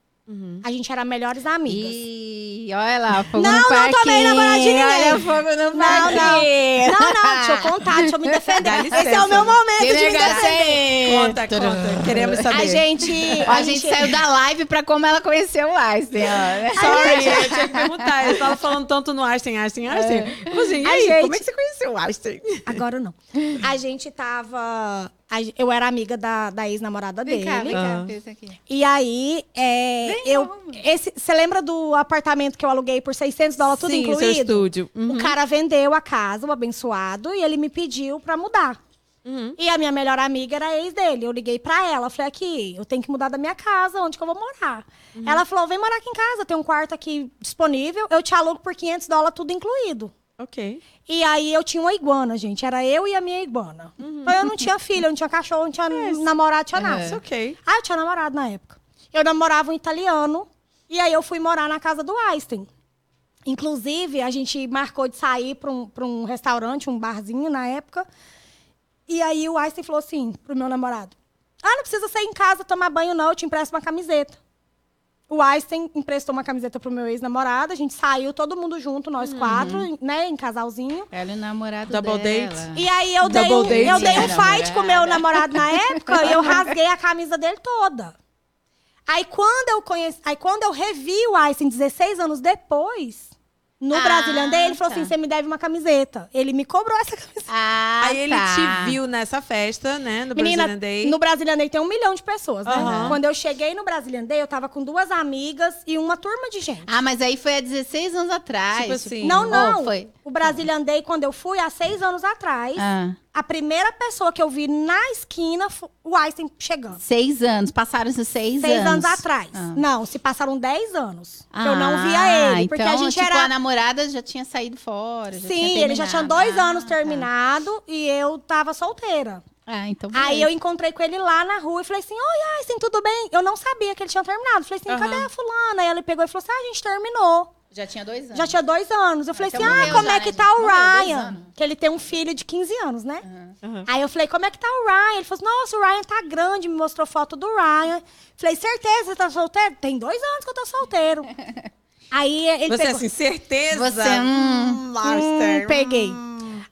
S3: A gente era melhores amigas.
S2: Ih, olha lá, fogo
S3: Não,
S2: no
S3: não
S2: parquinho.
S3: tomei namorado de ninguém.
S2: Olha, fogo no
S3: Não,
S2: parquinho.
S3: não. Não, não, deixa eu contar, deixa eu me defender. Esse é o meu momento
S2: Que
S3: de me defender.
S2: é?
S1: Conta, conta. Queremos saber.
S3: A gente.
S2: Ó, a gente saiu da live pra como ela conheceu o Einstein, ó. né?
S1: Sorry, eu tinha que perguntar. Eu tava falando tanto no Einstein, Einstein, Einstein. Eu falei assim, e
S3: A
S1: aí,
S3: gente-
S1: como é que você conheceu o Einstein?
S3: Agora não. A gente tava. Eu era amiga da, da ex-namorada
S2: Vem
S3: dele.
S2: cá, vem cá,
S1: Ah.
S2: aqui.
S3: E aí, é, eu. esse- Você lembra do apartamento que eu aluguei por 600 dólares, tudo
S1: Sim,
S3: incluído?
S1: seu estúdio. Uhum.
S3: O cara vendeu a casa, o abençoado, e ele me pediu pra mudar.
S1: Uhum.
S3: E a minha melhor amiga era a ex dele. Eu liguei pra ela, falei aqui, eu tenho que mudar da minha casa, onde que eu vou morar?
S1: Uhum.
S3: Ela falou, vem morar aqui em casa, tem um quarto aqui disponível, eu te alugo por 500 dólares, tudo incluído.
S1: Ok.
S3: E aí eu tinha uma iguana, gente. Era eu e a minha iguana. Então eu não tinha filho, eu não tinha cachorro, não tinha namorado, tinha nada.
S1: Isso ok.
S3: Ah, eu tinha namorado na época. Eu namorava um italiano. E aí eu fui morar na casa do Einstein. Inclusive, a gente marcou de sair para um, pra um restaurante, um barzinho na época. E aí o Einstein falou assim pro meu namorado: Ah, não precisa sair em casa tomar banho, não, eu te empresto uma camiseta. O Einstein emprestou uma camiseta pro meu ex-namorado, a gente saiu todo mundo junto, nós quatro, né, em casalzinho.
S2: Ela e o namorado
S1: Double
S2: dela.
S1: date?
S3: E aí eu dei,
S1: Double
S3: um,
S1: date.
S3: eu dei um
S2: Namorada.
S3: fight com o meu namorado na época e eu rasguei a camisa dele toda. Aí quando eu conheci, aí quando eu revi o Einstein 16 anos depois, no
S2: Ah,
S3: Brasilian Day, ele falou
S2: tá.
S3: assim: você me deve uma camiseta. Ele me cobrou essa camiseta.
S2: Ah,
S1: Aí ele
S2: tá.
S1: te viu nessa festa, né? No
S3: Menina,
S1: Brazilian Day.
S3: no Brasilian Day tem um milhão de pessoas, né?
S1: Aham.
S3: Quando eu cheguei no Brasilian Day, eu tava com duas amigas e uma turma de gente.
S2: Ah, mas aí foi há 16 anos atrás.
S1: Tipo assim.
S3: não, não.
S2: Oh, foi.
S3: O Brasilian Day, quando eu fui, há seis anos atrás,
S2: Ah.
S3: a primeira pessoa que eu vi na esquina foi o Einstein chegando.
S2: Seis anos. Passaram-se seis,
S3: Seis
S2: anos.
S3: anos atrás.
S2: Ah.
S3: Não, se passaram 10 anos. que
S2: Ah,
S3: eu não via ele. Porque
S2: então,
S3: a gente
S2: tipo,
S3: era.
S2: a namorada já tinha saído fora. já
S3: Sim, ele já tinha dois
S2: Ah,
S3: anos
S2: tá.
S3: terminado e eu tava solteira.
S2: Ah, então
S3: Aí
S2: beleza.
S3: eu encontrei com ele lá na rua e falei assim: Oi, Einstein, tudo bem? Eu não sabia que ele tinha terminado. Falei assim: cadê
S1: Aham.
S3: a fulana? Aí ele pegou e falou assim: Ah, a gente terminou.
S2: Já tinha dois anos.
S3: Já tinha dois anos. Eu falei
S2: então
S3: assim: Ah, como
S2: já,
S3: é que
S2: né,
S3: tá o
S2: Morreu,
S3: Ryan? Que ele tem um filho de 15 anos, né?
S1: Aham.
S3: Aí eu falei, como é que tá o Ryan? Ele falou assim, nossa, o Ryan tá grande, me mostrou foto do Ryan. Falei, certeza, você tá solteiro? Tem dois anos que eu tô solteiro. Aí ele
S1: Você,
S3: pegou...
S1: assim, certeza?
S2: Você, hum,
S1: Master.
S3: Hum, peguei.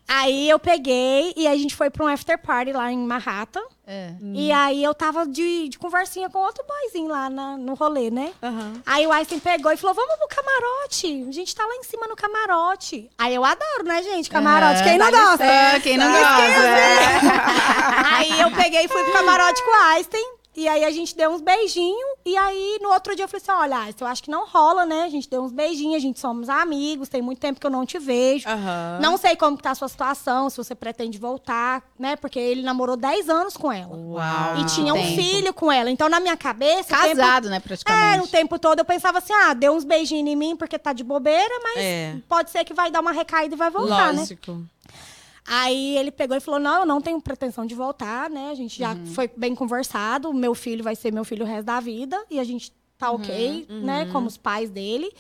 S3: Aí eu peguei e a gente foi pra um after party lá em Manhattan.
S2: É.
S3: E aí eu tava de, de conversinha com outro boyzinho lá na- no rolê, né?
S1: Aham.
S3: Aí o Einstein pegou e falou: Vamos pro camarote. A gente tá lá em cima no camarote. Aí eu adoro, né, gente? Camarote.
S2: Ah,
S3: Quem não gosta?
S2: Quem não gosta?
S3: aí eu peguei e fui pro camarote com o Einstein. E aí a gente deu uns beijinhos. E aí no outro dia eu falei assim: olha, Einstein, eu acho que não rola, né? A gente deu uns beijinhos, a gente somos amigos, tem muito tempo que eu não te vejo.
S1: Aham.
S3: Não sei como que tá a sua situação, se você pretende voltar, né? Porque ele namorou 10 anos com ela.
S1: Uau.
S3: E tinha um
S2: tempo.
S3: filho com ela. Então, na minha cabeça. o tempo-
S2: Casado, né,
S3: é,
S2: praticamente.
S3: no tempo todo eu pensava assim: ah, deu uns beijinhos em mim porque tá de bobeira, mas
S1: É.
S3: pode ser que vai dar uma recaída e vai voltar, né?
S1: Lógico.
S3: Aí ele pegou e falou: Não, eu não tenho pretensão de voltar, né? A gente já foi bem conversado. Meu filho vai ser meu filho o resto da vida. E a gente tá ok, né? Como os pais dele.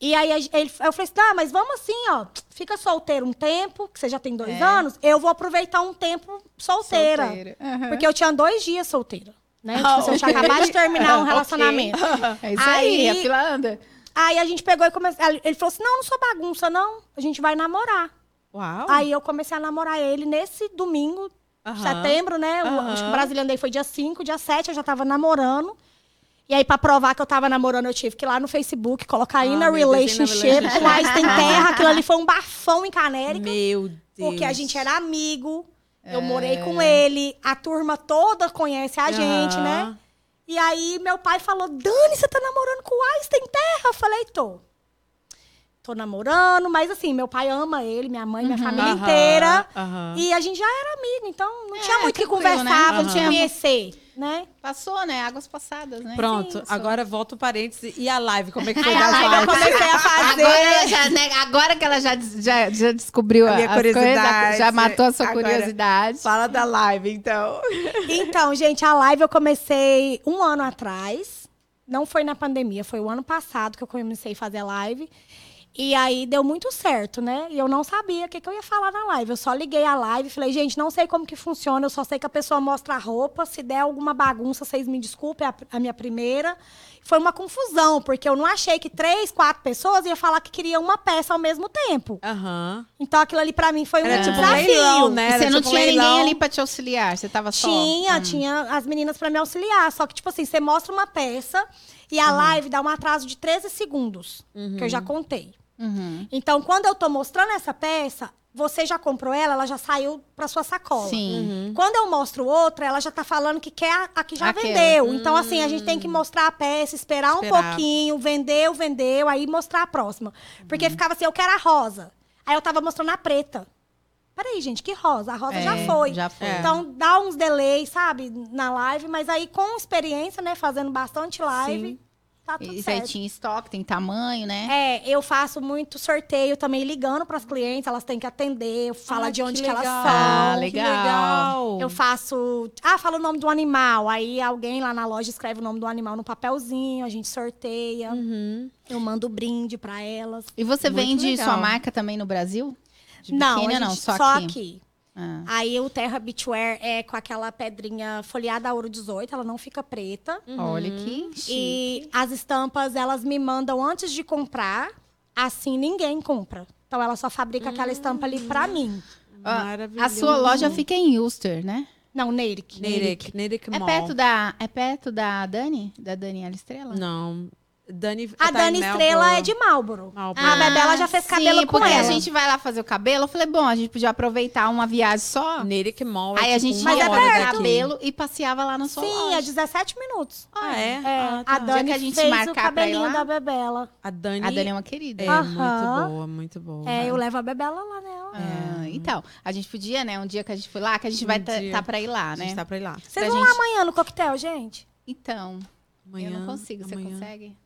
S3: E aí ele, eu falei assim: Tá, mas vamos assim, ó. Fica solteiro um tempo, que você já tem dois
S2: É.
S3: anos. Eu vou aproveitar um tempo solteira.
S2: Solteira. Aham.
S3: Porque eu tinha dois dias solteira. Né? Tipo,
S1: Ah,
S3: assim, eu tinha
S1: ok.
S3: acabado de terminar um relacionamento.
S2: É isso aí,
S3: Aí-
S2: a fila anda.
S3: Aí a gente pegou e começou. Ele falou assim: Não, não sou bagunça, não. A gente vai namorar.
S1: Uau.
S3: Aí eu comecei a namorar ele nesse domingo,
S1: Aham.
S3: setembro, né? O-
S1: Aham.
S3: Acho que o Brasilian Day foi dia 5, dia 7 eu já tava namorando. E aí, pra provar que eu tava namorando, eu tive que ir lá no Facebook, colocar
S1: Ah,
S3: in a relationship, com Einstein Terra. Aquilo ali foi um bafão em Canérica.
S1: Meu Deus.
S3: Porque a gente era amigo. Eu
S2: É.
S3: morei com ele. A turma toda conhece a gente,
S1: Aham.
S3: né? E aí, meu pai falou, Dani, você tá namorando com o Einstein Terra? Eu falei, tô. Tô namorando, mas assim, meu pai ama ele, minha mãe, minha família
S1: Aham,
S3: inteira.
S1: aham.
S3: E a gente já era amigo, então não
S2: É,
S3: tinha muito o que
S2: tranquilo,
S3: conversar,
S2: né?
S3: não tinha conhecer, né?
S2: Passou, né? Águas passadas, né?
S1: Pronto,
S3: Sim,
S1: agora volta o parênteses. E a live, como é que foi
S3: Aí a
S1: das
S3: live eu comecei a fazer.
S2: Agora, ela já, né, agora que ela já, já, já descobriu
S1: A minha
S2: as coisas,
S1: curiosidade.
S2: já matou a sua
S1: Agora-
S2: curiosidade.
S1: Fala da live, então.
S3: Então, gente, a live eu comecei um ano atrás. Não foi na pandemia, foi o ano passado que eu comecei a fazer live. E aí deu muito certo, né? E eu não sabia o que, que eu ia falar na live. Eu só liguei a live e falei, gente, não sei como que funciona, eu só sei que a pessoa mostra a roupa. Se der alguma bagunça, vocês me desculpem, é a, a minha primeira. Foi uma confusão, porque eu não achei que três, quatro pessoas iam falar que queriam uma peça ao mesmo tempo.
S1: Aham.
S3: Então aquilo ali pra mim foi um
S1: Era tipo um
S3: desafio.
S1: leilão, né? Era
S2: você não
S1: tipo
S2: tinha
S1: leilão.
S2: ninguém ali pra te auxiliar, você tava só.
S3: Tinha,
S2: Hum.
S3: tinha as meninas pra me auxiliar. Só que, tipo assim, você mostra uma peça e a live dá um atraso de 13 segundos, que eu já contei.
S2: Uhum.
S3: Então, quando eu tô mostrando essa peça, você já comprou ela, ela já saiu pra sua sacola.
S2: Sim.
S3: Quando eu mostro outra, ela já tá falando que quer a, a que já
S2: Aquela.
S3: vendeu. Então, assim, a gente tem que mostrar a peça, esperar um
S1: Esperar.
S3: pouquinho, vendeu, vendeu, aí mostrar a próxima. Porque ficava assim, eu quero a rosa. Aí eu tava mostrando a preta. Peraí, gente, que rosa? A rosa já
S2: É,
S3: foi.
S2: já foi.
S1: É.
S3: Então, dá uns delays, sabe, na live, mas aí com experiência, né, fazendo bastante live,
S1: Sim.
S3: Tá tudo
S2: Isso aí
S3: certo.
S2: tinha estoque, tem tamanho, né?
S3: É, eu faço muito sorteio também ligando para as clientes, elas têm que atender, eu falo
S1: Ah,
S3: de onde
S1: que
S3: que, elas
S1: legal.
S3: são.
S2: Ah,
S1: Que
S2: legal.
S3: Eu faço. Ah, fala o nome do animal. Aí alguém lá na loja escreve o nome do animal no papelzinho, a gente sorteia.
S1: Uhum.
S3: Eu mando brinde para elas.
S2: E você
S1: Muito
S2: vende
S1: legal.
S2: sua marca também no Brasil? De
S3: não,
S2: biquíni, não, só,
S3: só
S2: aqui.
S3: aqui.
S2: Ah.
S3: Aí o Terra Beachwear é com aquela pedrinha folheada a ouro 18, ela não fica preta.
S2: Olha que chique.
S3: E as estampas, elas me mandam antes de comprar, assim ninguém compra. Então ela só fabrica aquela estampa ali pra mim.
S1: Maravilhoso.
S2: A sua loja fica em Ulster, né?
S3: Não, Neirik.
S1: Neirek, Neirek
S2: É
S1: Mall.
S2: perto da, é perto da Dani? Da Daniela Estrela?
S1: Não. Dani,
S3: A
S1: tá
S3: Dani
S1: Melbourne.
S3: Estrela é de Marlboro.
S1: Marlboro.
S3: A Bebela já fez cabelo
S2: sim,
S3: com
S2: porque
S3: ela.
S2: a gente vai lá fazer o cabelo. Eu falei, bom, a gente podia aproveitar uma viagem só.
S1: Nerick Mall. é
S2: Aí a
S1: tipo
S2: gente ia
S3: é
S2: fazer
S1: daqui.
S2: cabelo e passeava lá na sua
S3: Sim,
S2: loja.
S3: é 17 minutos.
S1: Ah, é?
S3: É,
S1: Ah, tá.
S3: a Dani
S2: que a gente
S3: fez o cabelinho da Bebela.
S1: A Dani,
S2: A Dani é uma querida.
S1: é muito boa, muito boa.
S3: É, eu levo a Bebela lá nela.
S2: Ah, então, a gente podia, né? Um dia que a gente for lá, que a gente vai
S1: Um
S2: estar
S1: dia.
S2: tá pra ir lá,
S1: A
S2: né?
S1: gente tá pra ir lá.
S3: Vocês
S2: pra
S3: vão
S2: gente-
S3: lá amanhã no coquetel, gente?
S2: Então,
S1: Amanhã,
S2: eu não consigo. Você
S1: amanhã.
S2: consegue?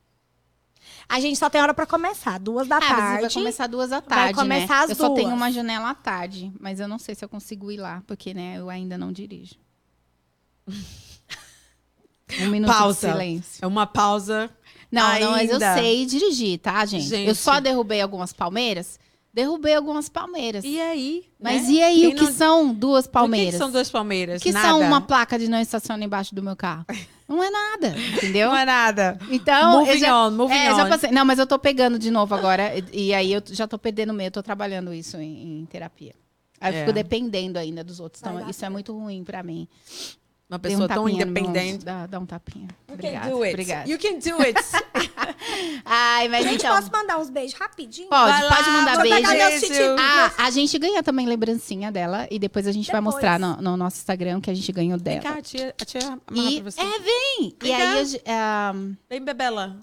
S3: A gente só tem hora pra começar, duas da
S2: Ah,
S3: tarde.
S2: vai começar duas da
S3: Vai
S2: tarde,
S3: começar
S2: né?
S3: às
S2: eu só tenho
S3: duas.
S2: uma janela à tarde, mas eu não sei se eu consigo ir lá, porque, né, eu ainda não dirijo. Um minuto
S1: Pausa.
S2: de silêncio.
S1: É uma pausa.
S2: Não, não, mas eu
S1: Ainda.
S2: sei dirigir, tá, gente?
S1: Gente.
S2: Eu só derrubei algumas palmeiras. Derrubei algumas palmeiras.
S1: E aí?
S2: Mas
S1: né?
S2: e aí,
S1: Quem
S2: o que
S1: não-
S2: são duas
S1: O que
S2: palmeiras?
S1: que são duas palmeiras?
S2: que
S1: Nada.
S2: são uma placa de não estaciona embaixo do meu carro? Não é nada, entendeu?
S1: Não é nada.
S2: Então,
S1: Moving
S2: já,
S1: on, moving
S2: é,
S1: on.
S2: passei. Não, mas eu tô pegando de novo agora. E, e aí eu já tô perdendo medo, eu tô trabalhando isso em, em terapia. Aí eu
S1: É.
S2: fico dependendo ainda dos outros. Então, isso é muito ruim pra mim.
S1: Uma
S2: Dê um
S1: pessoa tão independente.
S2: Dá, dá um tapinha.
S1: You
S2: Obrigada.
S1: can do it.
S2: Obrigada.
S1: You can do it.
S2: Ai, mas
S3: Gente,
S2: então.
S3: posso mandar uns beijos rapidinho?
S2: Pode,
S1: Vai lá,
S2: pode mandar beijo.
S1: beijo.
S2: Ah, a gente ganha também lembrancinha dela e depois a gente vai
S3: Depois.
S2: mostrar no, no nosso Instagram que a gente ganhou
S1: Vem
S2: dela.
S1: cá, a tia, a tia
S2: E,
S1: pra você.
S2: é, vem! E
S1: Vem
S2: aí,
S1: cá.
S2: a ge- ah,
S1: Vem, Bebela.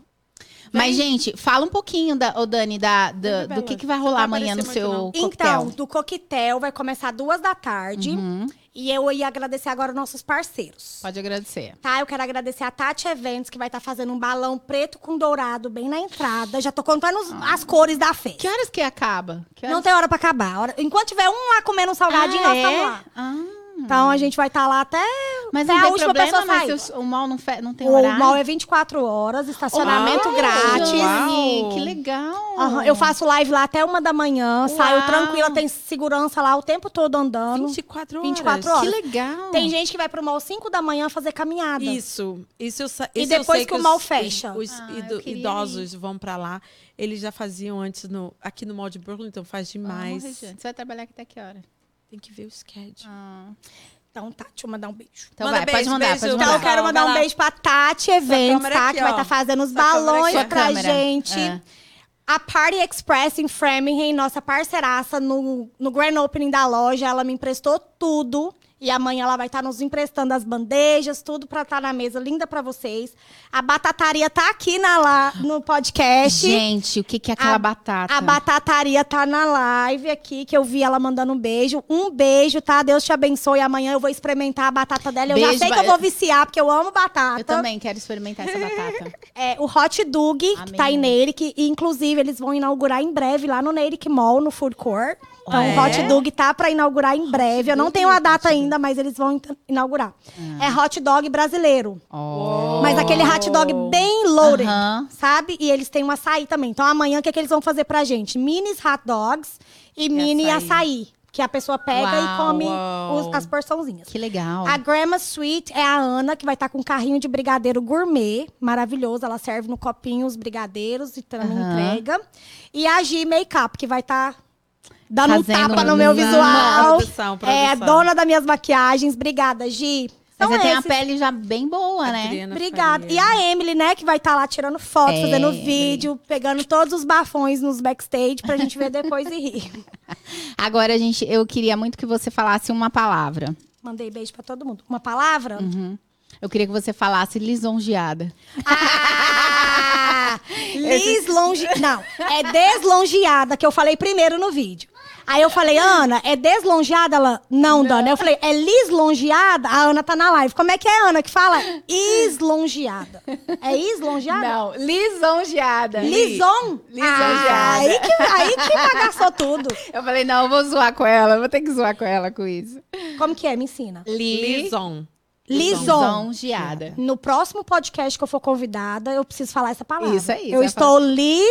S2: mas, gente, fala um pouquinho, da, ô Dani, da, da-
S1: Vem,
S2: do que, que vai rolar
S1: vai
S2: amanhã no seu coquetel.
S3: Então, do coquetel vai começar duas da tarde.
S2: Uhum,
S3: E eu ia agradecer agora os nossos parceiros.
S2: pode agradecer.
S3: Tá, eu quero agradecer a Tati Eventos, que vai estar fazendo um balão preto com dourado bem na entrada. Já tô contando os- as cores da festa.
S2: Que horas que acaba? Que
S3: Não
S2: horas...
S3: tem hora pra acabar. Enquanto tiver um lá comendo um salgadinho,
S2: ah,
S3: nós
S2: é?
S3: estamos lá.
S2: Ah,
S3: Então a gente vai estar lá até,
S2: mas
S3: até a última
S2: problema,
S3: pessoa sair.
S2: mas se o, o mal não, fe... não tem
S3: O
S2: horário?
S3: mall é 24 horas, estacionamento
S1: Uau!
S3: grátis.
S1: Uau!
S2: que legal.
S3: Aham, eu faço live lá até uma da manhã, saio
S2: Uau!
S3: tranquila, tem segurança lá o tempo todo andando.
S1: 24 horas.
S3: 24
S2: Que
S3: horas.
S2: legal.
S3: Tem gente que vai pro mall 5 da manhã fazer caminhada.
S1: Isso. Isso eu, sa-
S3: E
S1: isso eu
S3: depois
S1: sei
S3: que o mall
S1: os-
S3: fecha.
S1: Os,
S2: Ah,
S1: idosos vão pra lá. Eles já faziam antes no, aqui no mall de Brooklyn, então faz
S2: Vamos,
S1: demais.
S2: Regiane. Você vai trabalhar aqui até que hora?
S1: Tem que ver o schedule.
S2: Ah.
S3: Então tá, deixa eu mandar um beijo.
S2: Então
S1: Manda
S2: vai,
S1: beijo,
S2: pode mandar,
S1: beijo.
S2: pode
S3: Então
S2: mandar.
S3: eu quero mandar um beijo pra Tati Eventos, tá?
S1: aqui,
S3: que vai estar fazendo os
S1: Sua
S3: balões
S1: aqui,
S3: pra
S2: Câmera.
S3: gente.
S2: É.
S3: A Party Express em Framingham, nossa parceiraça no, no Grand Opening da loja, ela me emprestou tudo. E amanhã ela vai estar nos emprestando as bandejas, tudo pra estar na mesa, linda pra vocês. A batataria tá aqui na, lá, no podcast.
S2: Gente, o que, que é aquela
S3: A-
S2: batata?
S3: A batataria tá na live aqui, que eu vi ela mandando um beijo. Um beijo, tá? Deus te abençoe. Amanhã eu vou experimentar a batata dela. Eu já
S2: Beijo,
S3: sei que eu vou viciar, porque eu amo batata.
S2: Eu também quero experimentar essa batata.
S3: É, o Hot Dog, que tá em Neirik. E, inclusive, eles vão inaugurar em breve lá no Neirik Mall, no Food Court. Então,
S1: Ah, é?
S3: o Hot Dog tá pra inaugurar em breve. Eu não tenho a data ainda, mas eles vão in- inaugurar. É Hot Dog brasileiro.
S2: Oh.
S3: Mas aquele hot dog bem loaded,
S2: Aham.
S3: sabe? E eles têm um açaí também. Então amanhã o que, é que eles vão fazer pra gente? Minis hot dogs e, mini
S1: açaí.
S3: açaí. Que a pessoa pega e
S2: Uau,
S3: come
S1: uau.
S3: os- as porçãozinhas.
S2: Que legal.
S3: A Grandma Sweet é a Ana, que vai estar com um carrinho de brigadeiro gourmet. Maravilhoso. Ela serve no copinho os brigadeiros e também entrega. E a G Makeup, que vai estar dando um
S2: Fazendo
S3: tapa no meu visual.
S1: Produção,
S3: É a
S1: produção.
S3: dona das minhas maquiagens. Obrigada, Gi. São
S2: você tem a
S3: esses.
S2: pele já bem boa, né?
S3: Obrigada.
S1: Faria.
S3: E a Emily, né, que vai estar lá tirando fotos,
S2: É,
S3: fazendo
S2: Emily.
S3: vídeo, pegando todos os bafões nos backstage pra gente ver depois e rir.
S2: Agora, gente, eu queria muito que você falasse uma palavra.
S3: Mandei beijo pra todo mundo. Uma palavra?
S2: Uhum. Eu queria que você falasse lisonjeada.
S3: Ah! Lislonge... Não, é deslongeada, que eu falei primeiro no vídeo. Aí eu falei, Ana, é deslongeada? Ela, não, Dana. Eu falei, é lislongeada? A Ana tá na live. Como é que é, Ana, que fala? Islongeada. É islongeada?
S2: Não, lisonjeada.
S3: Lison?
S2: Lisonjeada.
S3: Ah, aí, que, aí que bagaçou tudo.
S2: Eu falei, não, eu vou zoar com ela. eu Vou ter que zoar com ela com isso.
S3: Como que é? Me ensina.
S1: Lison.
S3: Lison.
S2: Lisonjeada.
S3: No próximo podcast que eu for convidada, eu preciso falar essa palavra.
S2: Isso aí,
S3: Eu estou li,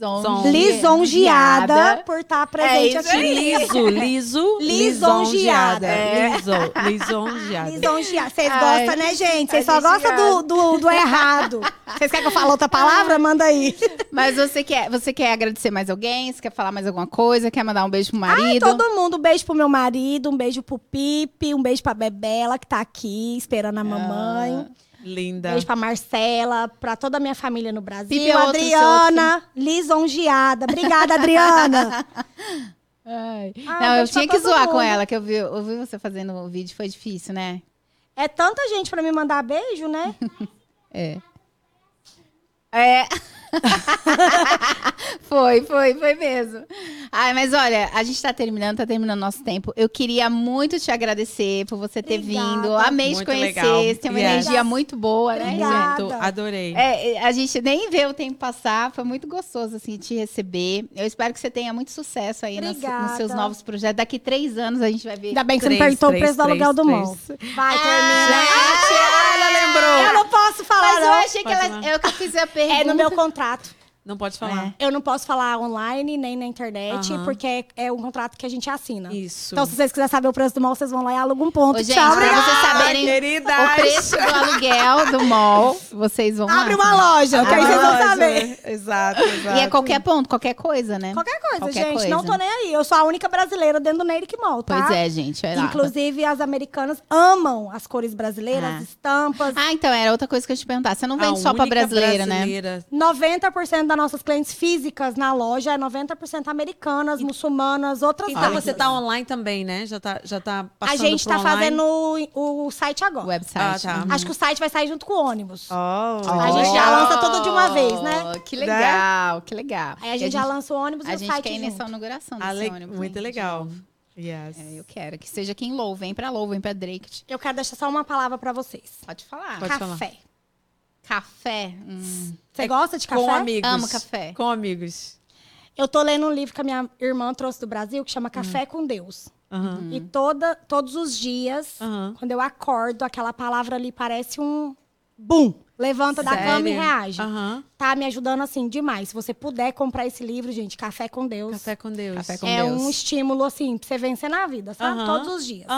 S2: Lisonjeada.
S3: lisonjeada por estar presente
S2: É isso
S3: aqui.
S2: aí.
S1: Liso, liso,
S3: Lisonjeada.
S1: lisonjeada. Liso, lisonjeada.
S3: Lisonjeada. Vocês
S2: Ai,
S3: gostam, né, gente? Vocês
S2: a
S3: só gostam do, do, do errado. Vocês querem que eu fale outra palavra? Manda aí.
S2: Mas você quer, você quer agradecer mais alguém? Você quer falar mais alguma coisa? Quer mandar um beijo pro
S3: Ai,
S2: marido?
S3: todo mundo, um beijo pro meu marido, um beijo pro Pipe, um beijo pra Bebela, que tá aqui esperando a mamãe.
S1: Linda.
S3: Beijo pra Marcela, pra toda a minha família no Brasil.
S2: Pipe é
S3: Adriana, lisonjeada. Obrigada, Adriana.
S2: Ai.
S3: Ah,
S2: não, eu tinha que zoar com
S3: mundo.
S2: ela, que eu vi, eu vi você fazendo o vídeo, foi difícil, né?
S3: É tanta gente pra me mandar beijo, né?
S2: É. É. foi, foi, foi mesmo. Ai, mas olha, a gente tá terminando, tá terminando nosso tempo. Eu queria muito te agradecer por você ter
S3: Obrigada.
S2: vindo. Amei te
S1: Muito
S2: conhecer.
S1: legal.
S2: Você tem uma
S1: Yes.
S2: energia muito boa, né?
S1: Muito, adorei.
S2: É, a gente nem vê o tempo passar, foi muito gostoso assim te receber. Eu espero que você tenha muito sucesso aí nos,
S3: Obrigada.
S2: nos seus novos projetos. Daqui três anos a gente vai ver.
S3: Ainda bem que você
S1: Três,
S3: não perguntou
S1: três,
S3: o preço do
S1: três,
S3: aluguel do mall. Vai,
S2: Ah,
S3: termina.
S1: Gente, ela lembrou.
S3: Eu não posso falar,
S2: Mas. Achei que ela. Eu que eu fiz a pergunta.
S3: É no meu contrato.
S1: Não pode falar.
S3: Eu não posso falar online nem na internet,
S1: Aham.
S3: porque é, é um contrato que a gente assina.
S1: Isso.
S3: Então, se vocês quiserem saber o preço do mall, vocês vão lá e alugam um ponto.
S2: Ô, gente,
S3: Tchau,
S2: pra
S3: obrigada.
S2: vocês saberem
S1: querida.
S2: o preço do aluguel do mall, vocês vão
S3: Abre
S2: lá.
S3: uma loja, que aí vocês vão saber.
S1: né? Exato, exato.
S2: E é qualquer ponto, qualquer coisa, né?
S3: Qualquer coisa,
S2: Qualquer
S3: gente.
S2: coisa.
S3: Não tô nem aí. Eu sou a única brasileira dentro do Neric Mall, tá?
S2: Pois é, gente. É.
S3: Inclusive, as americanas amam as cores brasileiras,
S2: Ah.
S3: as estampas.
S2: Ah, então, era outra coisa que eu te perguntar. Você não
S1: A
S2: vende só pra
S1: única
S2: brasileira, né?
S1: brasileira.
S3: 90% das nossas clientes físicas na loja é 90% americanas, muçulmanas, outras
S1: Então
S3: raças.
S1: você tá online também, né? Já tá, já tá
S3: A
S1: passando
S3: gente
S1: pro
S3: tá
S1: online?
S3: fazendo o, o site agora.
S2: O website.
S1: Ah, tá.
S2: Uhum.
S3: Acho que o site vai sair junto com o ônibus.
S1: Oh,
S3: A gente já lança tudo de uma vez, né?
S2: Oh, Que legal, que legal.
S3: Aí a
S2: E
S3: gente, já lança o ônibus e
S2: A
S3: o
S2: gente
S3: site
S2: quer ir nessa inauguração desse
S1: Ale-
S2: ônibus.
S1: Muito
S2: hein,
S1: legal. Yes.
S2: É, eu quero que seja quem Low. Vem pra Low, vem pra Drake.
S3: Eu quero deixar só uma palavra pra vocês.
S2: Pode falar.
S1: Pode
S3: café.
S2: Café. Hum.
S3: Você
S1: É
S3: gosta de café?
S1: Com amigos.
S2: Amo café.
S1: Com amigos.
S3: Eu tô lendo um livro que a minha irmã trouxe do Brasil que chama Café com Deus.
S1: Aham.
S3: E toda, todos os dias,
S1: Aham.
S3: quando eu acordo, aquela palavra ali parece um bum. Levanta da cama e
S1: Sério?
S3: reage. Tá me ajudando assim demais. Se você puder comprar esse livro, gente, Café com Deus.
S1: Café com Deus.
S2: Café com
S3: é
S2: Deus.
S3: um estímulo, assim, pra você vencer na vida, sabe? Todos os dias.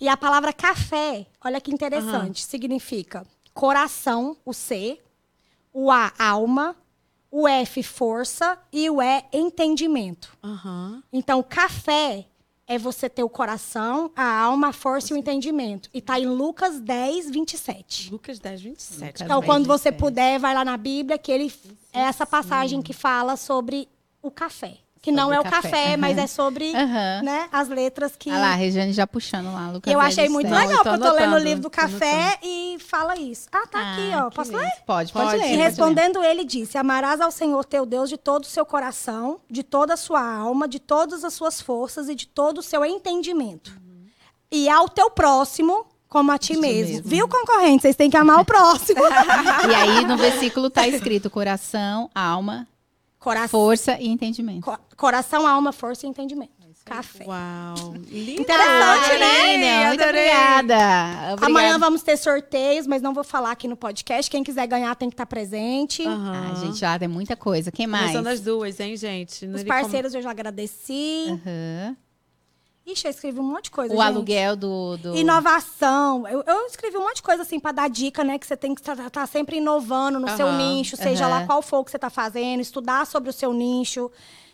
S3: E a palavra café, olha que interessante, significa coração, o C, o A, alma, o F, força e o E, entendimento.
S1: Aham.
S3: Então, café é você ter o coração, a alma, a força e o entendimento. E tá em Lucas 10, 27.
S1: Lucas 10, 27.
S2: Lucas
S3: Então,
S2: 10,
S3: quando você
S2: 27.
S3: puder, vai lá na Bíblia, que ele é essa passagem que fala sobre o café. Que não é o
S2: café,
S3: café,
S2: aham.
S3: mas é sobre
S2: Aham.
S3: né, as letras que.
S2: Olha lá, a Regiane já puxando lá. Lucas
S3: eu achei
S2: 10,
S3: muito
S2: 27.
S3: legal, porque eu tô lendo o livro do café e fala isso. Ah, tá aqui,
S2: Ah,
S3: ó.
S2: que
S3: Posso ler?
S2: Pode, pode,
S1: Pode.
S2: ler.
S3: E
S2: pode ler.
S3: respondendo ele disse: Amarás ao Senhor teu Deus de todo o seu coração, de toda a sua alma, de todas as suas forças e de todo o seu entendimento. E ao teu próximo como a ti
S2: ti
S3: mesmo.
S2: mesmo.
S3: Viu, concorrente? Vocês têm que amar o próximo.
S2: E aí no versículo tá escrito coração, alma,
S3: Coração,
S2: força e entendimento.
S3: co- coração, alma, força e entendimento. Café.
S1: Uau. Lindo.
S3: Interessante, né?
S2: Aline, Muito obrigada. Obrigada.
S3: Amanhã vamos ter sorteios, mas não vou falar aqui no podcast. Quem quiser ganhar tem que estar presente.
S1: Aham.
S2: Ah, gente, lá tem muita coisa. Quem mais?
S1: Começando as duas, hein, gente? Não
S3: Os
S1: como-
S3: parceiros eu já agradeci.
S2: Aham.
S3: Ixi, eu escrevi um monte de coisa,
S2: O
S3: gente.
S2: aluguel do... do...
S3: Inovação. Eu, eu escrevi um monte de coisa assim pra dar dica, né? Que você tem que estar sempre inovando no seu
S1: Aham,
S3: nicho, seja
S2: aham.
S3: lá qual for o que você tá fazendo, estudar sobre o seu nicho,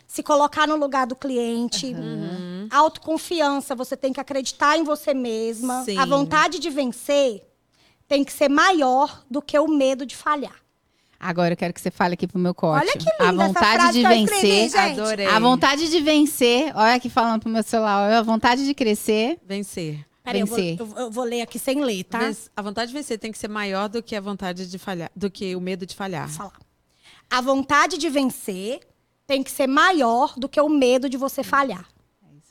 S3: se colocar no lugar do cliente. Autoconfiança, você tem que acreditar em você mesma.
S1: Sim.
S3: A vontade de vencer tem que ser maior do que o medo de falhar.
S2: Agora eu quero que você fale aqui pro meu corte.
S3: Olha que linda
S2: A
S3: essa
S2: vontade
S3: frase
S2: de
S3: que eu escrevi,
S2: vencer.
S3: gente.
S1: Adorei.
S2: A vontade de vencer. Olha aqui falando pro meu celular. A vontade de crescer.
S1: Vencer.
S3: Peraí, eu vou,
S2: Vencer.
S3: eu, eu vou ler aqui sem ler, tá?
S1: A vontade de vencer tem que ser maior do que a vontade de falhar, do que o medo de falhar.
S3: Vou falar. A vontade de vencer tem que ser maior do que o medo de você falhar.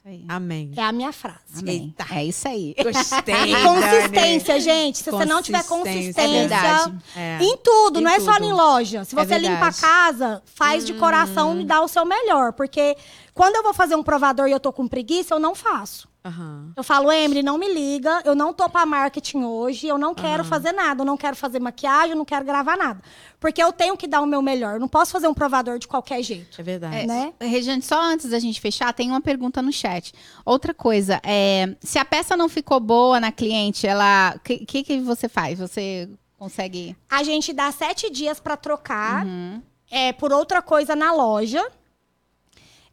S2: É isso aí.
S1: Amém.
S3: É a minha frase.
S2: Amém.
S1: Eita.
S2: É isso aí.
S1: Gostei.
S3: Consistência, gente. Se você não tiver
S1: Consistência.
S2: É verdade.
S1: É.
S3: Em tudo,
S1: Em
S3: não é só
S1: tudo.
S3: em loja. Se
S2: É
S3: você limpa a casa, faz de coração e dá o seu melhor. Porque quando eu vou fazer um provador e eu tô com preguiça, eu não faço.
S1: Aham.
S3: Eu falo, Emily, não me liga, eu não tô pra marketing hoje, eu não quero fazer nada, eu não quero fazer maquiagem, eu não quero gravar nada. Porque eu tenho que dar o meu melhor. Eu não posso fazer um provador de qualquer jeito.
S1: É verdade.
S2: É,
S3: Né?
S2: Regiane, só antes da gente fechar, tem uma pergunta no chat. Outra coisa, é, se a peça não ficou boa na cliente, ela, o que, que, que você faz? Você consegue?
S3: A gente dá sete dias pra trocar
S2: Uhum.
S3: é, por outra coisa na loja.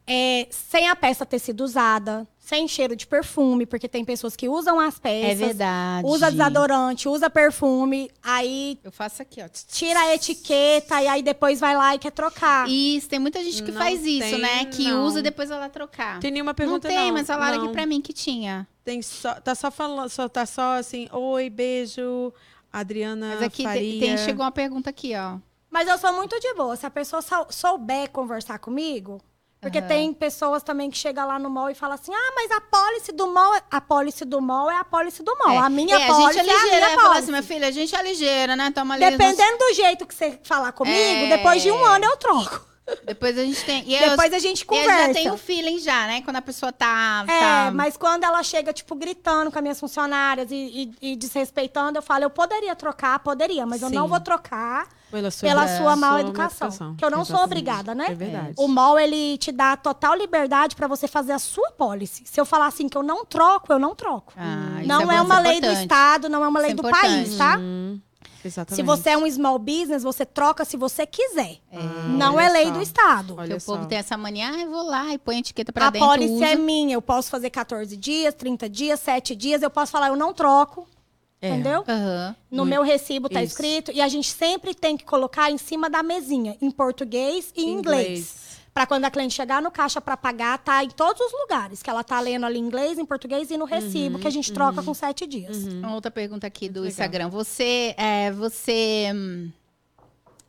S3: é, sem a peça ter sido usada, sem cheiro de perfume, porque tem pessoas que usam as peças.
S2: É verdade.
S3: Usa desodorante, usa perfume, aí
S2: Eu faço aqui, ó.
S3: tira a etiqueta e aí depois vai lá e quer trocar.
S2: Isso, tem muita gente que
S1: Não
S2: faz isso,
S1: tem,
S2: né? Que
S1: não.
S2: usa e depois vai lá trocar.
S1: Tem nenhuma
S2: não
S1: pergunta,
S2: tem,
S1: não.
S2: mas falaram
S1: não.
S2: aqui pra mim que tinha.
S1: Tem só, tá só falando, só, tá só assim, oi, beijo, Adriana
S2: Mas aqui tem,
S1: Faria.
S2: tem- chegou uma pergunta aqui, ó.
S3: Mas eu sou muito de boa. Se a pessoa sou- souber conversar comigo. Porque
S2: Aham.
S3: tem pessoas também que chegam lá no mall e falam assim: ah, mas a pólice do mall, é- a pólice do mall é a pólice do mall.
S2: É.
S3: A minha
S2: é,
S3: pólice
S2: a gente é
S3: é a
S2: ligeira,
S3: minha pólice.
S2: assim, minha filha, a gente é ligeira, né? Toma ali.
S3: Dependendo do jeito que você falar comigo,
S2: É.
S3: depois de um ano eu troco.
S2: Depois a gente tem. E eu-
S3: Depois a gente
S2: e eu
S3: conversa.
S2: já tem o feeling já, né? Quando a pessoa tá.
S3: É,
S2: tá-
S3: mas quando ela chega, tipo, gritando com as minhas funcionárias e, e- e desrespeitando, eu falo, eu poderia trocar, poderia, mas eu
S1: Sim.
S3: não vou trocar
S1: Pela sua,
S3: pela
S1: é,
S3: sua mal
S1: sua
S3: educação. Que eu não sou
S1: Exatamente.
S3: obrigada, né?
S1: É verdade.
S3: O mall, ele te dá total liberdade pra você fazer a sua policy. Se eu falar assim que eu não troco, eu não troco.
S2: Ah, isso
S3: não
S2: bom,
S3: é,
S2: isso
S3: uma lei do
S2: importante.
S3: Estado, não é uma lei
S2: Isso
S3: do
S2: é importante.
S3: país, tá?
S1: Hum, exatamente.
S3: Se você é um small business, você troca se você quiser. não
S1: olha
S3: é lei
S1: só.
S3: do Estado.
S1: Olha
S2: Porque o povo
S1: só.
S2: tem essa mania, ah, eu vou lá e põe a etiqueta pra
S3: a
S2: dentro.
S3: policy
S2: usa.
S3: é minha. Eu posso fazer 14 dias, 30 dias, 7 dias. Eu posso falar, eu não troco.
S1: É.
S3: Entendeu?
S2: Aham.
S3: No meu recibo tá
S1: Isso.
S3: escrito. E a gente sempre tem que colocar em cima da mesinha, em português e em inglês.
S1: Inglês.
S3: Pra quando a cliente chegar no caixa pra pagar, tá em todos os lugares. Que ela tá lendo ali em inglês, em português e no recibo, que a gente troca com sete dias.
S2: Uma outra pergunta aqui do
S1: Legal.
S2: Instagram. Você, é, você hum,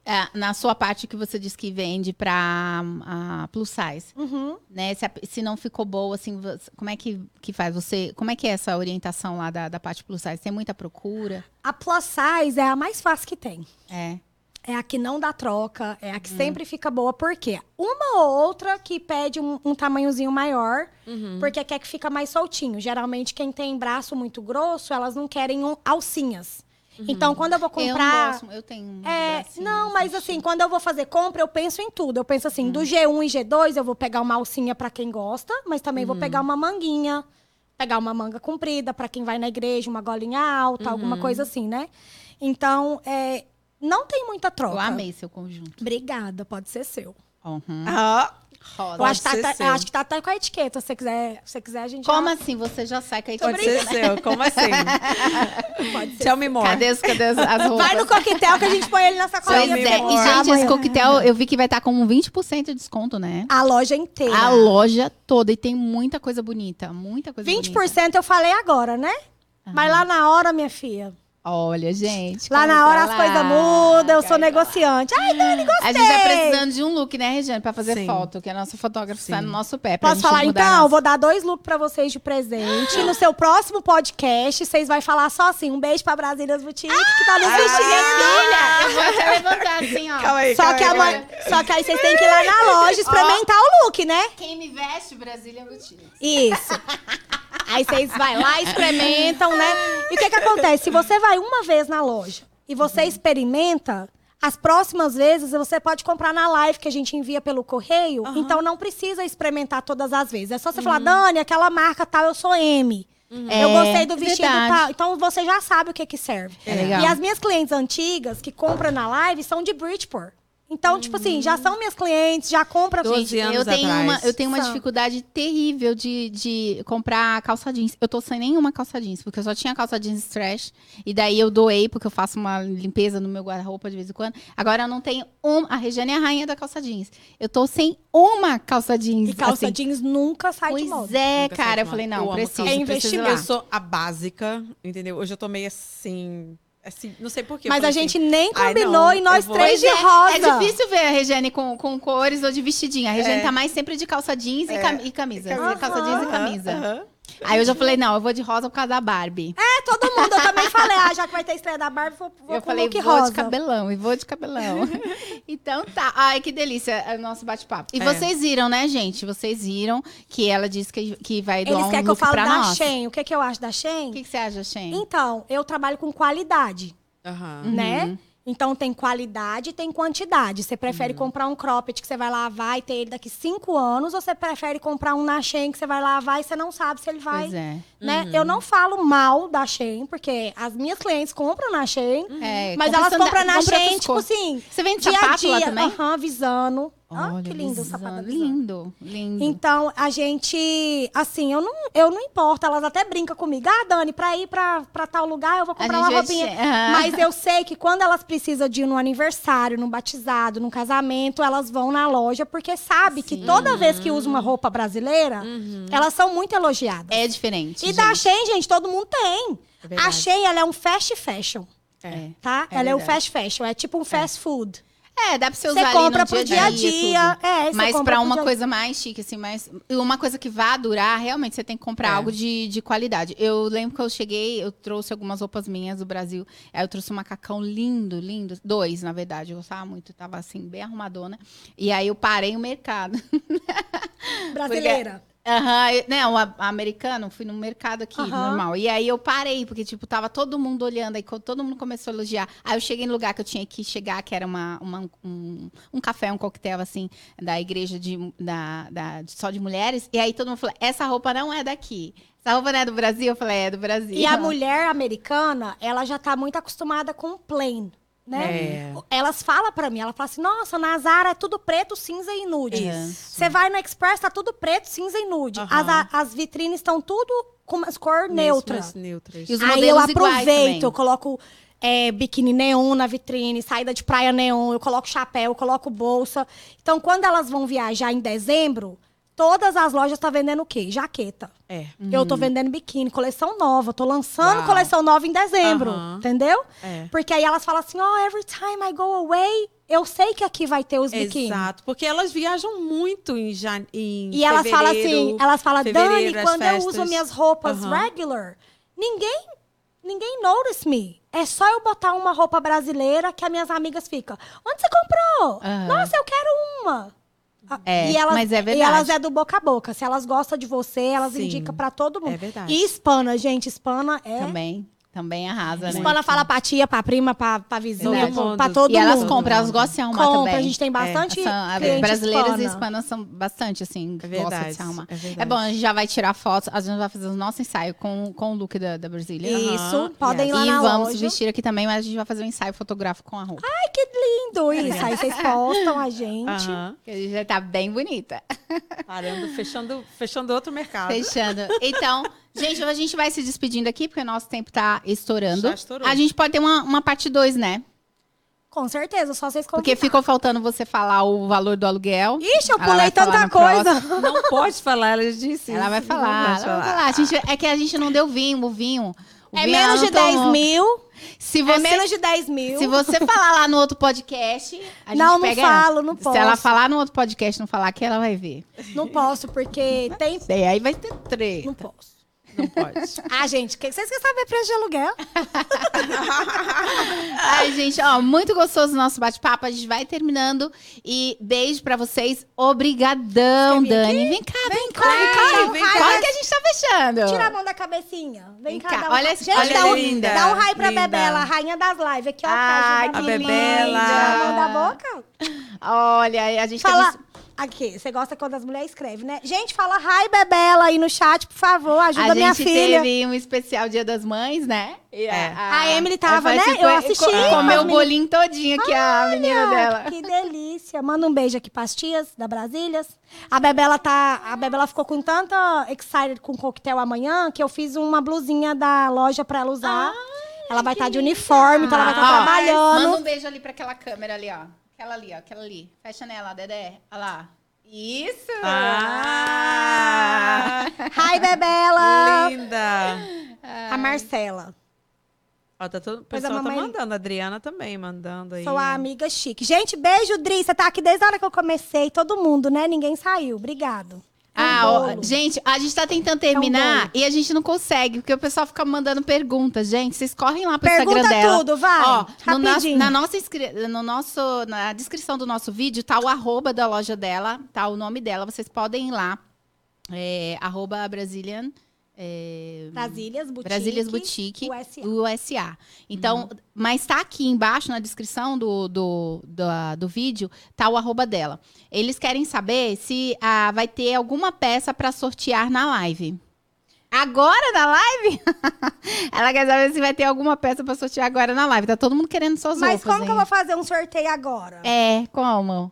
S2: é, na sua parte que você diz que vende pra hum, a plus size,
S3: Uhum.
S2: né? Se, se não ficou boa, assim, como é que, que faz? Você, como é que é essa orientação lá da, da parte plus size? Tem muita procura?
S3: A plus size é a mais fácil que tem.
S2: É.
S3: É a que não dá troca, é a que sempre fica boa. Por quê? Uma ou outra que pede um, um tamanhozinho maior,
S2: Uhum.
S3: porque quer que fica mais soltinho. Geralmente, quem tem braço muito grosso, elas não querem um- alcinhas. Então, quando eu vou
S2: Uhum. Eu não
S3: comprar.
S2: gosto, eu tenho
S3: É, não, mas assim, quando eu vou fazer compra, eu penso em tudo. Eu penso assim, do G1 e G2, eu vou pegar uma alcinha pra quem gosta, mas também vou pegar uma manguinha, pegar uma manga comprida pra quem vai na igreja, uma golinha alta, alguma
S2: Uhum.
S3: coisa assim, né? Então, é, não tem muita troca.
S2: Eu amei seu conjunto.
S3: Obrigada, pode ser seu.
S2: Uhum.
S1: Ah,
S2: Rosa.
S3: Eu
S1: Pode
S3: acho, que tá,
S1: ser
S3: tá- eu acho que tá até com a etiqueta. Se você quiser, se você quiser a gente
S2: Como
S3: já...
S2: assim? Você já sai com a
S1: pode
S2: etiqueta?
S1: ser seu, como assim?
S3: Pode ser.
S1: Tell me more.
S2: Cadê, os- cadê as, as roupas?
S3: Vai no coquetel que a gente põe ele na sacolinha.
S2: Pois é. E, gente, esse
S3: amanhã.
S2: coquetel, eu vi que vai estar com um 20% de desconto, né?
S3: A loja inteira.
S2: A loja toda. E tem muita coisa bonita. Muita coisa
S3: 20%
S2: bonita.
S3: eu falei agora, né? Mas lá na hora, minha filha.
S2: Olha, gente.
S3: Lá na
S2: tá
S3: hora as
S2: lá?
S3: coisas mudam, eu sou
S2: lá.
S3: negociante. Ai, Dani, gostei.
S2: A gente tá precisando de um look, né, Regiane? Pra fazer
S1: Sim.
S2: foto, que a nossa fotógrafa está
S1: Sim.
S2: no nosso pé. pra
S3: Posso falar então?
S2: nossa-
S3: Vou dar dois looks pra vocês de presente. No seu próximo podcast, vocês vão falar só assim: um beijo pra Brasílias Boutique, que tá nos
S2: Ah,
S3: vestindo.
S2: Filha, eu vou até levantar assim, ó.
S1: Calma aí,
S3: Só
S1: calma
S3: que,
S1: aí,
S3: mãe- só que aí vocês têm que ir lá na loja experimentar o look, né?
S2: Quem me veste, Brasília Boutique.
S3: Isso. Aí vocês vai lá, experimentam, né? E o que que acontece? Se você vai uma vez na loja e você experimenta, as próximas vezes você pode comprar na live que a gente envia pelo correio. Então não precisa experimentar todas as vezes. É só você falar, Dani, aquela marca tal, eu sou M. Eu
S2: É,
S3: gostei do vestido tal. Então você já sabe o que que serve.
S2: É.
S3: E as minhas clientes antigas que compram na live são de Bridgeport. Então, tipo assim, já são minhas clientes, já compram.
S1: Doze
S3: Gente,
S1: anos
S2: eu tenho
S1: atrás.
S2: uma, eu tenho uma
S3: São.
S2: dificuldade terrível de, de comprar calça jeans. Eu tô sem nenhuma calça jeans, porque eu só tinha calça jeans stretch. E daí eu doei, porque eu faço uma limpeza no meu guarda-roupa de vez em quando. Agora eu não tenho um. A Regiane é a rainha da calça jeans. Eu tô sem uma calça jeans.
S3: E calça
S2: assim.
S3: jeans nunca sai de
S2: Pois
S3: moda.
S2: é,
S1: Nunca
S2: cara.
S1: de
S2: Eu falei, não,
S1: Eu
S2: preciso.
S3: É investimento.
S1: Eu sou a básica, entendeu? Hoje eu tô meio assim. Assim não sei porquê.
S3: Mas a
S1: falei
S3: gente
S1: assim,
S3: nem combinou
S1: não,
S3: e nós três de
S2: é,
S3: rosa.
S2: É difícil ver a Regiane com, com cores ou de vestidinho. A Regiane
S1: É.
S2: tá mais sempre de calça jeans e,
S1: É.
S2: e camisa.
S3: Aham.
S2: Calça jeans e camisa.
S1: Aham.
S2: Aí eu já falei, não, eu vou de rosa por causa da Barbie.
S3: É, todo mundo. Eu também falei, ah, já que vai ter estreia da Barbie, vou, vou
S2: eu
S3: com
S2: falei,
S3: look
S2: vou
S3: rosa.
S2: de cabelão, e vou de cabelão. então tá. Ai, que delícia é o nosso bate-papo. E
S1: É.
S2: vocês viram, né, gente? Vocês viram que ela disse que, que vai doar
S3: Eles
S2: um
S3: querem que eu fale
S2: pra
S3: da
S2: nós.
S3: Shein. O que, que eu acho da Shein?
S2: O que, que você acha, Shen?
S3: Então, eu trabalho com qualidade,
S1: Aham.
S2: Uhum.
S3: né? Então tem qualidade e tem quantidade. Você
S2: Uhum.
S3: prefere comprar um cropped que você vai lavar e ter ele daqui cinco anos, ou você prefere comprar um na Shein que você vai lavar e você não sabe se ele vai.
S2: Pois é.
S3: Né? Eu não falo mal da Shein, porque as minhas clientes compram na Shein.
S2: É,
S3: Mas elas compram na
S2: compra
S3: Shein, tipo assim,
S2: Você vende
S3: dia a
S2: sapato lá
S3: dia,
S2: também?
S3: aham, visando. Olha que lindo o sapato da.
S2: Lindo, lindo.
S3: Então, a gente, assim, eu não, eu não importa, elas até brincam comigo. Ah, Dani, pra ir pra, pra tal lugar, eu vou comprar uma roupinha. Mas eu sei que quando elas precisam de ir no aniversário, num batizado, num casamento, elas vão na loja, porque sabe que toda vez que usa uma roupa brasileira, elas são muito elogiadas.
S2: É diferente.
S3: E da
S2: gente.
S3: Shein, gente, todo mundo tem.
S1: É
S3: a Shein, ela é um fast fashion,
S2: É.
S3: tá?
S2: É
S3: ela é um
S2: verdade.
S3: fast fashion, é tipo um fast food.
S2: É, dá pra você
S3: Você
S2: usar ali
S3: compra
S2: no
S3: pro
S2: dia a dia,
S3: dia a dia,
S2: tudo.
S3: é, você
S2: Mas pra
S3: pro
S2: uma
S3: dia
S2: coisa mais chique, assim, mais... Uma coisa que vá durar, realmente, você tem que comprar
S1: É.
S2: algo de, de qualidade. Eu lembro que eu cheguei, eu trouxe algumas roupas minhas do Brasil. Aí eu trouxe um macacão lindo, lindo. Dois, na verdade. Eu gostava muito. Tava, assim, bem arrumadona. E aí eu parei o mercado.
S3: Brasileira.
S2: Aham, eu- não, a, a americano, fui no mercado aqui,
S3: Aham.
S2: normal. E aí eu parei, porque, tipo, tava todo mundo olhando, aí todo mundo começou a elogiar. Aí eu cheguei no lugar que eu tinha que chegar, que era uma, uma- um, um café, um coquetel, assim, da igreja de, da, da- de- só de mulheres. E aí todo mundo falou, essa roupa não é daqui. Essa roupa não é do Brasil? Eu falei, é do Brasil.
S3: E a mulher americana, ela já tá muito acostumada com plain, né?
S1: É.
S3: Elas falam pra mim, ela fala assim, nossa, na Zara é tudo preto, cinza e nude.
S2: Isso.
S3: Você vai no Express, tá tudo preto, cinza e nude.
S1: Aham.
S3: As, as vitrines estão tudo com as cor neutra.
S1: Neutras.
S2: E os
S3: Aí eu aproveito, eu coloco é, biquíni neon na vitrine, saída de praia neon, eu coloco chapéu, eu coloco bolsa. Então, quando elas vão viajar em dezembro, todas as lojas estão vendendo o quê? Jaqueta.
S1: É.
S3: Eu tô vendendo biquíni, coleção nova. Tô lançando
S1: Uau.
S3: coleção nova em dezembro.
S1: Aham.
S3: Entendeu?
S1: É.
S3: Porque aí elas falam assim: oh, every time I go away, eu sei que aqui vai ter os biquíni.
S1: Exato, porque elas viajam muito em, jan... em
S3: E elas falam assim, elas falam, Dani, quando eu
S1: festas.
S3: uso minhas roupas
S1: Aham.
S3: regular, ninguém, ninguém notice me. É só eu botar uma roupa brasileira que as minhas amigas ficam. Onde você comprou?
S2: Aham.
S3: Nossa, eu quero uma. Ah,
S2: É,
S3: e elas,
S2: mas é
S3: E
S2: verdade.
S3: elas é do boca a boca. Se elas gostam de você, elas
S1: Sim,
S3: indicam pra todo mundo.
S1: é verdade.
S3: E hispana, gente, hispana é.
S2: Também, também arrasa, né?
S3: Hispana fala pra tia, pra prima, pra, pra vizinha,
S1: Verdade.
S3: pra, pra todo
S2: E elas
S3: mundo.
S2: compram, elas gostam de se arrumar
S3: Compra,
S2: também.
S3: a gente tem bastante
S2: São- brasileiras
S3: hispana.
S2: e hispanas são bastante, assim,
S1: É
S2: gostam de
S1: verdade,
S2: se arrumar.
S1: é verdade.
S2: É bom, a gente já vai tirar fotos, a gente vai fazer o nosso ensaio com, com o look da, da Brasília.
S3: Isso,
S1: Aham,
S3: podem ir
S1: yes.
S3: lá
S2: E
S3: na
S2: vamos
S3: loja.
S2: vestir aqui também, mas a gente vai fazer um ensaio fotográfico com a roupa.
S3: Ai, que lindo isso. Aí vocês postam a gente.
S2: Que a gente já tá bem bonita.
S1: Parando, fechando, fechando outro mercado.
S2: Fechando. Então, gente, a gente vai se despedindo aqui, porque o nosso tempo tá estourando.
S1: Já estourou.
S2: A gente pode ter uma, uma parte 2, né?
S3: Com certeza, só vocês
S2: Porque ficou faltando você falar o valor do aluguel.
S3: Ixi, eu pulei
S2: falar
S3: tanta coisa.
S1: Não pode falar, ela disse
S2: Ela vai falar,
S1: Não
S2: ela vai falar. A gente- é que a gente não deu vinho, o vinho. o
S3: É
S2: vinho
S3: menos de
S2: não
S3: 10
S2: tomou.
S3: mil.
S2: Se você,
S3: É menos de 10 mil.
S2: se você falar lá no outro podcast, a gente
S3: Não, não
S2: pega
S3: falo,
S2: ela.
S3: não
S2: Se ela
S3: posso.
S2: falar no outro podcast e não falar aqui, ela vai ver.
S3: Não posso, porque tem...
S2: É, aí vai ter três.
S3: Não posso.
S1: Não pode.
S3: Ah, gente, que- vocês querem saber preço de aluguel?
S2: Ai, gente, ó, muito gostoso o nosso bate-papo. A gente vai terminando. E beijo pra vocês. Obrigadão, Dani.
S3: aqui?
S2: Vem cá, vem,
S3: vem cá,
S2: Vem
S3: vem.
S2: Olha que a gente tá fechando.
S3: Tira a mão da cabecinha. Vem,
S2: Vem
S3: cá,
S2: cá,
S3: dá um...
S2: olha esse-
S3: Gente,
S2: olha
S3: dá um,
S1: linda,
S3: dá um raio pra
S1: linda.
S3: Bebela, a rainha das lives. Aqui, ó.
S2: Ai,
S3: pra
S2: que
S3: ajudar.
S1: Bebela.
S3: Tira a mão da boca.
S2: Olha, a gente tá
S3: Fala...
S2: tem
S3: Aqui, você gosta quando as mulheres escrevem, né? Gente, fala hi, Bebela aí no chat, por favor. Ajuda
S2: a
S3: minha
S2: gente
S3: filha.
S2: teve um especial Dia das Mães, né? E
S1: É.
S3: A Emily tava, né?
S2: participou
S3: Eu assisti.
S2: co- Comeu o bolinho todinho aqui, a menina dela.
S3: Que delícia. Manda um beijo aqui pras tias da Brasílias. A Bebela tá. A Bebela ficou com tanta excited com o coquetel amanhã que eu fiz uma blusinha da loja pra ela usar. ela vai estar de uniforme, então ela vai estar
S2: Ó,
S3: trabalhando.
S2: Manda um beijo ali pra aquela câmera ali, ó. Aquela ali, ó. Aquela ali. Fecha nela, Dedé. Olha lá. Isso!
S1: Ah!
S3: Hi, Bebela!
S1: Linda!
S3: A Marcela.
S1: Ó, tá todo, o pessoal tá
S3: mamãe-
S1: mandando. A Adriana também mandando aí.
S3: Sou a amiga chique. Gente, beijo, Dri. Você tá aqui desde a hora que eu comecei. Todo mundo, né? Ninguém saiu. Obrigado. É um
S2: Ah, ó, gente, a gente tá tentando terminar
S3: bolo.
S2: e a gente não consegue, porque o pessoal fica mandando perguntas. Gente, vocês correm lá pro
S3: Pergunta
S2: Instagram dela.
S3: tudo, vai.
S2: Ó, no nosso, na, nossa no nosso, na descrição do nosso vídeo tá o arroba da loja dela, tá o nome dela. Vocês podem ir lá. É, arroba Brazilian. É,
S3: Brasílias Boutique.
S2: Brasílias Boutique,
S3: USA.
S2: USA. Então, mas tá aqui embaixo na descrição do, do, do, do vídeo, tá o arroba dela. Eles querem saber se ah, vai ter alguma peça para sortear na live. Agora na live? Ela quer saber se vai ter alguma peça para sortear agora na live. Tá todo mundo querendo suas
S3: Mas como que eu vou fazer um sorteio agora?
S2: É, como?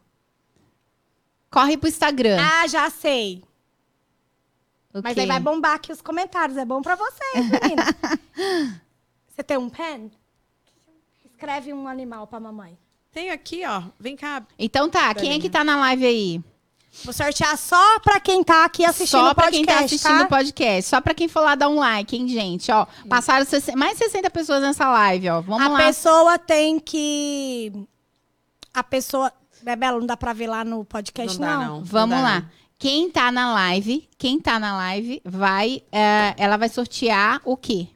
S2: Corre pro Instagram.
S3: Ah, já sei.
S2: O
S3: Mas
S2: quê?
S3: aí vai bombar aqui os comentários. É bom pra vocês, menina. Você tem um pen? Escreve um animal pra mamãe.
S1: Tenho aqui, ó. Vem cá.
S2: Então tá, quem é que tá na live aí?
S3: Vou sortear só pra quem tá aqui assistindo
S2: Só
S3: o
S2: pra
S3: podcast,
S2: quem tá assistindo
S3: tá?
S2: o podcast. Só pra quem for lá dar um like, hein, gente? Ó, passaram 60 mais de 60 pessoas nessa live, ó. Vamos
S3: a
S2: lá.
S3: pessoa tem que... A pessoa... Bebela, não dá pra ver lá no podcast,
S1: Não dá,
S3: não.
S1: não.
S2: Vamos
S1: dá,
S2: lá.
S1: não.
S2: Quem tá na live, quem tá na live, vai. é, ela vai sortear o quê?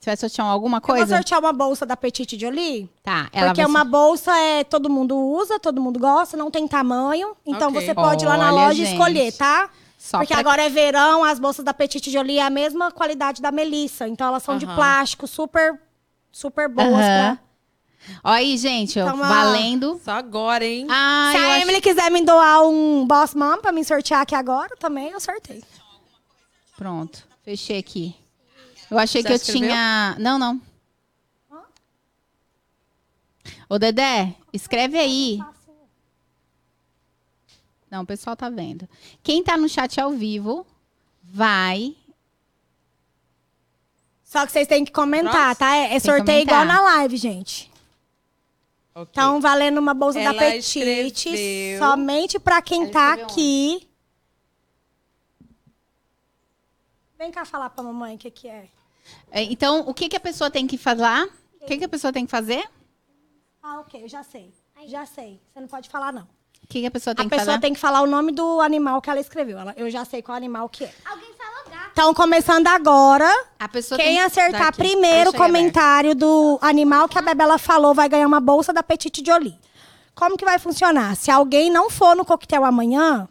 S2: Você vai sortear alguma
S3: Eu vou
S2: coisa?
S3: sortear uma bolsa da Petite Jolie.
S2: Tá, ela
S3: porque
S2: vai.
S3: uma bolsa é todo mundo usa, todo mundo gosta, não tem tamanho. Então
S1: Ok.
S3: você pode ir lá na
S2: Olha,
S3: loja e
S2: gente.
S3: escolher, tá?
S2: Só
S3: porque
S2: pra-
S3: agora é verão, as bolsas da Petite Jolie é a mesma qualidade da Melissa. Então elas são de plástico, super, super boas
S2: Aham.
S3: pra...
S2: Ó aí, gente, ó, valendo.
S1: Só agora, hein?
S2: Ah,
S3: Se
S2: eu
S3: a
S2: acho-
S3: Emily quiser me doar um Boss Mom pra me sortear aqui agora, também eu sorteio.
S2: Pronto, fechei aqui. Eu achei
S1: Já
S2: que eu
S1: escreveu?
S2: tinha. Não, não. Ô, Dedé, escreve aí. Não, o pessoal tá vendo. Quem tá no chat ao vivo vai.
S3: Só que vocês têm que comentar,
S1: Próximo.
S3: tá? É, é
S2: que
S3: sorteio
S2: comentar.
S3: igual na live, gente.
S1: Ok.
S3: Então, valendo uma bolsa da
S1: Ela
S3: Petite,
S1: escreveu-
S3: somente pra quem
S2: Ela
S3: tá
S2: escreveu
S3: aqui. Vem cá falar pra mamãe o que que é.
S2: É, Então, o que, que a pessoa tem que fazer? O que, que a pessoa tem que fazer?
S3: Ah, ok, eu já sei. Já sei. Você não pode falar, não.
S2: O que, que a pessoa tem
S3: a
S2: que
S3: pessoa
S2: fazer?
S3: tem que falar o nome do animal que ela escreveu. Ela- eu já sei qual animal que é.
S4: Alguém
S3: Então, começando agora,
S2: A pessoa
S3: quem
S2: tem
S3: acertar
S1: Daqui.
S3: primeiro o comentário do animal que a Bebela falou vai ganhar uma bolsa da Petite Jolie. Como que vai funcionar? Se alguém não for no coquetel amanhã,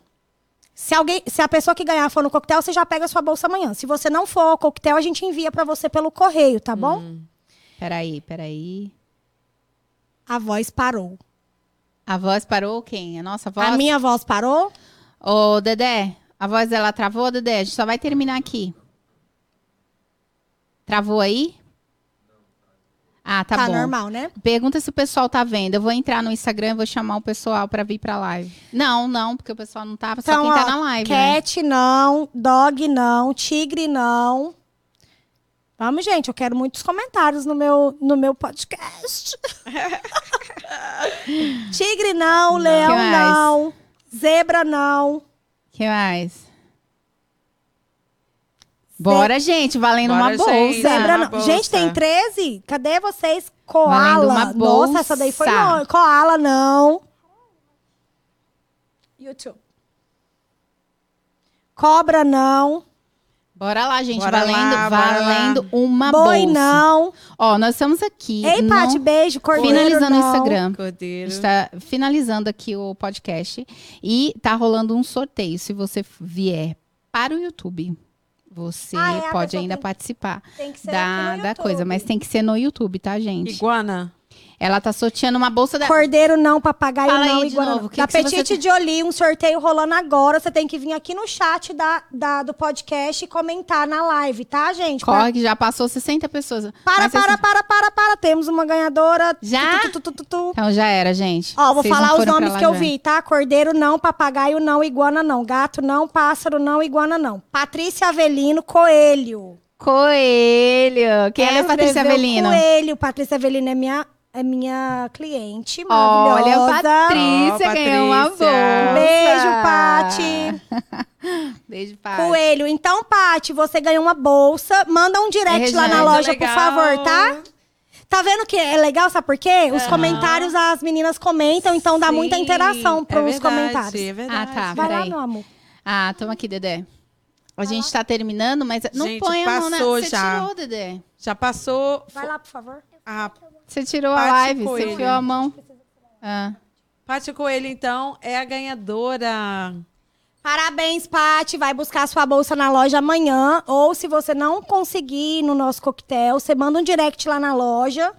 S3: se, alguém, se a pessoa que ganhar for no coquetel, você já pega a sua bolsa amanhã. Se você não for ao coquetel, a gente envia pra você pelo correio, tá bom?
S2: Hum. Peraí, peraí.
S3: A voz parou.
S2: A voz parou quem? A nossa voz?
S3: A minha voz parou?
S2: Ô, Dedé, a voz dela travou, Dedé? A gente só vai terminar aqui. Travou aí? Ah, tá,
S3: Tá,
S2: bom.
S3: normal, né?
S2: Pergunta se o pessoal tá vendo. Eu vou entrar no Instagram e vou chamar o pessoal pra vir pra live. Não, não, porque o pessoal não tava, só
S3: Então,
S2: quem tá
S3: ó,
S2: na live, né?
S3: cat não, dog não, tigre não. Vamos, gente, eu quero muitos comentários no meu, no meu podcast. tigre não, leão não, zebra não.
S2: Que mais? Bora, gente, valendo
S1: Bora,
S2: uma bolsa.
S1: gente.
S3: Zebra
S1: uma bolsa.
S3: Gente, tem 13? Cadê vocês? Koala.
S2: uma
S3: Nossa, essa daí foi
S2: bolsa.
S3: longe. Koala não. YouTube. Cobra não.
S2: Bora lá, gente,
S1: Bora
S2: valendo,
S1: lá,
S2: valendo uma
S3: Boi
S2: bolsa.
S3: não.
S2: Ó, nós estamos aqui.
S3: Ei,
S2: no-
S3: Paty, beijo. Cordeiro
S2: finalizando o. Instagram. A
S1: Cordeiro.
S2: gente tá finalizando aqui o podcast e tá rolando um sorteio. Se você vier para o YouTube, você
S3: Ah, é,
S2: pode ainda
S3: tem-
S2: participar
S3: Tem que ser
S2: da, da coisa, mas tem que ser no YouTube, tá, gente?
S1: Iguana.
S2: Ela tá sorteando uma bolsa da.
S3: Cordeiro não, papagaio
S2: Fala
S3: não,
S2: aí de
S3: iguana
S2: novo, que
S3: da
S2: que você-
S3: Petite Jolie, um sorteio rolando agora. Você tem que vir aqui no chat da, da- do podcast e comentar na live, tá, gente? Pra-
S2: Corre, que já passou 60 pessoas.
S3: Para, para,
S2: vocês-
S3: para, para, para. Temos uma ganhadora.
S2: Já?
S3: Tu, tu, tu.
S2: Então já era, gente.
S3: Ó, vou
S2: Vocês
S3: falar os
S2: pra
S3: nomes que eu
S2: já.
S3: vi, tá? Cordeiro não, papagaio não, iguana não. Gato não, pássaro não, iguana não. Patrícia Avelino, coelho.
S2: Coelho. Quem é a
S3: Ela
S2: Patrícia Avelino?
S3: Coelho. Patrícia Avelino é minha, é minha cliente
S2: Olha,
S3: maravilhosa.
S2: Patrícia
S1: Ó,
S2: ganhou uma bolsa.
S3: Beijo, Pati.
S2: Beijo, Pati.
S3: Coelho. Então, Pati, você ganhou uma bolsa. Manda um direct
S2: É,
S3: lá na loja, por
S1: Legal.
S3: favor, tá? Tá vendo que é legal, sabe por quê? Os
S1: Aham.
S3: comentários as meninas comentam, então dá muita
S1: Sim,
S3: interação
S1: é
S3: pros
S1: verdade,
S3: comentários.
S1: É verdade.
S2: Ah, tá.
S3: Vai lá,
S2: Peraí.
S3: meu amor.
S2: Ah, tamo aqui, Dedé. A gente tá terminando, mas não
S1: Gente,
S2: põe a mão na...
S1: passou
S2: Você
S1: já.
S2: tirou, Dedé.
S1: Já passou
S3: Vai lá, por favor.
S1: a
S2: Você tirou a live, você
S1: Coelho.
S2: enfiou a mão. Ah.
S1: Paty Coelho, então, é a ganhadora.
S3: Parabéns, Pati. Vai buscar sua bolsa na loja amanhã. Ou se você não conseguir ir no nosso coquetel, você manda um direct lá na loja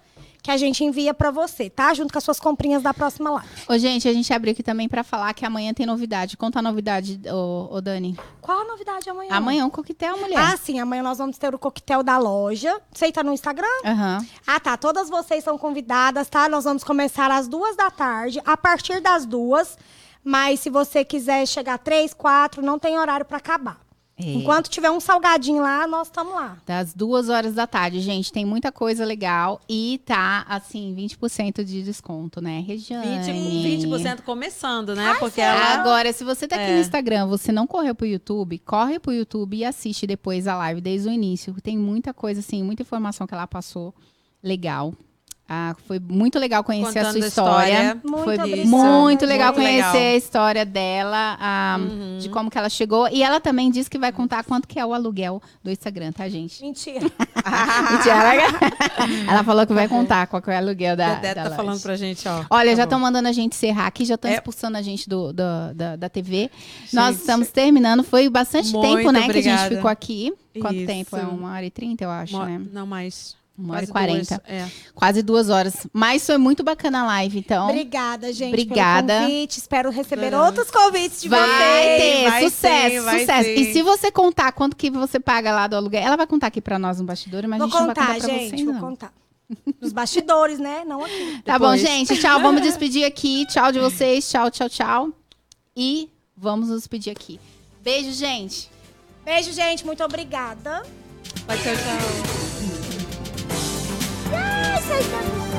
S3: que a gente envia pra você, tá? Junto com as suas comprinhas da próxima live.
S2: Ô, gente, a gente abriu aqui também pra falar que amanhã tem novidade. Conta a novidade, ô, ô Dani.
S3: Qual a novidade amanhã?
S2: Amanhã um coquetel, mulher.
S3: Ah, sim. Amanhã nós vamos ter o coquetel da loja. Você tá no Instagram?
S2: Aham.
S3: Ah, tá. Todas vocês são convidadas, tá? Nós vamos começar às duas da tarde. A partir das duas, Mas se você quiser chegar três, quatro, não tem horário para acabar.
S2: É.
S3: Enquanto tiver um salgadinho lá, nós estamos lá.
S2: Das duas horas da tarde, gente, tem muita coisa legal e tá, assim, 20% de desconto, né, Regiane?
S1: 20%, 20 começando, né? Porque ela.
S2: Agora, se você tá aqui
S1: É.
S2: no Instagram, você não correu pro YouTube, corre pro YouTube e assiste depois a live desde o início. Tem muita coisa, assim, muita informação que ela passou legal. Ah, foi muito legal conhecer a
S1: Contando
S2: sua
S1: a
S2: história.
S1: história.
S3: Muito
S2: Foi
S3: obrigada.
S2: muito legal
S1: Muito
S2: conhecer
S1: legal.
S2: a história dela, ah,
S1: Uhum.
S2: de como que ela chegou. E ela também disse que vai contar quanto que é o aluguel do Instagram, tá, gente?
S3: Mentira.
S2: Mentira, ela- ela falou que vai contar qual que é o aluguel da,
S1: Dedé
S2: da
S1: tá
S2: loja.
S1: falando pra gente, ó.
S2: Olha,
S1: Tá
S2: já estão mandando a gente encerrar aqui, já estão
S1: É.
S2: expulsando a gente do, do- da, da TV. Nós
S1: Gente.
S2: estamos terminando. Foi bastante
S1: Muito
S2: tempo, né, que a
S1: obrigada.
S2: gente ficou aqui. Quanto
S1: Isso.
S2: tempo? É uma hora e trinta, eu acho,
S1: Uma-
S2: né?
S1: Não mais.
S2: Uma hora e
S1: Quase
S2: quarenta.
S1: É.
S2: Quase duas horas. Mas foi muito bacana a live, então.
S3: Obrigada, gente,
S2: Obrigada.
S3: pelo convite. Espero receber
S1: Esperamos.
S3: outros convites de
S2: Vai
S3: vocês.
S2: ter,
S1: vai
S2: sucesso,
S1: vai
S2: sucesso. E se você contar quanto que você paga lá do aluguel, ela vai contar aqui pra nós no bastidor, mas
S3: Vou
S2: a gente não vai
S3: contar,
S2: contar pra
S3: gente,
S2: vocês,
S3: vou
S2: não.
S3: contar. Nos bastidores, né? Não aqui.
S2: Tá bom,
S1: Depois.
S2: gente. Tchau. Vamos despedir aqui. Tchau de vocês. Tchau, tchau, tchau. E vamos nos despedir aqui. Beijo, gente.
S3: Beijo, gente. Muito obrigada.
S1: Vai, tchau, tchau. 咲いた